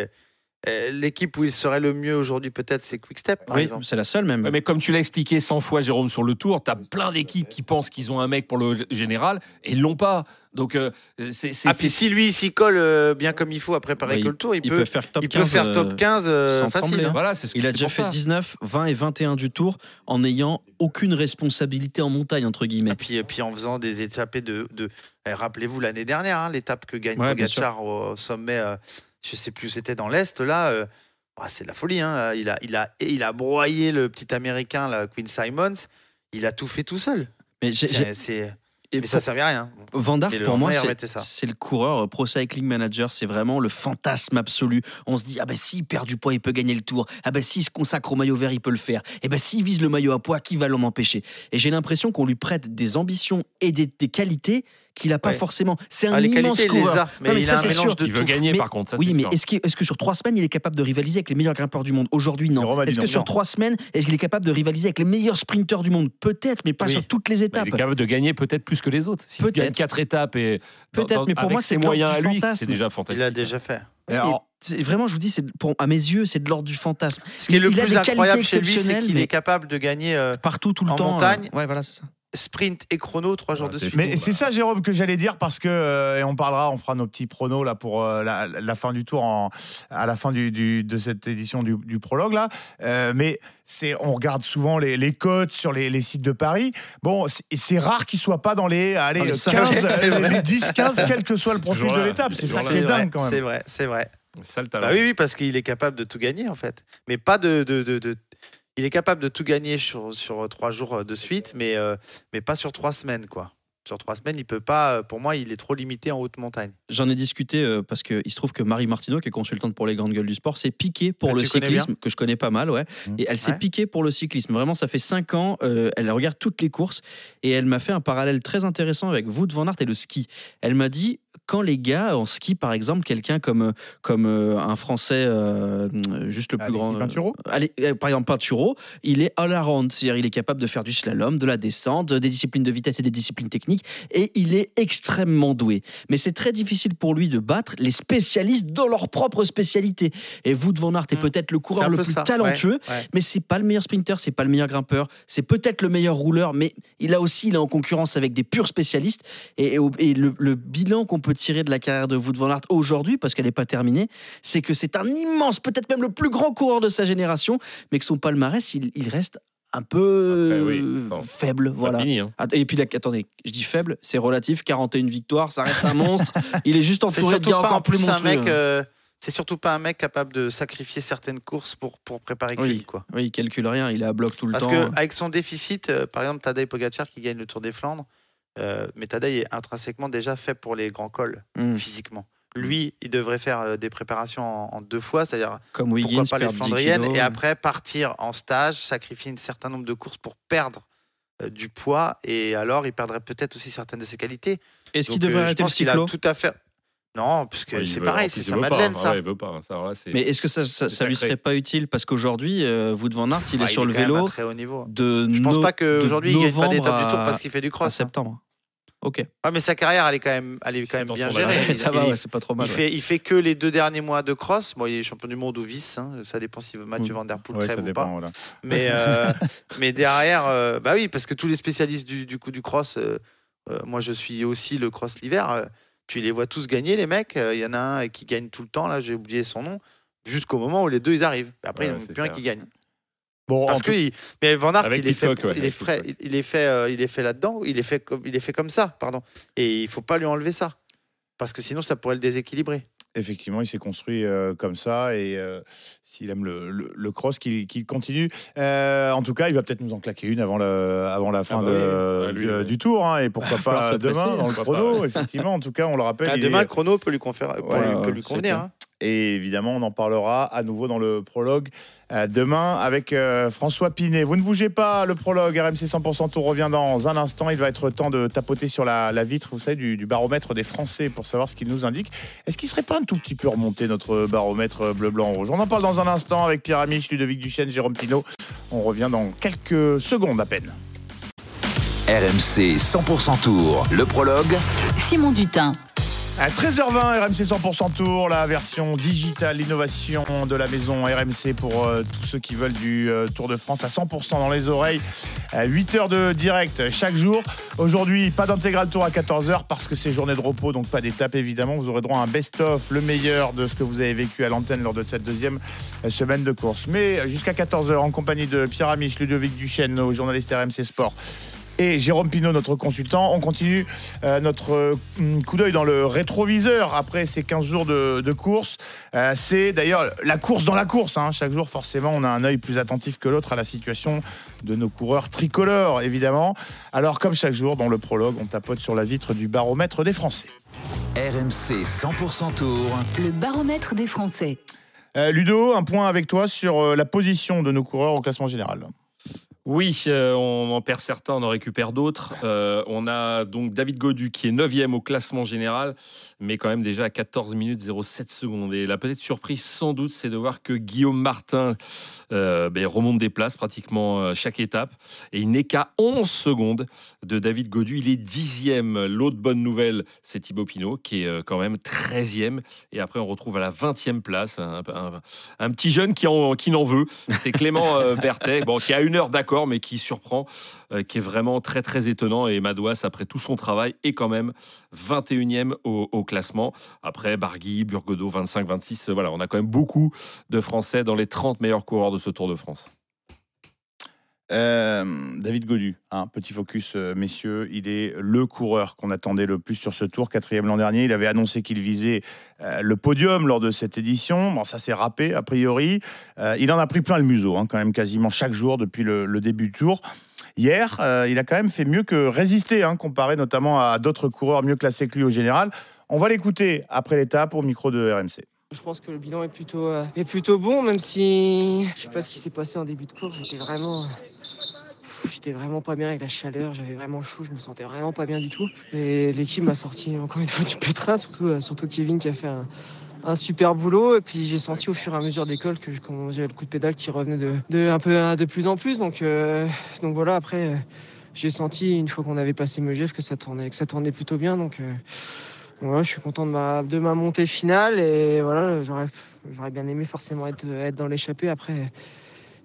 [SPEAKER 5] l'équipe où il serait le mieux aujourd'hui, peut-être, c'est Quickstep, par
[SPEAKER 7] Oui,
[SPEAKER 5] exemple.
[SPEAKER 7] c'est la seule même.
[SPEAKER 2] Mais comme tu l'as expliqué 100 fois, Jérôme, sur le tour, tu as plein d'équipes qui pensent qu'ils ont un mec pour le général et ils l'ont pas. Donc, euh, c'est.
[SPEAKER 5] Ah, puis si lui, il s'y colle euh, bien comme il faut à préparer que le tour, il,
[SPEAKER 7] il
[SPEAKER 5] peut,
[SPEAKER 7] peut faire top
[SPEAKER 5] il
[SPEAKER 7] 15.
[SPEAKER 5] peut faire top
[SPEAKER 7] euh,
[SPEAKER 5] 15 euh,
[SPEAKER 7] sans
[SPEAKER 5] facile.
[SPEAKER 7] trembler,
[SPEAKER 5] hein.
[SPEAKER 2] Voilà, ce
[SPEAKER 7] Il a déjà fait
[SPEAKER 2] ça.
[SPEAKER 7] 19, 20 et 21 du tour en n'ayant aucune responsabilité en montagne, entre guillemets.
[SPEAKER 5] Et puis, et puis en faisant des étapes de. de eh, Rappelez-vous l'année dernière, hein, l'étape que gagne
[SPEAKER 7] Ouais,
[SPEAKER 5] Pogacar au, au sommet, euh, je sais plus où c'était, dans l'Est, là. euh, ah, c'est de la folie. Hein. Il, a, il, a, il a broyé le petit américain, là, Quinn Simons. Il a tout fait tout seul.
[SPEAKER 7] Mais, et
[SPEAKER 5] ça
[SPEAKER 7] pour-
[SPEAKER 5] servait à rien.
[SPEAKER 7] Van Dart,
[SPEAKER 5] Et le
[SPEAKER 7] pour moi, c'est- le coureur euh, Pro Cycling Manager. C'est vraiment le fantasme absolu. On se dit, ah ben s'il perd du poids, il peut gagner le tour. Ah ben s'il se consacre au maillot vert, il peut le faire. Et ben s'il vise le maillot à poids, qui va l'en empêcher? Et j'ai l'impression qu'on lui prête des ambitions et des, des qualités qu'il n'a pas
[SPEAKER 5] Ouais.
[SPEAKER 7] forcément. C'est un
[SPEAKER 5] Ah, les
[SPEAKER 7] immense
[SPEAKER 5] qualités, il les
[SPEAKER 7] coureur.
[SPEAKER 5] a. Mais,
[SPEAKER 7] Non, mais
[SPEAKER 5] il
[SPEAKER 7] ça,
[SPEAKER 5] a un
[SPEAKER 7] c'est
[SPEAKER 5] mélange
[SPEAKER 7] sûr.
[SPEAKER 5] de
[SPEAKER 2] Il veut gagner,
[SPEAKER 7] Mais-
[SPEAKER 2] par contre. Ça,
[SPEAKER 7] Oui, mais est-ce qu'il- est-ce que sur trois semaines, il est capable de rivaliser avec les meilleurs grimpeurs du monde? Aujourd'hui, non. Est-ce que
[SPEAKER 3] non.
[SPEAKER 7] sur trois semaines, est-ce qu'il est capable de rivaliser avec les meilleurs sprinteurs du monde? Peut-être, mais pas
[SPEAKER 5] Oui.
[SPEAKER 7] sur toutes les
[SPEAKER 2] Mais
[SPEAKER 7] étapes.
[SPEAKER 2] il est capable de gagner peut-être plus que les autres. S'il
[SPEAKER 7] Peut-être.
[SPEAKER 2] gagne quatre étapes et
[SPEAKER 7] Peut-être, mais pour moi, c'est du
[SPEAKER 2] à lui, c'est déjà fantastique.
[SPEAKER 5] Il a déjà fait.
[SPEAKER 3] et alors,
[SPEAKER 7] Vraiment, je vous dis, c'est pour à mes yeux, c'est de l'ordre du fantasme.
[SPEAKER 5] Ce qui est le
[SPEAKER 7] Il
[SPEAKER 5] plus incroyable chez lui, c'est qu'il
[SPEAKER 7] mais-
[SPEAKER 5] est capable de gagner euh,
[SPEAKER 7] Partout, tout le
[SPEAKER 5] En
[SPEAKER 7] temps.
[SPEAKER 5] montagne,
[SPEAKER 7] euh, Ouais, voilà, c'est ça.
[SPEAKER 5] Sprint et chrono trois jours
[SPEAKER 2] Ouais,
[SPEAKER 5] de suite.
[SPEAKER 3] Mais c'est ça, Jérôme, que j'allais dire parce que euh, et on parlera, on fera nos petits pronos là pour euh, la, la fin du tour en, à la fin du, du- de cette édition du, du prologue là. Euh, mais c'est, on regarde souvent les, les cotes sur les, les sites de Paris. Bon, c'est, c'est rare qu'ils soient pas dans les, allez,
[SPEAKER 7] Dans les
[SPEAKER 3] 15,
[SPEAKER 7] cinq.
[SPEAKER 5] C'est
[SPEAKER 3] euh,
[SPEAKER 5] vrai.
[SPEAKER 3] les 10, 15, quel que soit le profil de l'étape. C'est ça qui est
[SPEAKER 5] vrai,
[SPEAKER 3] dingue quand
[SPEAKER 5] c'est
[SPEAKER 3] même.
[SPEAKER 5] vrai, c'est vrai.
[SPEAKER 2] C'est ça le talent.
[SPEAKER 5] Bah oui, oui, parce qu'il est capable de tout gagner en fait. Mais pas de, de, de- de- Il est capable de tout gagner sur, sur trois jours de suite, mais, euh, mais pas sur trois semaines quoi. Sur trois semaines, il peut pas. euh, Pour moi, il est trop limité en haute montagne.
[SPEAKER 7] J'en ai discuté euh, parce qu'il se trouve que Marie Martineau, qui est consultante pour les grandes gueules du sport, s'est piquée pour
[SPEAKER 5] Que
[SPEAKER 7] le cyclisme, que je connais pas mal, ouais.
[SPEAKER 3] Mmh.
[SPEAKER 7] Et elle s'est
[SPEAKER 5] Ouais.
[SPEAKER 7] piquée pour le cyclisme. Vraiment, ça fait cinq ans. euh, elle regarde toutes les courses et elle m'a fait un parallèle très intéressant avec Wout van Aert et le ski. Elle m'a dit quand les gars en ski, par exemple, quelqu'un comme comme euh, un Français euh, juste le plus
[SPEAKER 3] Alexis
[SPEAKER 7] grand, euh,
[SPEAKER 3] Pinturo?
[SPEAKER 7] allez, par exemple Pinturo, il est all around, c'est-à-dire il est capable de faire du slalom, de la descente, des disciplines de vitesse et des disciplines techniques, et il est extrêmement doué. Mais c'est très difficile pour lui de battre les spécialistes dans leur propre spécialité. Et Wout van Aert est
[SPEAKER 5] Mm.
[SPEAKER 7] peut-être le coureur le plus
[SPEAKER 5] ça,
[SPEAKER 7] talentueux,
[SPEAKER 5] ouais, ouais.
[SPEAKER 7] mais c'est pas le meilleur sprinter, c'est pas le meilleur grimpeur, c'est peut-être le meilleur rouleur, mais il a aussi il est en concurrence avec des purs spécialistes. Et, et et le, le bilan qu'on peut tirer de la carrière de Wout van Aert aujourd'hui, parce qu'elle n'est pas terminée, c'est que c'est un immense, peut-être même le plus grand coureur de sa génération, mais que son palmarès, il, il reste un peu
[SPEAKER 2] Après, oui.
[SPEAKER 7] euh,
[SPEAKER 2] Bon.
[SPEAKER 7] faible. Voilà.
[SPEAKER 2] fini, hein.
[SPEAKER 7] Et puis, là, attendez, je dis faible, c'est relatif, 41 victoires, ça reste un monstre. (laughs) Il est juste entouré de
[SPEAKER 5] surtout
[SPEAKER 7] gars
[SPEAKER 5] pas
[SPEAKER 7] encore
[SPEAKER 5] en
[SPEAKER 7] plus
[SPEAKER 5] plus un mec. euh, c'est surtout pas un mec capable de sacrifier certaines courses pour, pour préparer
[SPEAKER 7] Oui.
[SPEAKER 5] quoi.
[SPEAKER 7] Oui, il calcule rien, il est à bloc tout le
[SPEAKER 5] Parce
[SPEAKER 7] temps.
[SPEAKER 5] que avec son déficit, euh, par exemple Tadej Pogacar qui gagne le Tour des Flandres, euh, mais est intrinsèquement déjà fait pour les grands cols
[SPEAKER 7] Mm.
[SPEAKER 5] physiquement. Lui, il devrait faire euh, des préparations en, en deux fois, c'est-à-dire
[SPEAKER 7] Comme
[SPEAKER 5] pourquoi
[SPEAKER 7] Wiggins,
[SPEAKER 5] pas les
[SPEAKER 7] perdre 10
[SPEAKER 5] Flandriennes, et après partir en stage, sacrifier un certain nombre de courses pour perdre euh, du poids, et alors il perdrait peut-être aussi certaines de ses qualités.
[SPEAKER 7] Est-ce qu'il devrait
[SPEAKER 5] euh, je
[SPEAKER 7] arrêter le
[SPEAKER 5] a
[SPEAKER 7] cyclo?
[SPEAKER 5] tout à fait. Non, puisque
[SPEAKER 2] Ouais, il
[SPEAKER 5] c'est pareil,
[SPEAKER 2] en
[SPEAKER 5] c'est sa
[SPEAKER 2] pas,
[SPEAKER 5] Madeleine,
[SPEAKER 2] hein.
[SPEAKER 5] ça.
[SPEAKER 2] Ouais, il veut pas. Ça, là,
[SPEAKER 7] Mais est-ce que ça, ça, lui serait pas utile Parce qu'aujourd'hui, euh, Wout van Aert, il
[SPEAKER 5] Ah,
[SPEAKER 7] est sur le
[SPEAKER 5] quand même
[SPEAKER 7] vélo
[SPEAKER 5] à très haut niveau.
[SPEAKER 7] de
[SPEAKER 5] Je pense
[SPEAKER 7] no-
[SPEAKER 5] pas qu'aujourd'hui il gagne pas d'étape du tour
[SPEAKER 7] à-
[SPEAKER 5] parce qu'il fait du
[SPEAKER 7] à
[SPEAKER 5] cross. hein.
[SPEAKER 7] septembre. Ok.
[SPEAKER 5] Ah, mais sa carrière, elle est quand même, elle est quand même bien gérée. Il- (laughs)
[SPEAKER 7] ça va, ouais, c'est pas trop mal.
[SPEAKER 5] Il
[SPEAKER 7] ouais.
[SPEAKER 5] fait, il fait que les deux derniers mois de cross. Bon, il est champion du monde ou vice. hein. Ça dépend si Mathieu. Van Der Poel
[SPEAKER 3] Ouais,
[SPEAKER 5] crève ou pas.
[SPEAKER 3] Voilà.
[SPEAKER 5] Mais, (laughs) euh, mais derrière, euh, bah oui, parce que tous les spécialistes du, du coup du cross, euh, euh, moi je suis aussi le cross l'hiver. Tu les vois tous gagner, les mecs. Euh, Il y en a un qui gagne tout le temps. Là, j'ai oublié son nom. Jusqu'au moment où les deux ils arrivent. Après,
[SPEAKER 2] Ouais,
[SPEAKER 5] il n'y en a plus un
[SPEAKER 2] clair.
[SPEAKER 5] qui gagne.
[SPEAKER 3] Bon,
[SPEAKER 5] Parce que
[SPEAKER 3] tout-
[SPEAKER 5] il- mais Van Aert, il est fait,
[SPEAKER 2] ouais,
[SPEAKER 5] il est frais, il est fait, euh, il est fait là-dedans. Il est fait comme, il est fait comme ça, pardon. Et il faut pas lui enlever ça, parce que sinon ça pourrait le déséquilibrer.
[SPEAKER 3] Effectivement, il s'est construit euh, comme ça et euh, s'il aime le, le- le cross, qu'il qu'il continue. Euh, en tout cas, il va peut-être nous en claquer une avant, le, avant la fin
[SPEAKER 2] bah
[SPEAKER 3] de-
[SPEAKER 2] oui. Ah, lui,
[SPEAKER 3] du, tour hein, et (laughs) pourquoi pas demain dans le chrono. Effectivement, en tout cas, on le rappelle.
[SPEAKER 5] Ah, demain,
[SPEAKER 3] est-
[SPEAKER 5] le chrono peut lui, conférer, peut
[SPEAKER 3] Ouais,
[SPEAKER 5] lui-
[SPEAKER 3] ouais,
[SPEAKER 5] peut lui
[SPEAKER 3] c'est
[SPEAKER 5] convenir. hein.
[SPEAKER 3] Et évidemment, on en parlera à nouveau dans le prologue euh, demain avec euh, François Pinet. Vous ne bougez pas, le prologue RMC 100% Tour revient dans un instant. Il va être temps de tapoter sur la, la vitre, vous savez, du, du baromètre des Français pour savoir ce qu'il nous indique. Est-ce qu'il serait pas un tout petit peu remonté notre baromètre bleu, blanc, rouge? On en parle dans un instant avec Pierre Amiche, Ludovic Duchesne, Jérôme Pinault. On revient dans quelques secondes à peine.
[SPEAKER 1] RMC 100% Tour, le prologue.
[SPEAKER 13] Simon Dutin.
[SPEAKER 3] À 13h20, RMC 100% Tour, la version digitale, l'innovation de la maison RMC pour euh, tous ceux qui veulent du euh, Tour de France à 100% dans les oreilles. 8 heures de direct chaque jour. Aujourd'hui, pas d'intégral tour à 14h parce que c'est journée de repos, donc pas d'étape évidemment. Vous aurez droit à un best-of, le meilleur de ce que vous avez vécu à l'antenne lors de cette deuxième euh, semaine de course. Mais jusqu'à 14h, en compagnie de Pierre Amiche, Ludovic Duchesne, nos journalistes RMC Sport et Jérôme Pinault, notre consultant. On continue euh, notre euh, coup d'œil dans le rétroviseur après ces 15 jours de, de course. Euh, c'est d'ailleurs la course dans la course. hein. Chaque jour, forcément, on a un œil plus attentif que l'autre à la situation de nos coureurs tricolores, évidemment. Alors, comme chaque jour, dans le prologue, on tapote sur la vitre du baromètre des Français.
[SPEAKER 1] RMC 100% Tour.
[SPEAKER 13] Le baromètre des Français.
[SPEAKER 3] Euh, Ludo, un point avec toi sur euh, la position de nos coureurs au classement général.
[SPEAKER 2] Oui, euh, on en perd certains, on en récupère d'autres. Euh, on a donc David Godu qui est 9e au classement général, mais quand même déjà à 14 minutes 07 secondes. Et la petite surprise, sans doute, c'est de voir que Guillaume Martin euh, ben, remonte des places pratiquement euh, chaque étape. Et il n'est qu'à 11 secondes de David Godu. Il est 10e. L'autre bonne nouvelle, c'est Thibaut Pinot qui est euh, quand même 13e. Et après, on retrouve à la 20e place un, un- un petit jeune qui en, qui n'en veut. C'est Clément (laughs) Berthet, bon, qui a une heure d'accord, mais qui surprend, euh, qui est vraiment très très étonnant. Et Madouas, après tout son travail, est quand même 21e au, au classement. Après, Bargui, Burgodeau, 25-26. Voilà, on a quand même beaucoup de Français dans les 30 meilleurs coureurs de ce Tour de France.
[SPEAKER 3] Euh, David Godu, un petit focus, euh, messieurs. Il est le coureur qu'on attendait le plus sur ce tour, quatrième l'an dernier. Il avait annoncé qu'il visait euh, le podium lors de cette édition. Bon, ça s'est râpé, a priori. Euh, il en a pris plein le museau, hein, quand même, quasiment chaque jour depuis le, début du tour. Hier, euh, il a quand même fait mieux que résister, hein, comparé notamment à d'autres coureurs mieux classés que lui au général. On va l'écouter après l'étape au micro de RMC.
[SPEAKER 14] Je pense que le bilan est plutôt, euh, est plutôt bon, même si je sais pas ce qui s'est passé en début de course. J'étais vraiment, j'étais vraiment pas bien avec la chaleur. J'avais vraiment chaud. Je me sentais vraiment pas bien du tout. Et l'équipe m'a sorti encore une fois du pétrin, surtout, euh, surtout Kevin qui a fait un, super boulot. Et puis j'ai senti au fur et à mesure d'école que j'avais le coup de pédale qui revenait de, de un peu de plus en plus. Donc, euh, donc voilà. Après, j'ai senti une fois qu'on avait passé Megève que ça tournait, que ça tournait plutôt bien. Donc voilà, je suis content de ma, de ma montée finale et voilà, j'aurais, bien aimé forcément être, être dans l'échappée. Après,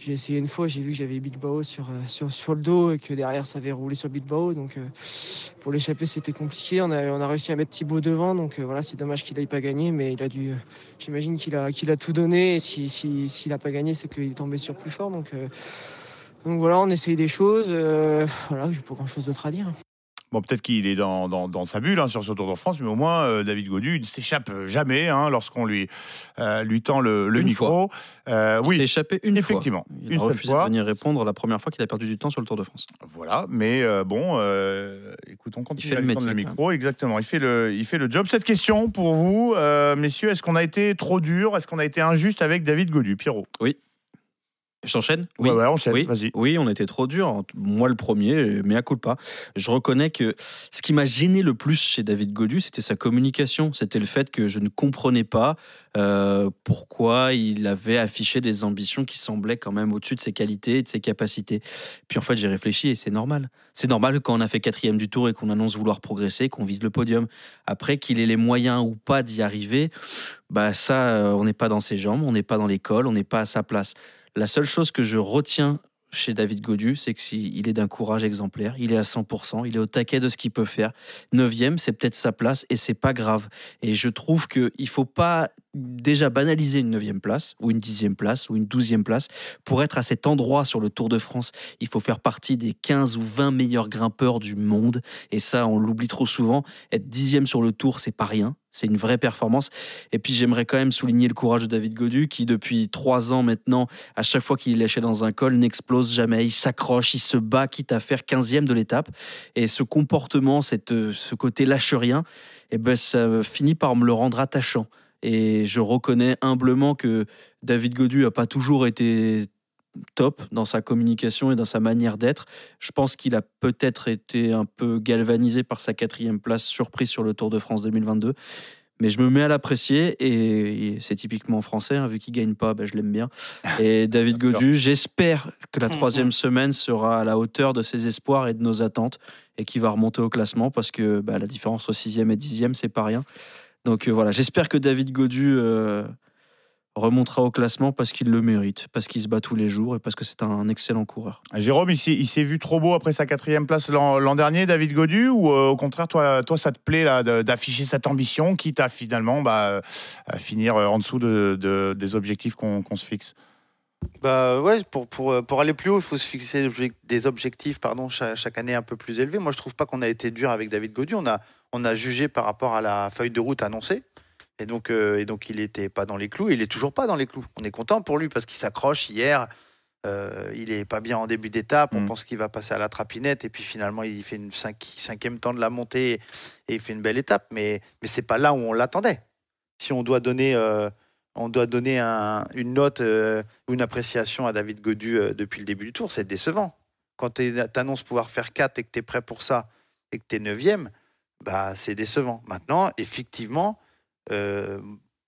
[SPEAKER 14] j'ai essayé une fois, j'ai vu que j'avais Bilbao sur, sur, sur le dos et que derrière ça avait roulé sur Bilbao. Donc euh, pour l'échapper, c'était compliqué. On a, on a réussi à mettre Thibaut devant, donc euh, voilà, c'est dommage qu'il n'aille pas gagné, mais il a dû, euh, j'imagine qu'il a, qu'il a tout donné. Et si, si, s'il n'a pas gagné, c'est qu'il est tombé sur plus fort. Donc, donc voilà, on essaye des choses. voilà, j'ai pas grand chose d'autre à dire.
[SPEAKER 3] Bon, peut-être qu'il est dans, dans, dans sa bulle hein, sur ce Tour de France, mais au moins, euh, David Godu ne s'échappe jamais hein, lorsqu'on lui, euh, lui tend le, le
[SPEAKER 7] Une
[SPEAKER 3] micro. Euh,
[SPEAKER 7] Il
[SPEAKER 3] oui,
[SPEAKER 7] s'est échappé une
[SPEAKER 3] effectivement.
[SPEAKER 7] fois. Il
[SPEAKER 3] une
[SPEAKER 7] a refusé
[SPEAKER 3] fois.
[SPEAKER 7] de venir répondre la première fois qu'il a perdu du temps sur le Tour de France.
[SPEAKER 3] Voilà, mais bon, écoute, on continue
[SPEAKER 7] fait
[SPEAKER 3] à
[SPEAKER 7] le métier,
[SPEAKER 3] le micro. Exactement, il fait le, il fait le job. Cette question pour vous, messieurs, est-ce qu'on a été trop dur? Est-ce qu'on a été injuste avec David Godu? Pierrot
[SPEAKER 7] Oui. J'enchaîne?
[SPEAKER 3] Ouais, ouais, enchaîne,
[SPEAKER 7] oui.
[SPEAKER 3] vas-y.
[SPEAKER 7] Oui, on était trop dur. Moi, le premier, mais à coup pas. Je reconnais que ce qui m'a gêné le plus chez David Godu, c'était sa communication. C'était le fait que je ne comprenais pas euh, pourquoi il avait affiché des ambitions qui semblaient quand même au-dessus de ses qualités et de ses capacités. Puis en fait, j'ai réfléchi et c'est normal. C'est normal quand on a fait quatrième du tour et qu'on annonce vouloir progresser, qu'on vise le podium. Après, qu'il ait les moyens ou pas d'y arriver, bah ça, euh, on n'est pas dans ses jambes, on n'est pas dans l'école, on n'est pas à sa place. La seule chose que je retiens chez David Godu, c'est qu'il est d'un courage exemplaire. Il est à 100%, il est au taquet de ce qu'il peut faire. Neuvième, c'est peut-être sa place et c'est pas grave. Et je trouve qu'il faut pas déjà banaliser une neuvième place ou une dixième place ou une douzième place pour être à cet endroit sur le Tour de France. Il faut faire partie des 15 ou 20 meilleurs grimpeurs du monde. Et ça, on l'oublie trop souvent. Être dixième sur le Tour, c'est pas rien. C'est une vraie performance. Et puis j'aimerais quand même souligner le courage de David Godu qui, depuis trois ans maintenant, à chaque fois qu'il est lâché dans un col, n'explose jamais. Il s'accroche, il se bat, quitte à faire 15e de l'étape. Et ce comportement, cette, euh, ce côté lâche rien, eh ben, ça finit par me le rendre attachant. Et je reconnais humblement que David Godu n'a pas toujours été top dans sa communication et dans sa manière d'être. Je pense qu'il a peut-être été un peu galvanisé par sa quatrième place surprise sur le Tour de France 2022. Mais je me mets à l'apprécier et, c'est typiquement français, hein, vu qu'il gagne pas, ben, je l'aime bien. Et (laughs) David. Godu, j'espère que la (laughs) troisième semaine sera à la hauteur de ses espoirs et de nos attentes et qu'il va remonter au classement parce que bah, la différence entre sixième et dixième, c'est pas rien. Donc euh, voilà, j'espère que David Godu euh, remontera au classement parce qu'il le mérite, parce qu'il se bat tous les jours et parce que c'est un excellent coureur.
[SPEAKER 3] Jérôme, il s'est, il s'est vu trop beau après sa quatrième place l'an, l'an dernier, David Godu, ou euh, au contraire, toi, toi, ça te plaît d'afficher cette ambition, quitte à finalement bah, à finir en dessous de, de- des objectifs qu'on, qu'on se fixe?
[SPEAKER 5] Bah ouais, pour, pour, pour aller plus haut, il faut se fixer des objec- des objectifs pardon, chaque, chaque année un peu plus élevés. Moi, je trouve pas qu'on a été dur avec David Godu. On a, on a jugé par rapport à la feuille de route annoncée. Et donc, euh, et donc il n'était pas dans les clous. Il est toujours pas dans les clous. On est content pour lui parce qu'il s'accroche hier. euh, il est pas bien en début d'étape. On
[SPEAKER 3] Mm.
[SPEAKER 5] pense qu'il va passer à la trapinette. Et puis finalement, il fait une cinq- cinquième temps de la montée et il fait une belle étape. Mais, mais c'est pas là où on l'attendait. Si on doit donner, euh, on doit donner un- une note ou une appréciation à David Godu depuis le début du tour, c'est décevant. Quand tu annonces pouvoir faire 4 et que tu es prêt pour ça et que tu es 9 bah, c'est décevant. Maintenant, effectivement, euh,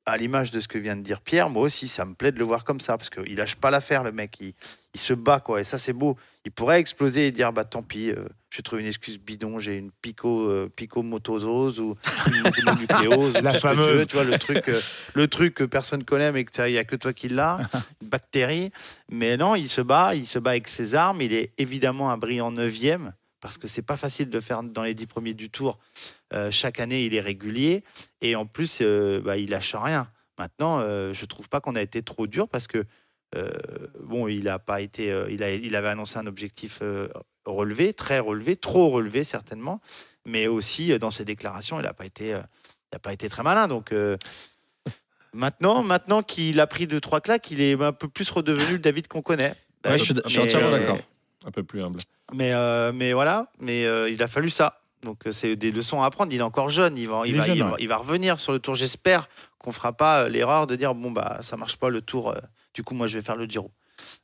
[SPEAKER 5] à l'image de ce que vient de dire Pierre, moi aussi, ça me plaît de le voir comme ça, parce qu'il lâche pas l'affaire, le mec. Il, il se bat, quoi. Et ça, c'est beau. Il pourrait exploser et dire, bah tant pis, euh, j'ai trouvé une excuse bidon, j'ai une pico, euh, picomotosose ou une mononucléose, ou
[SPEAKER 3] La
[SPEAKER 5] tu
[SPEAKER 3] fameuse.
[SPEAKER 5] veux, tu vois, le truc, euh, le truc que personne connaît, mais qu'il n'y a que toi qui l'as, (laughs) une bactérie. Mais non, il se bat, il se bat avec ses armes. Il est évidemment un brillant neuvième, parce que c'est pas facile de faire dans les dix premiers du tour. Euh, chaque année, il est régulier. Et en plus, euh, bah, il lâche rien. Maintenant, euh, je trouve pas qu'on a été trop dur parce que euh, bon, il a pas été, euh, il, a, il avait annoncé un objectif euh, relevé, très relevé, trop relevé certainement, mais aussi euh, dans ses déclarations, il n'a pas été, euh, il a pas été très malin. Donc euh, maintenant, maintenant qu'il a pris deux trois claques, il est un peu plus redevenu le David qu'on connaît.
[SPEAKER 7] Ouais, je suis- je suis
[SPEAKER 5] Mais,
[SPEAKER 7] entièrement
[SPEAKER 5] euh,
[SPEAKER 7] d'accord.
[SPEAKER 2] Un peu plus humble.
[SPEAKER 5] Mais, euh, mais voilà, mais euh, il a fallu ça. Donc euh, c'est des leçons à apprendre. Il est encore jeune, il va, il
[SPEAKER 3] Il est
[SPEAKER 5] va,
[SPEAKER 3] jeune,
[SPEAKER 5] il va-
[SPEAKER 3] ouais.
[SPEAKER 5] il va revenir sur le tour. J'espère qu'on fera pas l'erreur de dire bon bah ça marche pas le tour. du coup moi je vais faire le Giro.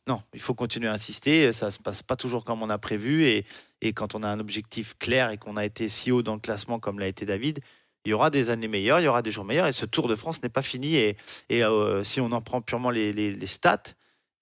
[SPEAKER 5] Non, il faut continuer à insister. Ça se passe pas toujours comme on a prévu et, et quand on a un objectif clair et qu'on a été si haut dans le classement comme l'a été David, il y aura des années meilleures, il y aura des jours meilleurs et ce Tour de France n'est pas fini. Et, et euh, si on en prend purement les, les- les stats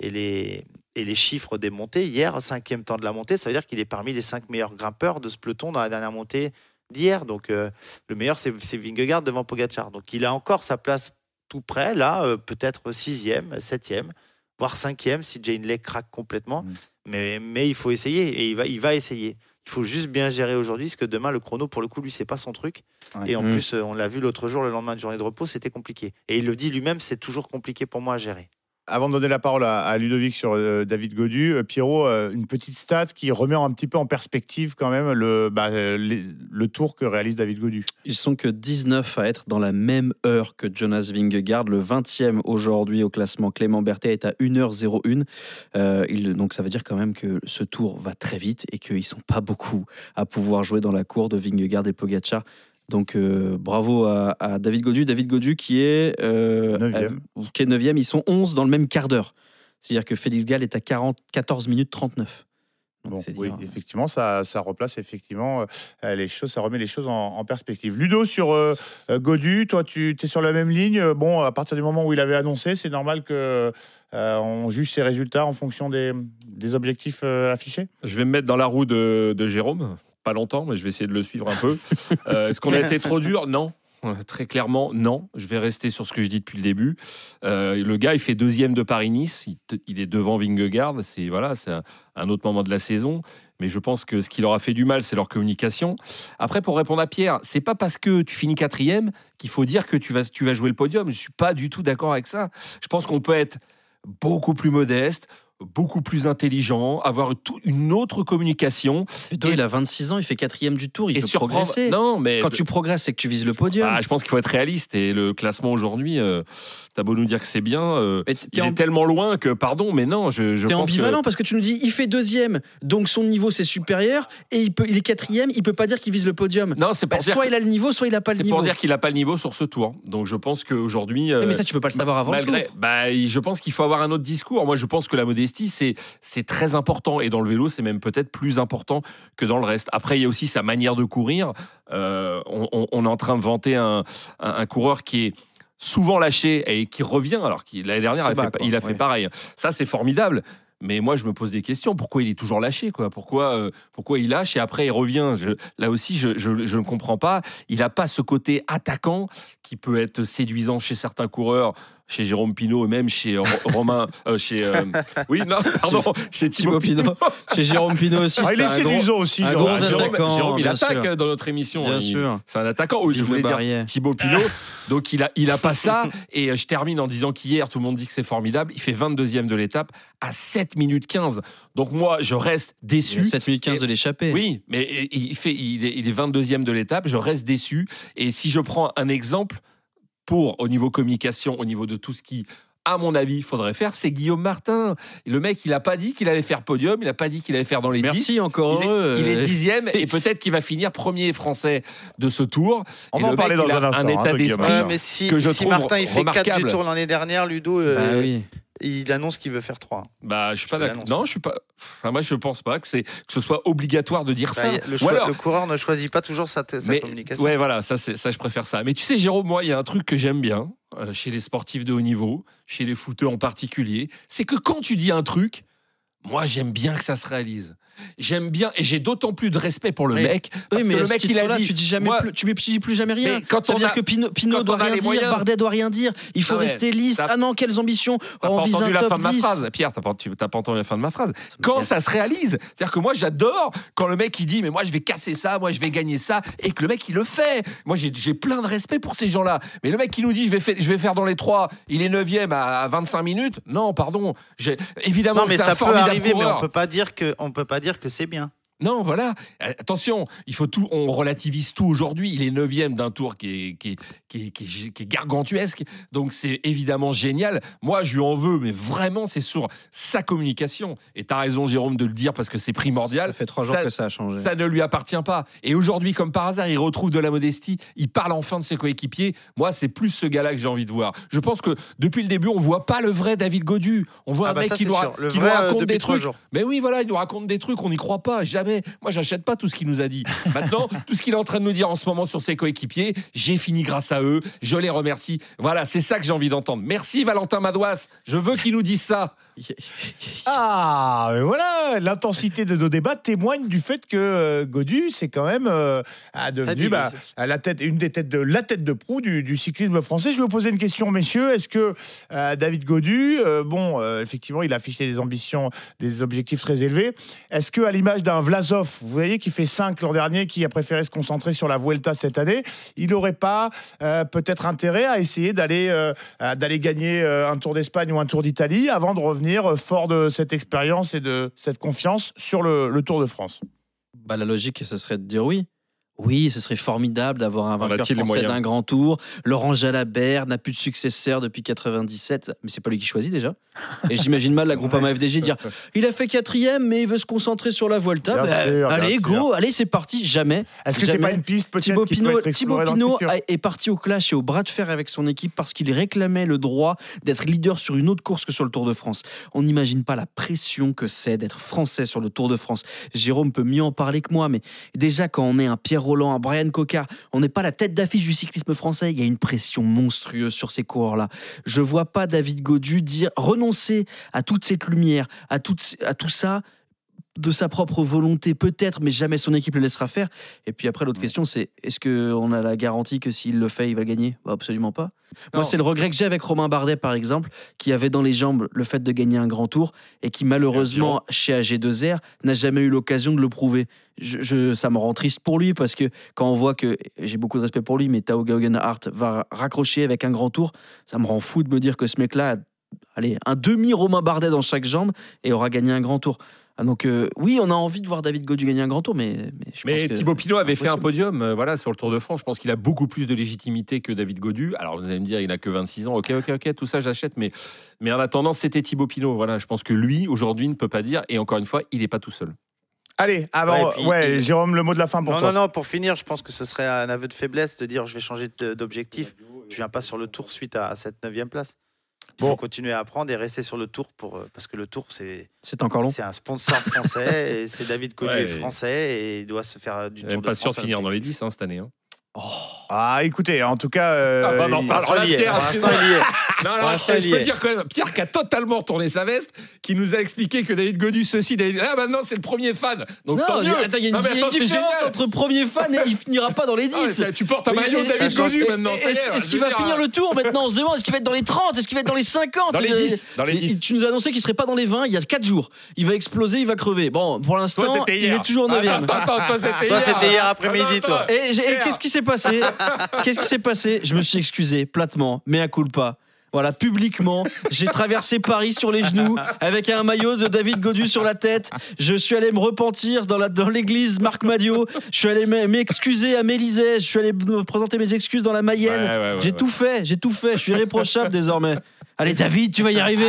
[SPEAKER 5] et les, et les chiffres des montées, hier, cinquième temps de la montée, ça veut dire qu'il est parmi les cinq meilleurs grimpeurs de ce peloton dans la dernière montée d'hier. Donc euh, le meilleur, c'est Vingegaard devant Pogacar. Donc il a encore sa place tout près, là, euh, peut-être sixième, septième, voire cinquième si Jane Lake craque complètement. Mais, mais il faut essayer et il va, il va essayer. Il faut juste bien gérer aujourd'hui, parce que demain, le chrono, pour le coup, lui, c'est pas son truc.
[SPEAKER 3] Ouais.
[SPEAKER 5] Et en
[SPEAKER 7] Mm.
[SPEAKER 5] plus, on l'a vu l'autre jour, le lendemain de journée de repos, c'était compliqué. Et il le dit lui-même, c'est toujours compliqué pour moi à gérer.
[SPEAKER 3] Avant de donner la parole à, Ludovic sur euh, David Godu, euh, Pierrot, euh, une petite stat qui remet un petit peu en perspective quand même le, bah, euh, le tour que réalise David Godu.
[SPEAKER 7] Ils sont que 19 à être dans la même heure que Jonas Vingegaard, le 20e aujourd'hui au classement. Clément Berthet est à 1h01. Euh, il- donc ça veut dire quand même que ce tour va très vite et qu'ils sont pas beaucoup à pouvoir jouer dans la cour de Vingegaard et Pogacar. Donc euh, bravo à, à David Godu. David Godu qui est, euh,
[SPEAKER 3] Neuvième.
[SPEAKER 7] euh, qui est 9e. Ils sont 11 dans le même quart d'heure. C'est-à-dire que Félix Gall est à 40, 14 minutes 39. Donc,
[SPEAKER 3] Bon, oui,
[SPEAKER 7] dire-
[SPEAKER 3] effectivement, ça, ça replace effectivement euh, les choses, ça remet les choses en, en perspective. Ludo sur euh, euh, Godu, toi, tu es sur la même ligne? Bon, à partir du moment où il avait annoncé, c'est normal que euh, on juge ses résultats en fonction des, des objectifs euh, affichés?
[SPEAKER 2] Je vais me mettre dans la roue de, de Jérôme. Pas longtemps, mais je vais essayer de le suivre un peu. Euh, Est-ce qu'on a été trop dur? Non. Euh, Très clairement, non. Je vais rester sur ce que je dis depuis le début. Euh, le gars, il fait deuxième de Paris-Nice. Il, est devant Vingegaard. C'est voilà, c'est un, un autre moment de la saison. Mais je pense que ce qui leur a fait du mal, c'est leur communication. Après, pour répondre à Pierre, c'est pas parce que tu finis quatrième qu'il faut dire que tu vas, tu vas jouer le podium. Je suis pas du tout d'accord avec ça. Je pense qu'on peut être beaucoup plus modeste, beaucoup plus intelligent, avoir tout- une autre communication.
[SPEAKER 7] Ludo, il a 26 ans, il fait quatrième du tour, il
[SPEAKER 2] Et
[SPEAKER 7] peut progresser.
[SPEAKER 2] Non, mais
[SPEAKER 7] Quand tu progresses, c'est que tu vises le podium.
[SPEAKER 2] Ah, je pense qu'il faut être réaliste et le classement aujourd'hui, euh, t'as beau nous dire que c'est bien, euh, il est
[SPEAKER 7] en-
[SPEAKER 2] tellement loin que pardon, mais non, je, je
[SPEAKER 7] T'es ambivalent
[SPEAKER 2] que
[SPEAKER 7] parce que tu nous dis il fait deuxième, donc son niveau c'est supérieur, et il, peut, il est quatrième, il peut pas dire qu'il vise le podium.
[SPEAKER 2] non, c'est pour
[SPEAKER 7] Bah, soit
[SPEAKER 2] que-
[SPEAKER 7] il a le niveau, soit il a pas le
[SPEAKER 2] c'est
[SPEAKER 7] niveau.
[SPEAKER 2] pour dire qu'il n'a pas le niveau sur ce tour. Donc je pense qu'aujourd'hui,
[SPEAKER 7] Oui, mais ça tu peux pas le savoir avant le
[SPEAKER 2] malgré,
[SPEAKER 7] tour.
[SPEAKER 2] bah, je pense qu'il faut avoir un autre discours. Moi, je pense que la modestie, c'est c'est très important. Et dans le vélo, c'est même peut-être plus important que dans le reste. Après, il y a aussi sa manière de courir. Euh, on, on- on est en train de vanter un, un- un coureur qui est souvent lâché et qui revient, alors qu'il l'année dernière, il a, fait,
[SPEAKER 7] quoi.
[SPEAKER 2] il a fait
[SPEAKER 7] Ouais.
[SPEAKER 2] pareil. Ça, c'est formidable. Mais moi, je me pose des questions. Pourquoi il est toujours lâché quoi? Pourquoi, euh, pourquoi il lâche et après il revient? Je- Là aussi, je, je- je ne comprends pas. Il n'a pas ce côté attaquant qui peut être séduisant chez certains coureurs, chez Jérôme Pinault et même chez Ro- (laughs) Romain. euh, chez, euh, oui, non, pardon, chez Thibaut
[SPEAKER 7] Pinot. (laughs) Chez Jérôme Pinot aussi.
[SPEAKER 3] Ah, il est séduisant aussi.
[SPEAKER 7] un
[SPEAKER 3] Jérôme.
[SPEAKER 7] gros
[SPEAKER 2] Ah, Jérôme, il attaque
[SPEAKER 7] sûr.
[SPEAKER 2] dans notre émission.
[SPEAKER 7] Bien
[SPEAKER 2] Il-
[SPEAKER 7] sûr.
[SPEAKER 2] C'est un attaquant. Oui, je voulais dire. Thibaut Pinot. (laughs) Donc il a, il a pas ça. Et euh, je termine en disant qu'hier, tout le monde dit que c'est formidable. Il fait 22e de l'étape à 7 minutes 15. Donc moi, je reste déçu.
[SPEAKER 7] 7 minutes 15 de l'échappée.
[SPEAKER 2] Oui, mais il, fait, il, est, il est 22e de l'étape. Je reste déçu. Et si je prends un exemple pour, au niveau communication, au niveau de tout ce qui, à mon avis, il faudrait faire, c'est Guillaume Martin. Le mec, il n'a pas dit qu'il allait faire podium. Il n'a pas dit qu'il allait faire dans les 10.
[SPEAKER 7] Merci, encore
[SPEAKER 2] Il est,
[SPEAKER 7] heureux.
[SPEAKER 2] il est dixième et (laughs) peut-être qu'il va finir premier français de ce tour.
[SPEAKER 3] On
[SPEAKER 2] Et
[SPEAKER 3] va en parler dans un instant, hein,
[SPEAKER 2] état d'esprit
[SPEAKER 3] Martin.
[SPEAKER 5] Ouais, mais si,
[SPEAKER 2] que je
[SPEAKER 5] si
[SPEAKER 2] trouve
[SPEAKER 5] Martin il fait 4
[SPEAKER 2] remarquable.
[SPEAKER 5] du tour l'année dernière, Ludo, euh,
[SPEAKER 7] Bah oui.
[SPEAKER 5] Il annonce qu'il veut faire 3.
[SPEAKER 2] Bah, je suis pas d'accord. Non, je suis pas. Enfin, moi, je pense pas que c'est que ce soit obligatoire de dire
[SPEAKER 5] Bah,
[SPEAKER 2] ça.
[SPEAKER 5] le,
[SPEAKER 2] Ou
[SPEAKER 5] choix-
[SPEAKER 2] alors-
[SPEAKER 5] le coureur ne choisit pas toujours sa, sa
[SPEAKER 2] mais,
[SPEAKER 5] communication.
[SPEAKER 2] ouais, voilà, ça, ça, je préfère ça. Mais tu sais, Jérôme, moi, il y a un truc que j'aime bien euh, chez les sportifs de haut niveau, chez les footeux en particulier, c'est que quand tu dis un truc, moi, j'aime bien que ça se réalise. J'aime bien, et j'ai d'autant plus de respect pour le mec, parce
[SPEAKER 7] Oui, mais
[SPEAKER 2] que le mec, il a dit.
[SPEAKER 7] tu dis jamais
[SPEAKER 2] moi,
[SPEAKER 7] plus, tu ne dis plus jamais rien.
[SPEAKER 2] Mais quand
[SPEAKER 7] ça veut
[SPEAKER 2] on
[SPEAKER 7] dire
[SPEAKER 2] a-
[SPEAKER 7] que Pinot, doit rien dire,
[SPEAKER 2] moyens-
[SPEAKER 7] Bardet doit rien dire. Il faut
[SPEAKER 2] Ah ouais,
[SPEAKER 7] rester lisse.
[SPEAKER 2] ça-
[SPEAKER 7] Ah non, quelles ambitions
[SPEAKER 2] T'as
[SPEAKER 7] On
[SPEAKER 2] pas
[SPEAKER 7] vise
[SPEAKER 2] entendu la
[SPEAKER 7] top
[SPEAKER 2] fin de ma
[SPEAKER 7] 10.
[SPEAKER 2] phrase, Pierre. T'as pas, t'as pas entendu la fin de ma phrase. Quand ça se réalise, c'est-à-dire que moi j'adore quand le mec il dit mais moi je vais casser ça, moi je vais gagner ça, et que le mec il le fait. Moi j'ai j'ai plein de respect pour ces gens-là. Mais le mec qui nous dit je vais, faire, je vais faire dans les trois, il est 9 à, à 25 minutes. Non, pardon. J'ai- Évidemment,
[SPEAKER 5] Non, mais ça peut arriver, mais on peut pas dire que on peut pas dire que c'est bien.
[SPEAKER 2] Non, voilà. Attention, il faut tout. On relativise tout aujourd'hui. Il est neuvième d'un tour qui est, qui, est, qui, est, qui est- qui est gargantuesque. Donc c'est évidemment génial. Moi, je lui en veux, mais vraiment, c'est sur sa communication. Et tu as raison, Jérôme, de le dire parce que c'est primordial.
[SPEAKER 7] Ça fait trois jours
[SPEAKER 2] Ça-
[SPEAKER 7] que ça a changé.
[SPEAKER 2] Ça ne lui appartient pas. Et aujourd'hui, comme par hasard, il retrouve de la modestie. Il parle enfin de ses coéquipiers. Moi, c'est plus ce gars-là que j'ai envie de voir. Je pense que depuis le début, on voit pas le vrai David Godu. On voit
[SPEAKER 5] Ah
[SPEAKER 2] un
[SPEAKER 5] bah
[SPEAKER 2] mec
[SPEAKER 5] ça,
[SPEAKER 2] qui, nous, ra-
[SPEAKER 5] sûr. Le
[SPEAKER 2] qui nous
[SPEAKER 5] vrai, euh,
[SPEAKER 2] raconte des trucs.
[SPEAKER 5] jours.
[SPEAKER 2] Mais oui, voilà, il nous raconte des trucs, on n'y croit pas, jamais. Moi, j'achète pas tout ce qu'il nous a dit. Maintenant, (laughs) tout ce qu'il est en train de nous dire en ce moment sur ses coéquipiers, j'ai fini grâce à eux, je les remercie. Voilà, c'est ça que j'ai envie d'entendre. Merci Valentin Madouas, je veux qu'il nous dise ça.
[SPEAKER 3] Ah, mais voilà, l'intensité de nos débats témoigne du fait que euh, Godu, c'est quand même euh, a devenu bah, à la tête, une des têtes de la tête de proue du, du cyclisme français. Je vais vous poser une question, messieurs. Est-ce que euh, David Godu, euh, bon, effectivement, il a affiché des ambitions, des objectifs très élevés. Est-ce que, à l'image d'un Vlasov, vous voyez, qui fait 5 l'an dernier, qui a préféré se concentrer sur la Vuelta cette année, il n'aurait pas peut-être intérêt à essayer d'aller gagner un Tour d'Espagne ou un Tour d'Italie avant de revenir fort de cette expérience et de cette confiance sur le, le Tour de France
[SPEAKER 7] Bah, la logique, ce serait de dire oui. Oui, ce serait formidable d'avoir un vainqueur français d'un grand tour. Laurent Jalabert n'a plus de successeur depuis 97, mais c'est pas lui qui choisit déjà. Et j'imagine mal la Groupama FDJ dire (laughs) il a fait quatrième, mais il veut se concentrer sur la Vuelta.
[SPEAKER 3] Bien
[SPEAKER 7] Bah,
[SPEAKER 3] sûr, bien
[SPEAKER 7] allez,
[SPEAKER 3] sûr.
[SPEAKER 7] go, allez, c'est parti. Jamais.
[SPEAKER 3] Est-ce que c'est pas une piste peut-être
[SPEAKER 7] Thibaut Pinot, Thibaut Pinot est parti au clash et au bras de fer avec son équipe parce qu'il réclamait le droit d'être leader sur une autre course que sur le Tour de France. On n'imagine pas la pression que c'est d'être français sur le Tour de France. Jérôme peut mieux en parler que moi, mais déjà quand on est un Pierre Roland, un Brian Cocard, on n'est pas la tête d'affiche du cyclisme français. Il y a une pression monstrueuse sur ces coureurs-là. Je vois pas David Godu dire renoncer à toute cette lumière, à, à tout ça de sa propre volonté peut-être, mais jamais son équipe le laissera faire. Et puis après, l'autre question, c'est est-ce qu'on a la garantie que s'il le fait, il va gagner? Bah, Absolument pas. Moi, c'est le regret que j'ai avec Romain Bardet, par exemple, qui avait dans les jambes le fait de gagner un grand tour et qui, malheureusement, chez AG2R, n'a jamais eu l'occasion de le prouver. Je, je- ça me rend triste pour lui parce que quand on voit que j'ai beaucoup de respect pour lui, mais Tao Geoghegan-Hart va raccrocher avec un grand tour, ça me rend fou de me dire que ce mec-là a allez, un demi Romain Bardet dans chaque jambe et aura gagné un grand tour. Ah, donc euh, oui, on a envie de voir David Godu gagner un grand tour, mais, mais je
[SPEAKER 2] Mais
[SPEAKER 7] pense que
[SPEAKER 2] Thibaut Pinot avait fait un podium euh, voilà, sur le Tour de France. Je pense qu'il a beaucoup plus de légitimité que David Godu. Alors vous allez me dire, il a que 26 ans. Ok, ok, ok, tout ça j'achète. Mais, mais en attendant, c'était Thibaut Pinot. Voilà, je pense que lui, aujourd'hui, ne peut pas dire. Et encore une fois, il n'est pas tout seul.
[SPEAKER 3] Allez, avant,
[SPEAKER 5] Ouais,
[SPEAKER 3] ouais,
[SPEAKER 5] et puis-
[SPEAKER 3] Jérôme, le mot de la fin pour
[SPEAKER 5] non,
[SPEAKER 3] toi.
[SPEAKER 5] non, non, pour finir, je pense que ce serait un aveu de faiblesse de dire je vais changer d'objectif. Je viens pas sur le tour suite à, à cette neuvième place. Il faut continuer à apprendre et rester sur le tour pour, euh, parce que le tour, c'est
[SPEAKER 7] C'est encore long.
[SPEAKER 5] c'est un sponsor français et c'est David Codu
[SPEAKER 2] Ouais,
[SPEAKER 5] français et il doit se faire euh, du
[SPEAKER 2] Il
[SPEAKER 5] Tour
[SPEAKER 2] n'est
[SPEAKER 5] de
[SPEAKER 2] pas sûr
[SPEAKER 5] France.
[SPEAKER 2] de finir dans les 10 hein, cette année. hein.
[SPEAKER 3] Ah, écoutez, en tout cas. euh,
[SPEAKER 2] Ah bah, on en
[SPEAKER 3] il-
[SPEAKER 5] est.
[SPEAKER 2] Pierre,
[SPEAKER 5] Pour l'instant, il y est. (laughs)
[SPEAKER 2] Non, non,
[SPEAKER 5] l'instant,
[SPEAKER 2] je peux dire quand même, Pierre qui a totalement retourné sa veste, qui nous a expliqué que David Godu, ceci, David. Ah, maintenant, c'est le premier fan. Donc,
[SPEAKER 7] non,
[SPEAKER 2] tant
[SPEAKER 7] il y
[SPEAKER 2] mieux.
[SPEAKER 7] a- attends, il y a une,
[SPEAKER 2] Non,
[SPEAKER 7] une
[SPEAKER 2] attends, c'est
[SPEAKER 7] différence
[SPEAKER 2] génial.
[SPEAKER 7] entre premier fan et il finira pas dans les 10.
[SPEAKER 2] Ah, ça, tu portes un maillot de David Godu maintenant.
[SPEAKER 7] Est-ce
[SPEAKER 2] est,
[SPEAKER 7] est-ce
[SPEAKER 2] je
[SPEAKER 7] qu'il va
[SPEAKER 2] dire,
[SPEAKER 7] finir le tour maintenant On se demande est-ce qu'il va être dans les 30 Est-ce qu'il va être dans les 50
[SPEAKER 2] Dans les
[SPEAKER 7] Il-
[SPEAKER 2] 10, dans les
[SPEAKER 7] il-
[SPEAKER 2] 10.
[SPEAKER 7] Tu nous as annoncé qu'il serait pas dans les 20 il y a 4 jours. Il va exploser, il va crever. Bon, pour l'instant, il est toujours
[SPEAKER 2] Ah,
[SPEAKER 7] 9
[SPEAKER 2] Attends, attends, toi, c'était
[SPEAKER 5] Toi,
[SPEAKER 2] hier.
[SPEAKER 5] c'était hier après-midi, toi.
[SPEAKER 7] Et, qu'est-ce qui s'est passé (laughs) Qu'est-ce qui s'est passé Je me suis excusé platement, mais à culpa. Voilà, publiquement, j'ai traversé Paris sur les genoux avec un maillot de David Godu sur la tête. Je suis allé me repentir dans la- dans l'église Marc Madio. Je suis allé m'excuser à Mélisée. Je suis allé me présenter mes excuses dans la Mayenne.
[SPEAKER 2] Ouais, ouais, ouais,
[SPEAKER 7] j'ai
[SPEAKER 2] ouais.
[SPEAKER 7] tout fait, j'ai tout fait. Je suis irréprochable désormais. Allez David, tu vas y arriver.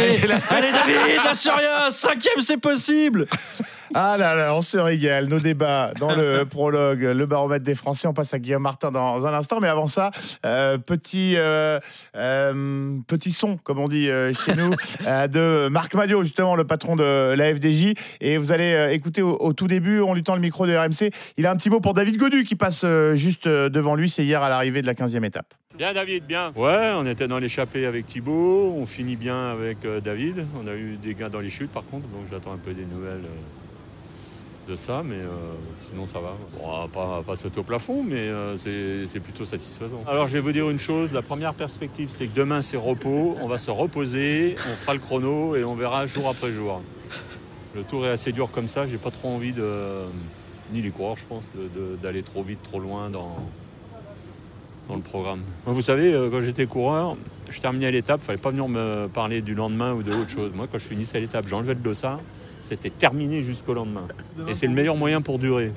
[SPEAKER 7] Allez David, lâche rien. Cinquième, c'est possible.
[SPEAKER 3] Ah là là, on se régale. Nos débats dans le (laughs) prologue, le baromètre des Français. On passe à Guillaume Martin dans un instant. Mais avant ça, euh, petit, euh, euh, petit son, comme on dit euh, chez nous, (laughs) euh, de Marc Madio, justement, le patron de la FDJ. Et vous allez euh, écouter au, au tout début, en lui tend le micro de RMC, il a un petit mot pour David Godu qui passe euh, juste devant lui. C'est hier à l'arrivée de la 15e étape.
[SPEAKER 15] Bien David, bien. Ouais, on était dans l'échappée avec Thibaut, on finit bien avec euh, David. On a eu des gains dans les chutes par contre, donc j'attends un peu des nouvelles euh, ça, mais euh, sinon ça va. Bon, pas, pas sauter au plafond, mais euh, c'est plutôt satisfaisant. Alors je vais vous dire une chose, la première perspective c'est que demain c'est repos, on va se reposer, on fera le chrono et on verra jour après jour. Le tour est assez dur comme ça, j'ai pas trop envie de, ni les coureurs je pense, d'aller trop vite, trop loin dans, dans le programme. Vous savez, euh, quand j'étais coureur, je terminais l'étape, il fallait pas venir me parler du lendemain ou de autre chose. Moi, quand je finissais l'étape, j'enlevais le dossard, c'était terminé jusqu'au lendemain. Et c'est le meilleur moyen pour durer.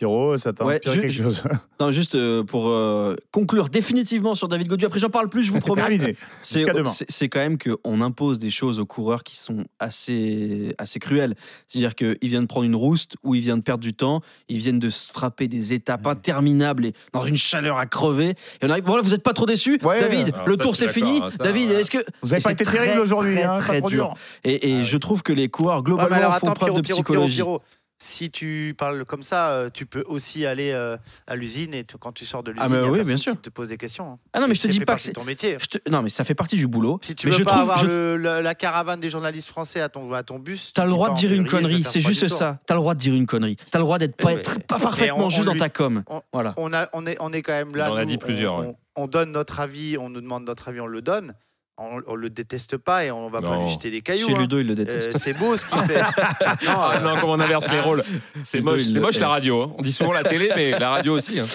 [SPEAKER 3] Pierrot, ça t'a
[SPEAKER 7] Ouais,
[SPEAKER 3] inspiré
[SPEAKER 7] je-
[SPEAKER 3] quelque
[SPEAKER 7] je-
[SPEAKER 3] chose (laughs)
[SPEAKER 7] Non, juste euh, pour euh, conclure définitivement sur David Godu. Après, j'en parle plus, je vous promets.
[SPEAKER 3] terminé.
[SPEAKER 7] C'est c'est- quand même qu'on impose des choses aux coureurs qui sont assez, assez cruelles. C'est-à-dire qu'ils viennent de prendre une rouste ou ils viennent de perdre du temps, ils viennent de se frapper des étapes interminables et dans une chaleur à crever. Et on arrive, voilà, vous n'êtes pas trop déçu
[SPEAKER 3] Ouais.
[SPEAKER 7] David,
[SPEAKER 2] Alors
[SPEAKER 7] le
[SPEAKER 2] ça,
[SPEAKER 7] tour c'est fini.
[SPEAKER 2] hein, ça,
[SPEAKER 7] David, est-ce que.
[SPEAKER 3] Vous avez
[SPEAKER 7] Et
[SPEAKER 3] pas été
[SPEAKER 7] très,
[SPEAKER 3] terrible aujourd'hui,
[SPEAKER 7] très,
[SPEAKER 3] hein,
[SPEAKER 7] très dur.
[SPEAKER 3] dur.
[SPEAKER 7] Et, et je trouve que les coureurs,
[SPEAKER 5] Ouais,
[SPEAKER 7] globalement, font preuve de
[SPEAKER 5] Pierrot,
[SPEAKER 7] psychologie.
[SPEAKER 5] Pierrot. Si tu parles comme ça, euh, tu peux aussi aller euh, à l'usine et quand tu sors de l'usine,
[SPEAKER 7] Ah, mais
[SPEAKER 5] il y a
[SPEAKER 7] oui,
[SPEAKER 5] personne
[SPEAKER 7] bien
[SPEAKER 5] qui
[SPEAKER 7] sûr.
[SPEAKER 5] te pose des questions. hein.
[SPEAKER 7] Ah non, mais je te
[SPEAKER 5] Ça
[SPEAKER 7] dis
[SPEAKER 5] fait
[SPEAKER 7] pas que
[SPEAKER 5] partie
[SPEAKER 7] c'est.
[SPEAKER 5] ton métier.
[SPEAKER 7] je te- Non, mais ça fait partie du boulot.
[SPEAKER 5] Si tu
[SPEAKER 7] mais
[SPEAKER 5] veux
[SPEAKER 7] je
[SPEAKER 5] pas
[SPEAKER 7] trouve,
[SPEAKER 5] avoir
[SPEAKER 7] je-
[SPEAKER 5] le- le- la caravane des journalistes français à ton, à ton bus,
[SPEAKER 7] T'as le droit de dire une connerie, c'est juste ça. T'as le droit de dire une connerie. T'as le droit d'être pas, pas parfaitement
[SPEAKER 5] on-
[SPEAKER 7] juste
[SPEAKER 5] on
[SPEAKER 7] dans ta com.
[SPEAKER 5] on-
[SPEAKER 7] Voilà.
[SPEAKER 5] On, a, on, est, on est quand même là.
[SPEAKER 2] En a dit plusieurs,
[SPEAKER 5] On, on- on donne notre avis, on nous demande notre avis, on le donne. On, on le déteste pas et on va pas lui jeter des cailloux.
[SPEAKER 7] Chez
[SPEAKER 5] hein.
[SPEAKER 7] Ludo, il le déteste.
[SPEAKER 5] Euh, c'est beau ce qu'il fait. (laughs) non,
[SPEAKER 2] Ah
[SPEAKER 5] euh,
[SPEAKER 2] non, comme on inverse les rôles. C'est moche,
[SPEAKER 7] le
[SPEAKER 2] la radio. hein. On dit souvent la télé, mais la radio aussi. hein.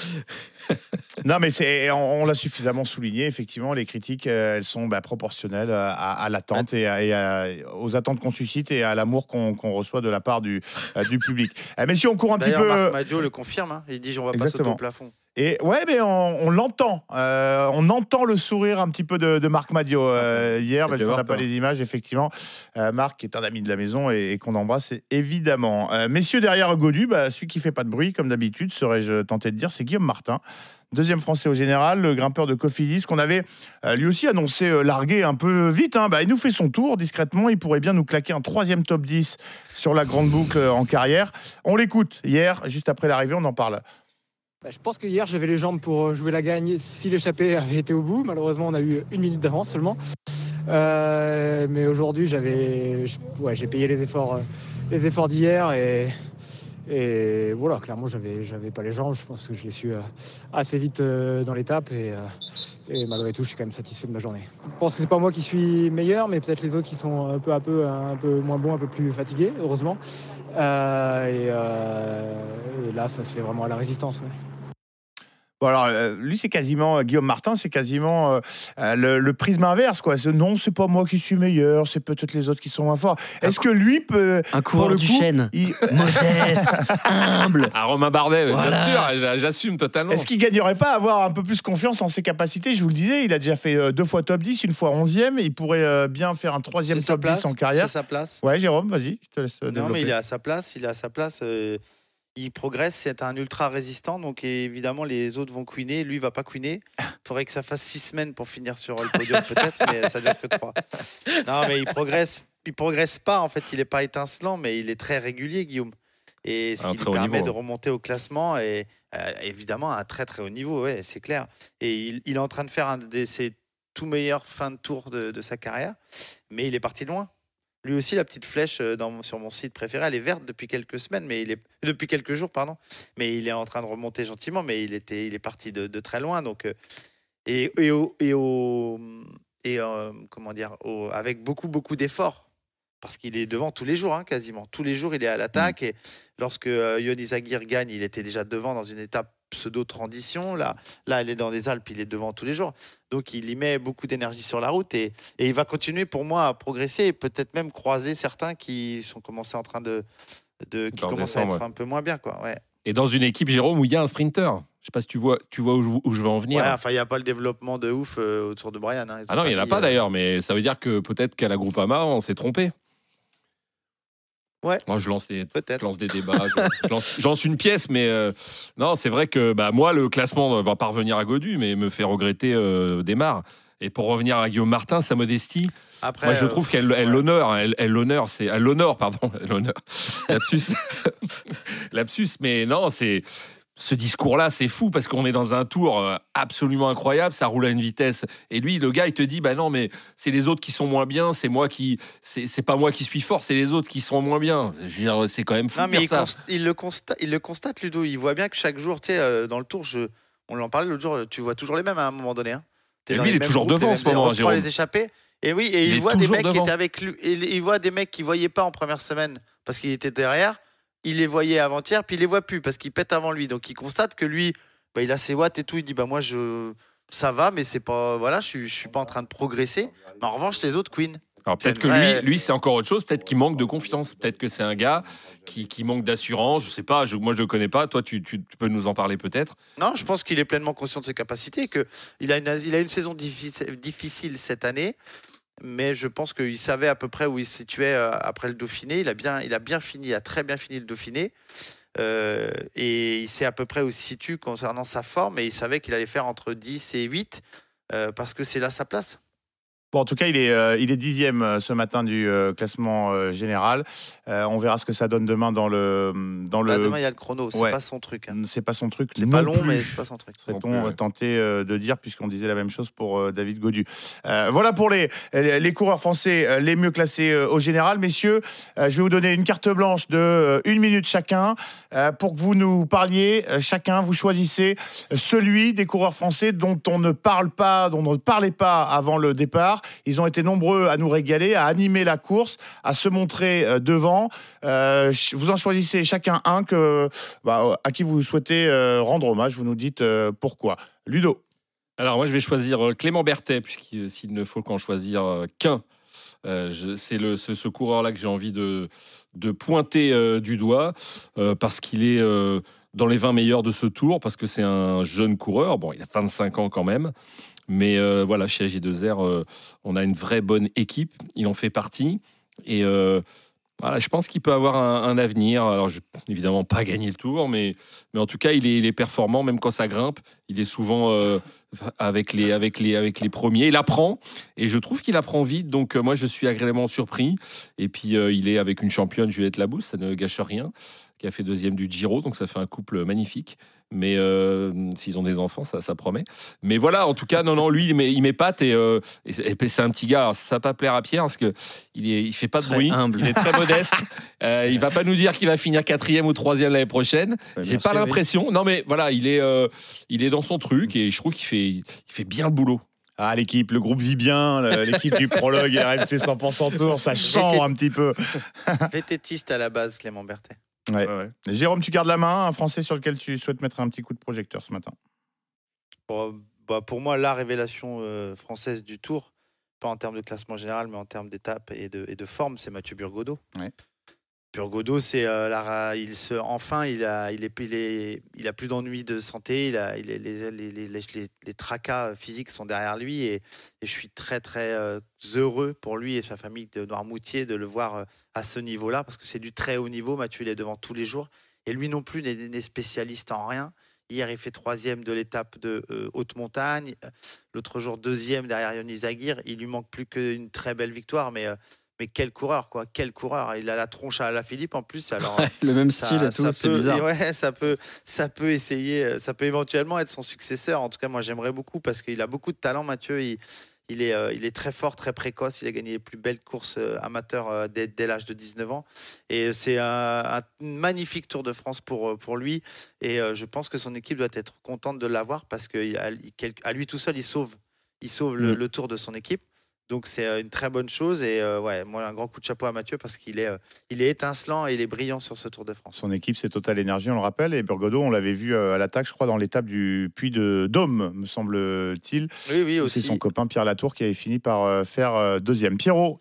[SPEAKER 2] (laughs)
[SPEAKER 3] Non, mais c'est, on, on l'a suffisamment souligné. Effectivement, les critiques, euh, elles sont bah, proportionnelles à, à l'attente et, à- et à- aux attentes qu'on suscite et à l'amour qu'on qu'on reçoit de la part du, euh, du public. Euh, messieurs, on court un petit peu.
[SPEAKER 5] Marc Madio le confirme. hein. Il dit on va pas sauter
[SPEAKER 3] Exactement.
[SPEAKER 5] au plafond.
[SPEAKER 3] Et ouais, mais on, on l'entend. Euh, on entend le sourire un petit peu de, de Marc Madio euh, hier. Parce qu'on n'a pas les images, effectivement. Euh, Marc est un ami de la maison et, et qu'on embrasse évidemment. Messieurs, derrière Godu, bah, celui qui fait pas de bruit, comme d'habitude, serais-je tenté de dire, c'est Guillaume Martin. Deuxième français au général, le grimpeur de Cofidis, qu'on avait lui aussi annoncé larguer un peu vite. hein. Bah, il nous fait son tour discrètement. Il pourrait bien nous claquer un troisième top 10 sur la grande boucle en carrière. On l'écoute hier, juste après l'arrivée, on en parle.
[SPEAKER 11] Bah, je pense que hier j'avais les jambes pour jouer la gagne si l'échappée avait été au bout. Malheureusement, on a eu une minute d'avance seulement. Euh, mais aujourd'hui, j'avais, ouais, j'ai payé les efforts, euh, les efforts d'hier et, voilà. Clairement, j'avais, j'avais pas les jambes. Je pense que je l'ai su euh, assez vite euh, dans l'étape et, euh, malgré tout, je suis quand même satisfait de ma journée. Je pense que c'est pas moi qui suis meilleur, mais peut-être les autres qui sont un peu à peu, un peu moins bons, un peu plus fatigués, heureusement. Euh, et, euh, là, ça se fait vraiment à la résistance.
[SPEAKER 3] Bon alors, euh, lui, c'est quasiment, euh, Guillaume Martin, c'est quasiment euh, le, le prisme inverse. Quoi. Ce, non, c'est pas moi qui suis meilleur, c'est peut-être les autres qui sont moins forts. Est-ce que lui peut.
[SPEAKER 7] Un
[SPEAKER 3] pour
[SPEAKER 7] coureur
[SPEAKER 3] le
[SPEAKER 7] du
[SPEAKER 3] coup,
[SPEAKER 7] chêne.
[SPEAKER 3] il- (laughs)
[SPEAKER 7] Modeste, humble.
[SPEAKER 2] Ah, Romain Bardet,
[SPEAKER 7] Voilà.
[SPEAKER 2] bien sûr, j'a- j'assume totalement.
[SPEAKER 3] Est-ce qu'il gagnerait pas à avoir un peu plus confiance en ses capacités? Je vous le disais, il a déjà fait deux fois top 10, une fois 11e. Il pourrait bien faire un troisième top
[SPEAKER 5] place.
[SPEAKER 3] 10 en carrière.
[SPEAKER 5] C'est sa place.
[SPEAKER 3] Ouais, Jérôme, vas-y, je te laisse
[SPEAKER 5] Non,
[SPEAKER 3] développer.
[SPEAKER 5] mais il est à sa place. Il est à sa place. euh, il progresse. C'est un ultra résistant. Donc évidemment, les autres vont queener. Lui, il va pas queener. Il faudrait que ça fasse six semaines pour finir sur le podium, (laughs) peut-être, mais ça dure que trois. Non, mais il progresse. Il progresse pas. En fait, il est pas étincelant, mais il est très régulier, Guillaume. Et ce
[SPEAKER 2] un
[SPEAKER 5] qui lui permet
[SPEAKER 2] niveau.
[SPEAKER 5] de remonter au classement et euh, évidemment à un très très haut niveau, ouais, c'est clair. Et il, il est en train de faire un de ses tout meilleurs fins de tour de, de sa carrière, mais il est parti loin. Lui aussi, la petite flèche euh, dans, mon- sur mon site préféré, elle est verte depuis quelques semaines, mais il est depuis quelques jours, pardon. Mais il est en train de remonter gentiment, mais il était, il est parti de, de très loin. Donc, euh, et, et, au, et, au- et, euh, comment dire, au- avec beaucoup beaucoup d'efforts, parce qu'il est devant tous les jours, hein, quasiment tous les jours, il est à l'attaque. Et lorsque euh, Yonis Aguirre gagne, il était déjà devant dans une étape pseudo-transition. Là, là, elle est dans les Alpes, il est devant tous les jours. Donc, il y met beaucoup d'énergie sur la route et, et il va continuer pour moi à progresser et peut-être même croiser certains qui sont commencés en train de, de qui commencent à être
[SPEAKER 2] ouais.
[SPEAKER 5] un peu moins bien, quoi. Ouais.
[SPEAKER 2] Et dans une équipe, Jérôme, où il y a un sprinter. Je sais pas si tu vois, tu vois où, je, où je veux en venir.
[SPEAKER 5] Ouais, enfin, il n'y a pas le développement de ouf euh, autour de Brian. hein.
[SPEAKER 2] Ah non, il n'y en a pas
[SPEAKER 5] euh,
[SPEAKER 2] d'ailleurs, mais ça veut dire que peut-être qu'à la Groupama, on s'est trompé.
[SPEAKER 5] Ouais.
[SPEAKER 2] Moi, je lance des, je lance des débats. je, je lance, je lance une pièce, mais euh, non, c'est vrai que bah, moi, le classement va pas revenir à Godu, mais me fait regretter euh, Desmar. Et pour revenir à Guillaume Martin, sa modestie,
[SPEAKER 5] Après,
[SPEAKER 2] moi je
[SPEAKER 5] euh,
[SPEAKER 2] trouve qu'elle elle l'honneur, hein, elle elle l'honneur, c'est elle l'honneur, pardon, (laughs) elle l'honneur. (laughs) Lapsus, lapsus, mais non, c'est ce discours-là, c'est fou parce qu'on est dans un tour euh, absolument incroyable, ça roule à une vitesse. Et lui, le gars, il te dit, bah non, mais c'est les autres qui sont moins bien, c'est moi qui, c'est pas moi qui suis fort, c'est les autres qui sont moins bien. C'est quand même fou
[SPEAKER 5] Non, mais il,
[SPEAKER 2] ça.
[SPEAKER 5] il le constate, il le constate, Ludo. Il voit bien que chaque jour, tu sais, euh, dans le tour, je, on l'en parlait l'autre jour, tu vois toujours les mêmes à un moment donné. Hein.
[SPEAKER 2] Et lui, il est toujours
[SPEAKER 5] groupes,
[SPEAKER 2] devant en ce moment, Jérôme.
[SPEAKER 5] les. Et oui, et
[SPEAKER 2] Il
[SPEAKER 5] il, voit des mecs qui
[SPEAKER 2] devant.
[SPEAKER 5] étaient avec lui. Il, il voit des mecs qui voyaient pas en première semaine parce qu'il était derrière. Il les voyait avant-hier, puis il les voit plus parce qu'il pète avant lui. Donc il constate que lui, bah, il a ses watts et tout. Il dit bah moi je ça va, mais c'est pas voilà, je suis je suis pas en train de progresser. Mais en revanche, les autres Queen.
[SPEAKER 2] Alors peut-être que
[SPEAKER 5] vrai.
[SPEAKER 2] lui, lui c'est encore autre chose. Peut-être qu'il manque de confiance. Peut-être que c'est un gars qui, qui manque d'assurance. Je sais pas. Je, moi, je le connais pas. Toi, tu, tu- tu peux nous en parler peut-être.
[SPEAKER 5] Non, je pense qu'il est pleinement conscient de ses capacités, que il a une, il a une saison difficile, difficile cette année, mais je pense qu'il savait à peu près où il se situait euh, après le Dauphiné. Il a bien, fini, il a très bien fini le Dauphiné. Euh, et il sait à peu près où il se situe concernant sa forme et il savait qu'il allait faire entre 10 et 8 euh, parce que c'est là sa place.
[SPEAKER 3] Bon, en tout cas, il est, euh, il est dixième euh, ce matin du euh, classement euh, général. Euh, on verra ce que ça donne demain dans le. Dans le...
[SPEAKER 5] Bah, demain, il y a le chrono, c'est
[SPEAKER 3] Ouais.
[SPEAKER 5] pas son truc. hein.
[SPEAKER 3] C'est pas son truc.
[SPEAKER 5] C'est pas long,
[SPEAKER 3] plus.
[SPEAKER 5] mais c'est pas son truc.
[SPEAKER 3] Serait-on tenté euh, de dire, puisqu'on disait la même chose pour euh, David Godu. Euh, voilà pour les, les coureurs français euh, les mieux classés euh, au général. Messieurs, euh, je vais vous donner une carte blanche de euh, une minute chacun euh, pour que vous nous parliez. euh, chacun, vous choisissez celui des coureurs français dont on ne parle pas, dont on ne parlait pas avant le départ Ils ont été nombreux à nous régaler, à animer la course, à se montrer euh, devant. Euh, vous en choisissez chacun un que, bah, à qui vous souhaitez euh, rendre hommage. Vous nous dites pourquoi. Ludo.
[SPEAKER 2] Alors moi je vais choisir Clément Berthet, puisqu'il ne faut qu'en choisir qu'un. C'est ce, coureur-là que j'ai envie de, pointer du doigt, parce qu'il est dans les 20 meilleurs de ce tour, parce que c'est un jeune coureur. Bon, il a 25 ans quand même. Mais euh, voilà, chez AG2R, euh, on a une vraie bonne équipe. Il en fait partie. Et euh, voilà, je pense qu'il peut avoir un, avenir. Alors, je, évidemment, pas gagner le tour, mais, mais en tout cas, il est, performant, même quand ça grimpe. Il est souvent avec, les, avec, les, avec les premiers. Il apprend, et je trouve qu'il apprend vite. Donc, moi, je suis agréablement surpris. Et puis, il est avec une championne, Juliette Labousse, ça ne gâche rien, qui a fait deuxième du Giro. Donc, ça fait un couple magnifique. Mais euh, s'ils ont des enfants, ça, ça promet. Mais voilà, en tout cas, non, non, lui, il met- il m'épate et, euh, et c'est et puis c'est un petit gars. Alors, ça va pas plaire à Pierre parce que il est, il fait pas de
[SPEAKER 7] Très
[SPEAKER 2] bruit,
[SPEAKER 7] humble.
[SPEAKER 2] il est très modeste. (laughs) Euh, il va pas nous dire qu'il va finir quatrième ou troisième l'année prochaine. J'ai
[SPEAKER 7] merci,
[SPEAKER 2] pas
[SPEAKER 7] oui.
[SPEAKER 2] l'impression. Non, mais voilà, il est, euh, il est dans son truc et je trouve qu'il fait, il fait bien le boulot.
[SPEAKER 3] Ah, l'équipe, le groupe vit bien, l'équipe du prologue RMC 100% Tour, ça chante un petit peu. (laughs)
[SPEAKER 5] Vététiste à la base, Clément Berthet.
[SPEAKER 3] Ouais. Jérôme, tu gardes la main, un Français sur lequel tu souhaites mettre un petit coup de projecteur ce matin?
[SPEAKER 5] Bon, bah, pour moi, la révélation euh, française du Tour, pas en termes de classement général, mais en termes d'étape et de, et de forme, c'est Mathieu Burgodeau. Burgodeau, c'est euh, il se, enfin, il a, il est, il a plus d'ennuis de santé. Il a, les, les, les, les, tracas physiques sont derrière lui et, je suis très très euh, heureux pour lui et sa famille de Noirmoutier de le voir euh, à ce niveau-là parce que c'est du très haut niveau. Mathieu, il est devant tous les jours et lui non plus n'est spécialiste en rien. Hier, il fait troisième de l'étape de haute montagne. L'autre jour, deuxième derrière Yonis Aguirre. Il lui manque plus qu'une très belle victoire, mais, mais quel coureur, quoi. Quel coureur. Il a la tronche à la Philippe en plus. Alors,
[SPEAKER 7] Le même
[SPEAKER 5] ça-
[SPEAKER 7] style et
[SPEAKER 5] ça
[SPEAKER 7] tout, c'est
[SPEAKER 5] peut-
[SPEAKER 7] bizarre.
[SPEAKER 5] Ouais, ça peut, ça peut essayer, euh, ça peut éventuellement être son successeur. En tout cas, moi, j'aimerais beaucoup parce qu'il a beaucoup de talent, Mathieu. Il, il est, euh, il est très fort, très précoce. Il a gagné les plus belles courses euh, amateurs euh, dès, dès l'âge de 19 ans. Et c'est un, un magnifique Tour de France pour, pour lui. Et je pense que son équipe doit être contente de l'avoir parce qu'à lui tout seul, il sauve, il sauve le,
[SPEAKER 7] Mm.
[SPEAKER 5] le Tour de son équipe. Donc c'est euh, une très bonne chose. Et euh, ouais, moi, un grand coup de chapeau à Mathieu parce qu'il est, euh, il est étincelant et il est brillant sur ce Tour de France.
[SPEAKER 3] Son équipe, c'est Total Énergie, on le rappelle. Et Burgodeau, on l'avait vu à l'attaque, je crois, dans l'étape du Puy de Dôme, me semble-t-il.
[SPEAKER 5] Oui, oui,
[SPEAKER 3] C'est
[SPEAKER 5] aussi.
[SPEAKER 3] son copain Pierre Latour qui avait fini par faire deuxième. Pierrot,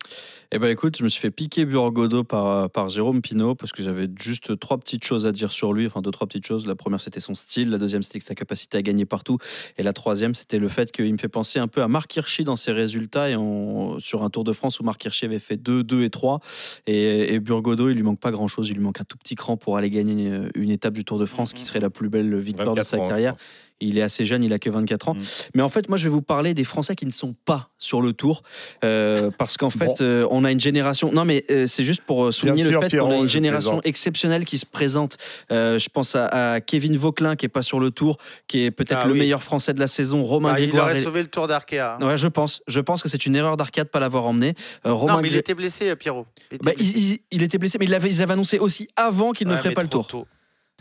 [SPEAKER 7] Eh ben écoute, je me suis fait piquer Burgodo par, par Jérôme Pinault parce que j'avais juste trois petites choses à dire sur lui, enfin deux, trois petites choses. La première, c'était son style. La deuxième, c'était sa capacité à gagner partout. Et la troisième, c'était le fait qu'il me fait penser un peu à Marc Hirschi dans ses résultats et on- sur un Tour de France où Marc Hirschi avait fait 2, 2 et 3. Et, et Burgodo, il lui manque pas grand-chose. Il lui manque un tout petit cran pour aller gagner une, une étape du Tour de France qui serait la plus belle victoire de
[SPEAKER 2] 24
[SPEAKER 7] sa
[SPEAKER 2] ans,
[SPEAKER 7] carrière. Il est assez jeune, il a que 24 ans. Mais en fait, moi, je vais vous parler des Français qui ne sont pas sur le Tour. euh, parce qu'en fait, euh, on a une génération. Non, mais euh, c'est juste pour souligner le fait qu'on a une génération exceptionnelle qui se présente. Euh, je pense à, à Kevin Vauquelin, qui est pas sur le Tour, qui est peut-être
[SPEAKER 5] Ah
[SPEAKER 7] le
[SPEAKER 5] oui.
[SPEAKER 7] meilleur Français de la saison. Romain
[SPEAKER 5] Ah, il aurait sauvé le Tour d'Arkea. hein.
[SPEAKER 7] Ouais, je pense. Je pense que c'est une erreur d'arcade de pas l'avoir emmené. Euh, Romain
[SPEAKER 5] non, mais il était blessé, Pierrot. Il était
[SPEAKER 7] Bah,
[SPEAKER 5] blessé.
[SPEAKER 7] il, il- il était blessé, mais il avait, ils avaient annoncé aussi avant qu'il ne ferait pas le tour.
[SPEAKER 5] tôt.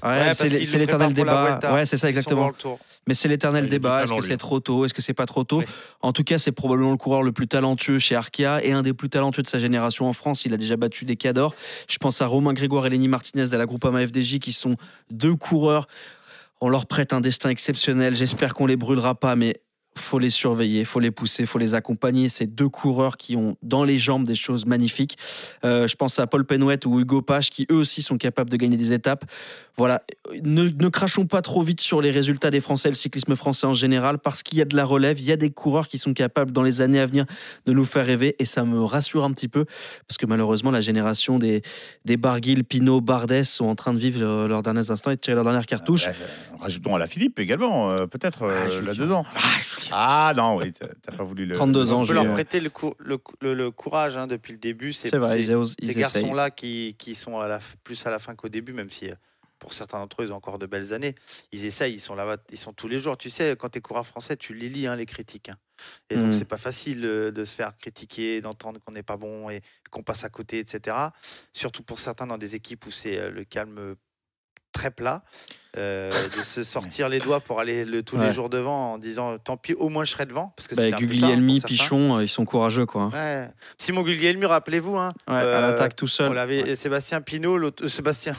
[SPEAKER 7] Ouais, c'est l'éternel débat. Ouais, c'est ça exactement. Mais c'est l'éternel
[SPEAKER 2] Ouais,
[SPEAKER 7] débat. Est-ce
[SPEAKER 2] talent,
[SPEAKER 7] que c'est trop tôt? Est-ce que c'est pas trop tôt? En tout cas, c'est probablement le coureur le plus talentueux chez Arkea et un des plus talentueux de sa génération en France. Il a déjà battu des cadors. Je pense à Romain Grégoire et Lenny Martinez de la Groupama FDJ qui sont deux coureurs. On leur prête un destin exceptionnel. J'espère qu'on les brûlera pas, mais faut les surveiller, faut les pousser, faut les accompagner. Ces deux coureurs qui ont dans les jambes des choses magnifiques. Euh, je pense à Paul Penouette ou Hugo Pache qui eux aussi sont capables de gagner des étapes. Voilà, ne, ne crachons pas trop vite sur les résultats des Français, le cyclisme français en général, parce qu'il y a de la relève, il y a des coureurs qui sont capables dans les années à venir de nous faire rêver, et ça me rassure un petit peu, parce que malheureusement la génération des, des Barguil, Pinot, Bardet sont en train de vivre leur- leurs derniers instants et de tirer leur dernière cartouche.
[SPEAKER 3] Euh, rajoutons à la Philippe également, euh, peut-être euh,
[SPEAKER 7] Julien.
[SPEAKER 3] là-dedans. Ah, non, oui, t'as pas voulu le.
[SPEAKER 7] 32 ans,
[SPEAKER 5] On peut leur prêter le, cou- le, cou- le- le courage hein, depuis le début.
[SPEAKER 7] C'est vrai, ils
[SPEAKER 5] ces garçons-là qui, qui sont à la, f- plus à la fin qu'au début, même si euh, pour certains d'entre eux, ils ont encore de belles années. Ils essayent, ils sont là, ils sont tous les jours. Tu sais, quand tu es coureur français, tu les lis, hein, les critiques. hein. Et donc,
[SPEAKER 7] Mm.
[SPEAKER 5] c'est pas facile euh, de se faire critiquer, d'entendre qu'on n'est pas bon et qu'on passe à côté, etc. Surtout pour certains dans des équipes où c'est euh, le calme très plat. Euh, de se (laughs) sortir les doigts pour aller le- tous
[SPEAKER 7] Ouais.
[SPEAKER 5] les jours devant en disant tant pis au moins je serai devant parce que
[SPEAKER 7] Bah,
[SPEAKER 5] hein,
[SPEAKER 7] Guglielmi. Pichon, euh, ils sont courageux quoi.
[SPEAKER 5] Ouais. Simon Guglielmi, rappelez-vous, hein,
[SPEAKER 7] Ouais, à l'attaque tout seul.
[SPEAKER 5] On l'avait Sébastien Pinot, l'autre- euh, Sébastien.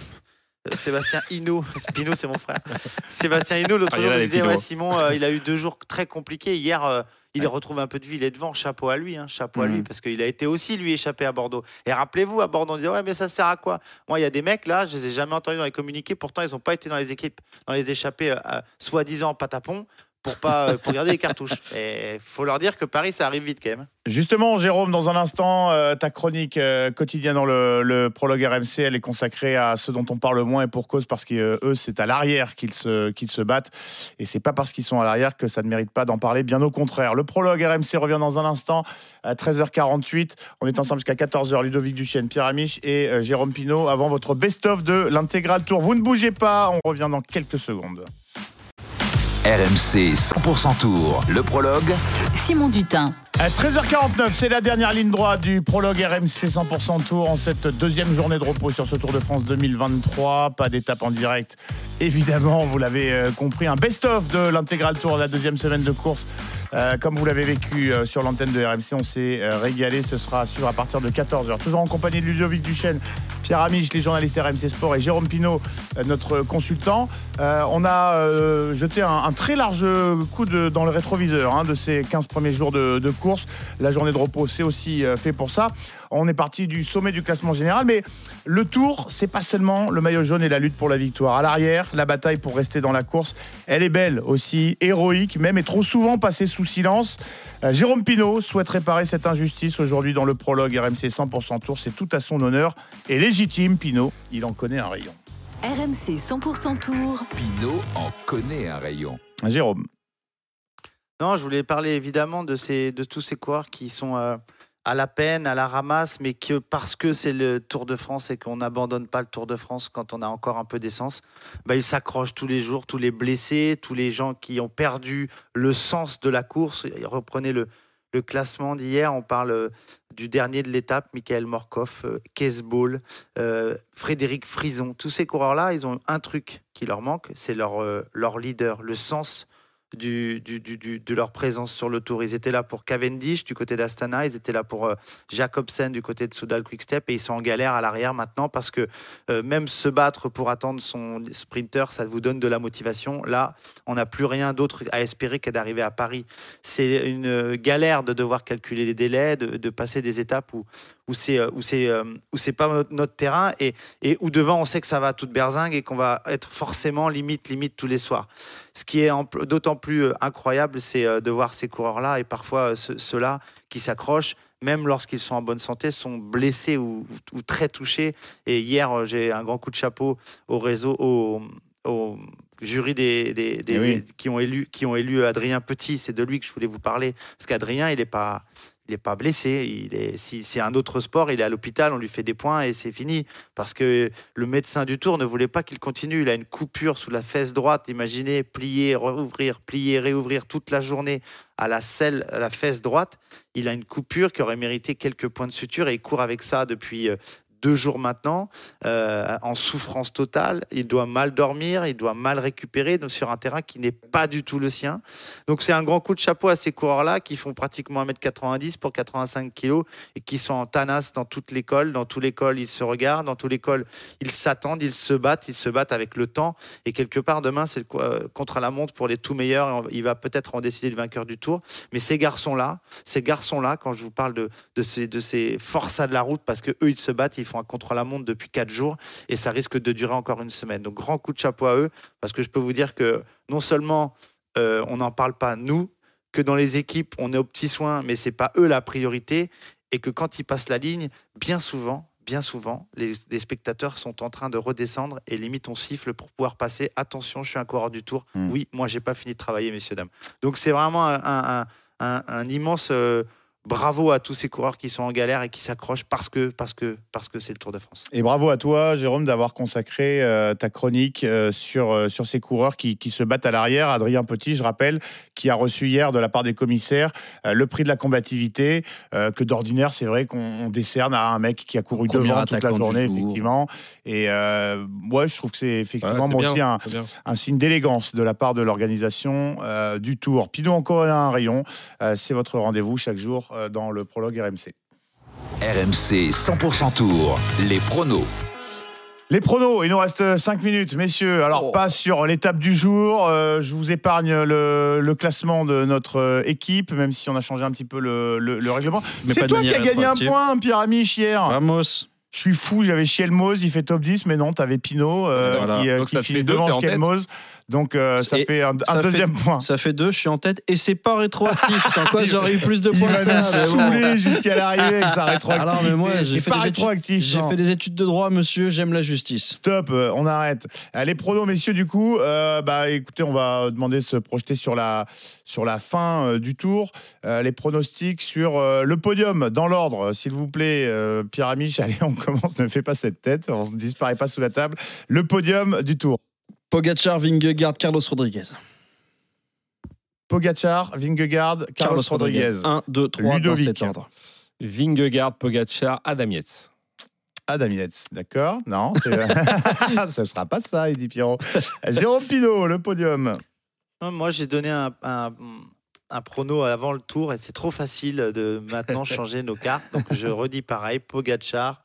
[SPEAKER 5] euh, Sébastien Hino, (laughs) Pinot c'est mon frère. Sébastien Hino, l'autre
[SPEAKER 2] Ah, il
[SPEAKER 5] jour,
[SPEAKER 2] les
[SPEAKER 5] disait Simon, euh, il a eu deux jours très compliqués. Hier, il retrouve un peu de vie, il est devant. Chapeau à lui, hein, chapeau à lui,
[SPEAKER 7] Mhm.
[SPEAKER 5] parce qu'il a été aussi lui échappé à Bordeaux. Et rappelez-vous, à Bordeaux, on disait ouais, mais ça sert à quoi? Moi, il y a des mecs là, je les ai jamais entendus dans les communiqués. Pourtant, ils n'ont pas été dans les équipes, dans les échappées, euh, euh, soi-disant patapon, pour pas euh, pour garder les cartouches. Et faut leur dire que Paris, ça arrive vite quand même.
[SPEAKER 3] Justement, Jérôme, dans un instant, euh, ta chronique euh, quotidienne dans le, prologue RMC, elle est consacrée à ceux dont on parle moins et pour cause parce qu'eux, c'est à l'arrière qu'ils se, qu'ils se battent. Et c'est pas parce qu'ils sont à l'arrière que ça ne mérite pas d'en parler, bien au contraire. Le prologue RMC revient dans un instant à 13h48. On est ensemble jusqu'à 14h. Ludovic Duchesne, Pierre Amiche et Jérôme Pinault avant votre best-of de l'intégral tour. Vous ne bougez pas, on revient dans quelques secondes.
[SPEAKER 1] RMC 100% Tour, le prologue.
[SPEAKER 13] Simon Dutin.
[SPEAKER 3] À 13h49, c'est la dernière ligne droite du prologue RMC 100% Tour en cette deuxième journée de repos sur ce Tour de France 2023. Pas d'étape en direct, évidemment, vous l'avez euh, compris. Un best-of de l'intégral Tour, la deuxième semaine de course. Euh, comme vous l'avez vécu euh, sur l'antenne de RMC, on s'est euh, régalé. Ce sera à à partir de 14h. Toujours en compagnie de Ludovic Duchesne, Pierre Amiche, les journalistes RMC Sport et Jérôme Pinault, euh, notre consultant. On a jeté un, très large coup de, dans le rétroviseur hein, de ces 15 premiers jours de, de course. La journée de repos, c'est aussi fait pour ça. On est parti du sommet du classement général, mais le tour, c'est pas seulement le maillot jaune et la lutte pour la victoire. À l'arrière, la bataille pour rester dans la course, elle est belle aussi, héroïque même, et trop souvent passée sous silence. Euh, Jérôme Pinault souhaite réparer cette injustice aujourd'hui dans le prologue RMC 100% Tour. C'est tout à son honneur et légitime, Pinault. Il en connaît un rayon.
[SPEAKER 13] RMC 100% Tour.
[SPEAKER 1] Pinot en connaît un rayon.
[SPEAKER 3] Jérôme.
[SPEAKER 5] Non, je voulais parler évidemment de, ces, de tous ces coureurs qui sont euh, à la peine, à la ramasse, mais que parce que c'est le Tour de France et qu'on n'abandonne pas le Tour de France quand on a encore un peu d'essence, bah, ils s'accrochent tous les jours, tous les blessés, tous les gens qui ont perdu le sens de la course. Reprenez le, classement d'hier, on parle euh, du dernier de l'étape, Michael Morkov, euh, Kees Ball, euh, Frédéric Frison. Tous ces coureurs-là, ils ont un truc qui leur manque, c'est leur, euh, leur leader, le sens de leur présence sur le tour. Ils étaient là pour Cavendish du côté d'Astana, ils étaient là pour euh, Jacobsen du côté de Soudal Quickstep et ils sont en galère à l'arrière maintenant parce que euh, même se battre pour attendre son sprinter, ça vous donne de la motivation. Là, on n'a plus rien d'autre à espérer que d'arriver à Paris. C'est une galère de devoir calculer les délais, de, de passer des étapes où où c'est euh, où c'est euh, où c'est pas notre, notre terrain et, et où devant on sait que ça va à toute berzingue et qu'on va être forcément limite limite tous les soirs. Ce qui est d'autant plus euh, incroyable, c'est de voir ces coureurs-là et parfois ceux- ceux-là qui s'accrochent, même lorsqu'ils sont en bonne santé, sont blessés ou, ou très touchés. Et hier, j'ai un grand coup de chapeau au réseau, au, au jury des, des- des-
[SPEAKER 3] Eh oui.
[SPEAKER 5] qui ont élu qui ont élu Adrien Petit. C'est de lui que je voulais vous parler parce qu'Adrien, il n'est pas il n'est pas blessé. Il est, si c'est un autre sport, il est à l'hôpital, on lui fait des points et c'est fini. Parce que le médecin du tour ne voulait pas qu'il continue. Il a une coupure sous la fesse droite. Imaginez plier, rouvrir, plier, réouvrir toute la journée à la selle, à la fesse droite. Il a une coupure qui aurait mérité quelques points de suture et il court avec ça depuis euh, deux jours maintenant, euh, en souffrance totale. Il doit mal dormir, il doit mal récupérer donc sur un terrain qui n'est pas du tout le sien. Donc c'est un grand coup de chapeau à ces coureurs-là qui font pratiquement 1m90 pour 85 kg et qui sont en tanas dans toute l'école. Dans toute l'école, ils se regardent, dans toute l'école, ils s'attendent, ils se battent, ils se battent avec le temps. Et quelque part, demain, c'est euh, contre la montre pour les tout meilleurs. Il va peut-être en décider le vainqueur du tour. Mais ces garçons-là, ces garçons-là, quand je vous parle de, de ces, de ces forçats de la route, parce que eux, ils se battent, ils font un contre-la-montre depuis quatre jours et ça risque de durer encore une semaine. Donc, grand coup de chapeau à eux, parce que je peux vous dire que non seulement euh, on n'en parle pas, nous, que dans les équipes, on est aux petits soins, mais c'est pas eux la priorité, et que quand ils passent la ligne, bien souvent, bien souvent, les, les spectateurs sont en train de redescendre et limite on siffle pour pouvoir passer. Attention, je suis un coureur du tour. Oui, moi j'ai pas fini de travailler, messieurs dames. Donc c'est vraiment un, un- un- un- un immense euh, bravo à tous ces coureurs qui sont en galère et qui s'accrochent parce que parce que parce que c'est le Tour de France.
[SPEAKER 3] Et bravo à toi, Jérôme, d'avoir consacré euh, ta chronique euh, sur, euh, sur ces coureurs qui, qui se battent à l'arrière. Adrien Petit, je rappelle, qui a reçu hier de la part des commissaires euh, le prix de la combativité, euh, que d'ordinaire, c'est vrai qu'on on décerne à un mec qui a couru devant toute la journée,
[SPEAKER 7] jour.
[SPEAKER 3] effectivement. Et euh, moi, je trouve que c'est effectivement
[SPEAKER 2] Ouais,
[SPEAKER 3] aussi un, un signe d'élégance de la part de l'organisation euh, du Tour. Pinot, encore un rayon. Euh, c'est votre rendez-vous chaque jour euh, dans le prologue RMC.
[SPEAKER 1] RMC 100% Tour, les pronos.
[SPEAKER 3] Les pronos, il nous reste 5 minutes, messieurs.
[SPEAKER 7] Oh.
[SPEAKER 3] Alors, pas sur l'étape du jour. euh, je vous épargne le, le classement de notre euh, équipe, même si on a changé un petit peu le, le- le règlement.
[SPEAKER 7] Mais
[SPEAKER 3] C'est toi qui as gagné un point, Pierre Amiche, hier.
[SPEAKER 7] Ramos.
[SPEAKER 3] Je suis fou, j'avais Chielmoz, il fait top 10, mais non, t'avais Pinot euh,
[SPEAKER 7] Voilà.
[SPEAKER 3] qui, euh, qui finit devant. Chielmoz. Donc euh, ça fait un, un
[SPEAKER 7] ça fait-
[SPEAKER 3] deuxième point.
[SPEAKER 7] Ça fait deux, je suis en tête et c'est pas rétroactif. Sans quoi (laughs) j'aurais eu plus de
[SPEAKER 3] Il
[SPEAKER 7] points
[SPEAKER 3] va
[SPEAKER 7] mais bon.
[SPEAKER 3] saouler jusqu'à l'arrivée avec sa (laughs) rétroactivité.
[SPEAKER 7] Alors, mais moi, j'ai fait, des études,
[SPEAKER 3] rétroactif.
[SPEAKER 7] j'ai
[SPEAKER 3] non.
[SPEAKER 7] fait des études de droit, monsieur, j'aime la justice.
[SPEAKER 3] Stop, euh, on arrête. Les pronos, messieurs, du coup, euh, bah, écoutez, on va demander de se projeter sur la, sur la fin euh, du tour. Les pronostics sur le podium, dans l'ordre, s'il vous plaît. Pierre Amiche, (laughs) allez, on commence, ne fais pas cette tête, on ne disparaît pas sous la table. Le podium du tour.
[SPEAKER 7] Pogacar, Vingegaard, Carlos Rodriguez.
[SPEAKER 3] Pogachar, Vingegaard, Carlos, Rodriguez.
[SPEAKER 7] 1, 2, 3 dans cet ordre.
[SPEAKER 2] Vingegaard, Pogacar, Adam Yates.
[SPEAKER 3] Adam Yates, d'accord Non, ça (laughs) sera pas ça, il dit Pierrot. Jérôme Pinault, le podium.
[SPEAKER 5] Moi, j'ai donné un, un, un prono avant le tour et c'est trop facile de maintenant changer nos cartes. Donc, je redis pareil Pogachar,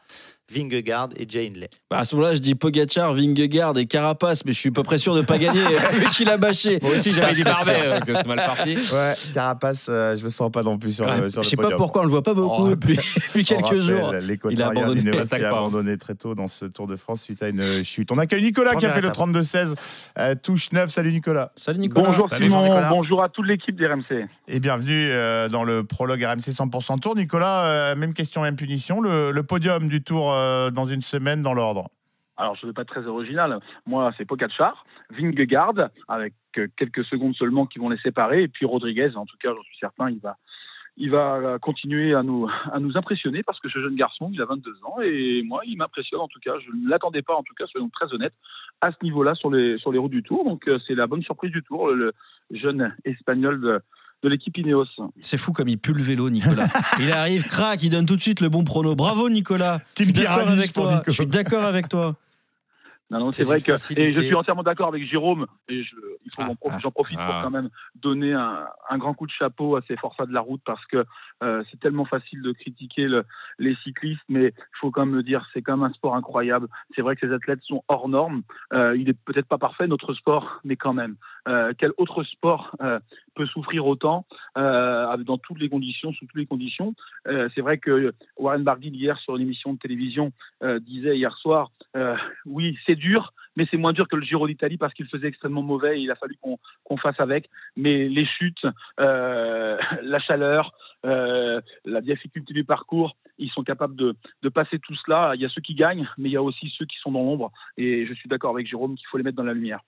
[SPEAKER 5] Vingegaard et Jay Hindley.
[SPEAKER 7] Bah, à ce moment-là, je dis Pogacar, Vingegaard et Carapace, mais je suis pas très sûr de pas gagner, (laughs) vu qu'il a bâché.
[SPEAKER 2] Moi aussi, j'avais dit
[SPEAKER 7] sûr.
[SPEAKER 2] euh, que c'est mal parti.
[SPEAKER 3] Ouais, Carapace, euh, je me sens pas non plus sur le, sur
[SPEAKER 7] Je
[SPEAKER 3] le
[SPEAKER 7] sais pas
[SPEAKER 3] podium.
[SPEAKER 7] pourquoi on le voit pas beaucoup (laughs)
[SPEAKER 3] On
[SPEAKER 7] depuis, quelques
[SPEAKER 3] rappelle
[SPEAKER 7] jours. Il a abandonné.
[SPEAKER 3] A
[SPEAKER 2] hein.
[SPEAKER 3] abandonné très tôt dans ce Tour de France suite à une chute. On accueille Nicolas qui a fait le
[SPEAKER 5] étape.
[SPEAKER 3] 32-16, euh, touche 9. Salut Nicolas.
[SPEAKER 7] Salut Nicolas.
[SPEAKER 16] Bonjour
[SPEAKER 2] Salut,
[SPEAKER 16] Simon,
[SPEAKER 5] Nicolas.
[SPEAKER 16] bonjour à toute l'équipe d'RMC.
[SPEAKER 3] Et bienvenue euh, dans le prologue RMC 100% Tour. Nicolas, euh, même question, même punition. Le, le podium du Tour euh, dans une semaine dans l'ordre.
[SPEAKER 16] Alors je ne vais pas être très original, moi c'est Pogacar, Vingegaard, avec euh, quelques secondes seulement qui vont les séparer, et puis Rodriguez, en tout cas j'en suis certain, il va, il va euh, continuer à nous, à nous impressionner parce que ce jeune garçon, il a 22 ans, et moi il m'impressionne en tout cas, je ne l'attendais pas en tout cas, soyons très honnêtes, à ce niveau-là sur les, sur les routes du Tour, donc c'est la bonne surprise du Tour, le jeune espagnol de, de l'équipe Ineos.
[SPEAKER 7] C'est fou comme il pue le vélo, Nicolas. (laughs) il arrive, crac, il donne tout de suite le bon prono. Bravo, Nicolas. (laughs) Je suis d'accord avec toi.
[SPEAKER 3] Nico.
[SPEAKER 7] Je suis d'accord avec toi.
[SPEAKER 16] Non, non,
[SPEAKER 5] C'est
[SPEAKER 16] vrai que et je suis entièrement d'accord avec Jérôme. Et je, il faut
[SPEAKER 7] Ah, ah,
[SPEAKER 16] j'en profite
[SPEAKER 2] ah.
[SPEAKER 16] pour quand même donner un, un grand coup de chapeau à ces forçats de la route parce que euh, c'est tellement facile de critiquer le- les cyclistes, mais il faut quand même le dire, c'est quand même un sport incroyable. C'est vrai que ces athlètes sont hors normes. Euh, il est peut-être pas parfait notre sport, mais quand même. Euh, quel autre sport euh, peut souffrir autant euh, dans toutes les conditions, sous toutes les conditions? Euh, C'est vrai que Warren Barguil hier sur une émission de télévision disait hier soir, oui c'est dur, mais c'est moins dur que le Giro d'Italie parce qu'il faisait extrêmement mauvais et il a fallu qu'on qu'on fasse avec. Mais les chutes, la chaleur, euh, la difficulté du parcours, ils sont capables de, de passer tout cela. Il y a ceux qui gagnent, mais il y a aussi ceux qui sont dans l'ombre. Et je suis d'accord avec Jérôme qu'il faut les mettre dans la lumière.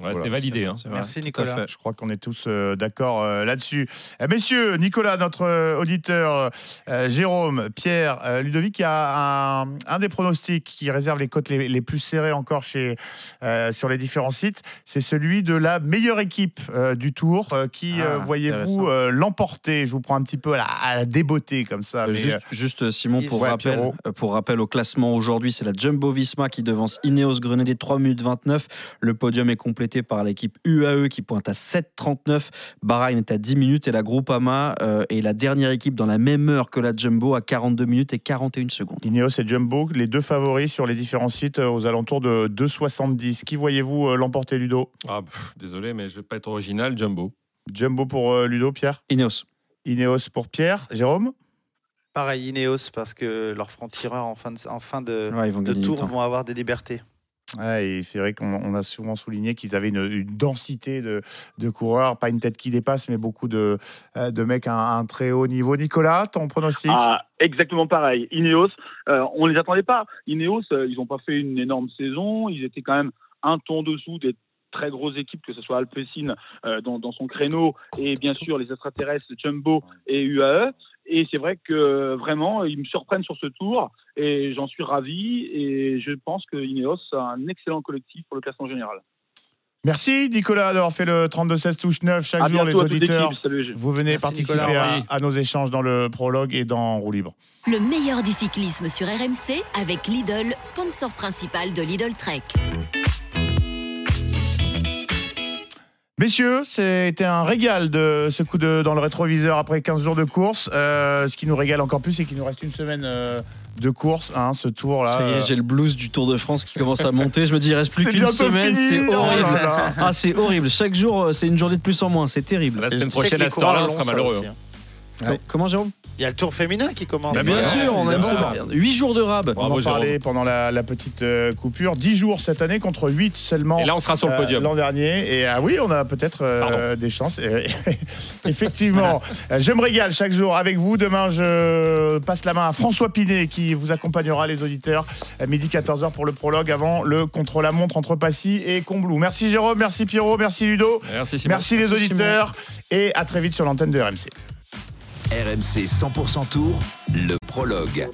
[SPEAKER 2] Ouais,
[SPEAKER 3] Voilà,
[SPEAKER 2] c'est validé. hein.
[SPEAKER 7] C'est vrai,
[SPEAKER 5] Merci, Nicolas.
[SPEAKER 3] Je crois qu'on est tous euh, d'accord euh, là-dessus. Euh, messieurs, Nicolas, notre euh, auditeur, euh, Jérôme, Pierre, euh, Ludovic, il y a un, un des pronostics qui réserve les cotes les, les plus serrées encore chez, euh, sur les différents sites. C'est celui de la meilleure équipe euh, du Tour. Euh, qui,
[SPEAKER 7] Ah,
[SPEAKER 3] euh, voyez-vous, euh, l'emporter? Je vous prends un petit peu à la, à la débeauté comme ça.
[SPEAKER 7] Euh,
[SPEAKER 3] mais,
[SPEAKER 7] juste,
[SPEAKER 3] euh,
[SPEAKER 7] juste, Simon, pour,
[SPEAKER 3] Ouais,
[SPEAKER 7] rappel, euh, pour rappel au classement aujourd'hui, c'est la Jumbo Visma qui devance Ineos Grenadier 3 minutes 29. Le podium est complété par l'équipe UAE qui pointe à 7,39. Bahreïn est à 10 minutes et la Groupama euh, est la dernière équipe dans la même heure que la Jumbo à 42 minutes et 41 secondes.
[SPEAKER 3] Ineos et Jumbo, les deux favoris sur les différents sites euh, aux alentours de 2,70. Qui voyez-vous euh, l'emporter, Ludo?
[SPEAKER 2] Ah, pff, désolé, mais je vais pas être original. Jumbo.
[SPEAKER 3] Jumbo pour euh, Ludo, Pierre?
[SPEAKER 7] Ineos.
[SPEAKER 3] Ineos pour Pierre. Jérôme?
[SPEAKER 5] Pareil, Ineos, parce que leurs francs-tireurs en fin de, en fin de,
[SPEAKER 7] Ouais, ils vont
[SPEAKER 5] de
[SPEAKER 7] gagner du
[SPEAKER 5] tour vont avoir des libertés.
[SPEAKER 3] Et c'est vrai qu'on on a souvent souligné qu'ils avaient une, une densité de, de coureurs, pas une tête qui dépasse, mais beaucoup de, euh, de mecs à un, un très haut niveau. Nicolas, ton pronostic?
[SPEAKER 16] Ah, exactement pareil. Ineos, euh, on ne les attendait pas. Ineos, euh, ils n'ont pas fait une énorme saison. Ils étaient quand même un ton dessous d'être très grosses équipes, que ce soit Alpecin euh, dans, dans son créneau et bien sûr les extraterrestres Jumbo et UAE. Et c'est vrai que vraiment, ils me surprennent sur ce tour et j'en suis ravi. Et je pense que Ineos a un excellent collectif pour le classement général.
[SPEAKER 3] Merci Nicolas d'avoir fait le 32-16 touche 9 chaque
[SPEAKER 16] À
[SPEAKER 3] jour les auditeurs.
[SPEAKER 16] Salut.
[SPEAKER 3] Vous venez
[SPEAKER 16] Merci,
[SPEAKER 3] participer à, à nos échanges dans le prologue et dans Roue Libre.
[SPEAKER 13] Le meilleur du cyclisme sur RMC avec Lidl, sponsor principal de Lidl Trek.
[SPEAKER 3] Messieurs, c'était un régal de ce coup de dans le rétroviseur après 15 jours de course. Euh, ce qui nous régale encore plus, c'est qu'il nous reste une semaine euh, de course, hein, ce tour-là.
[SPEAKER 7] Ça y est, j'ai le blues du Tour de France qui commence à monter. Je me dis, il reste plus qu'une semaine. C'est
[SPEAKER 3] Oh là
[SPEAKER 7] horrible.
[SPEAKER 3] là.
[SPEAKER 7] Ah, c'est horrible. Chaque jour, euh, c'est une journée de plus en moins. C'est terrible.
[SPEAKER 2] La semaine prochaine, à heure-là, on sera malheureux.
[SPEAKER 5] aussi,
[SPEAKER 2] hein.
[SPEAKER 3] Ouais.
[SPEAKER 7] Comment, Jérôme?
[SPEAKER 5] Il y a le tour féminin qui commence.
[SPEAKER 2] Bah,
[SPEAKER 7] Bien
[SPEAKER 2] Ouais,
[SPEAKER 7] sûr, on aime
[SPEAKER 2] évidemment.
[SPEAKER 7] ça. 8 jours de rab.
[SPEAKER 3] On
[SPEAKER 2] Bravo,
[SPEAKER 3] en parlait
[SPEAKER 2] Jérôme.
[SPEAKER 3] pendant la, la petite euh, coupure. 10 jours cette année contre 8 seulement.
[SPEAKER 2] Et là, on sera sur le
[SPEAKER 3] euh,
[SPEAKER 2] podium.
[SPEAKER 3] L'an dernier. Et ah oui, on a peut-être euh, des chances. (laughs) Effectivement. Je me régale chaque jour avec vous. Demain, je passe la main à François Pinet qui vous accompagnera, les auditeurs, à midi 14h pour le prologue avant le contre-la-montre entre Passy et Combloux. Merci Jérôme, merci Pierrot, merci Ludo.
[SPEAKER 2] Merci, Simon.
[SPEAKER 3] Merci les auditeurs. Et à très vite sur l'antenne de RMC.
[SPEAKER 1] RMC 100% Tour, le prologue.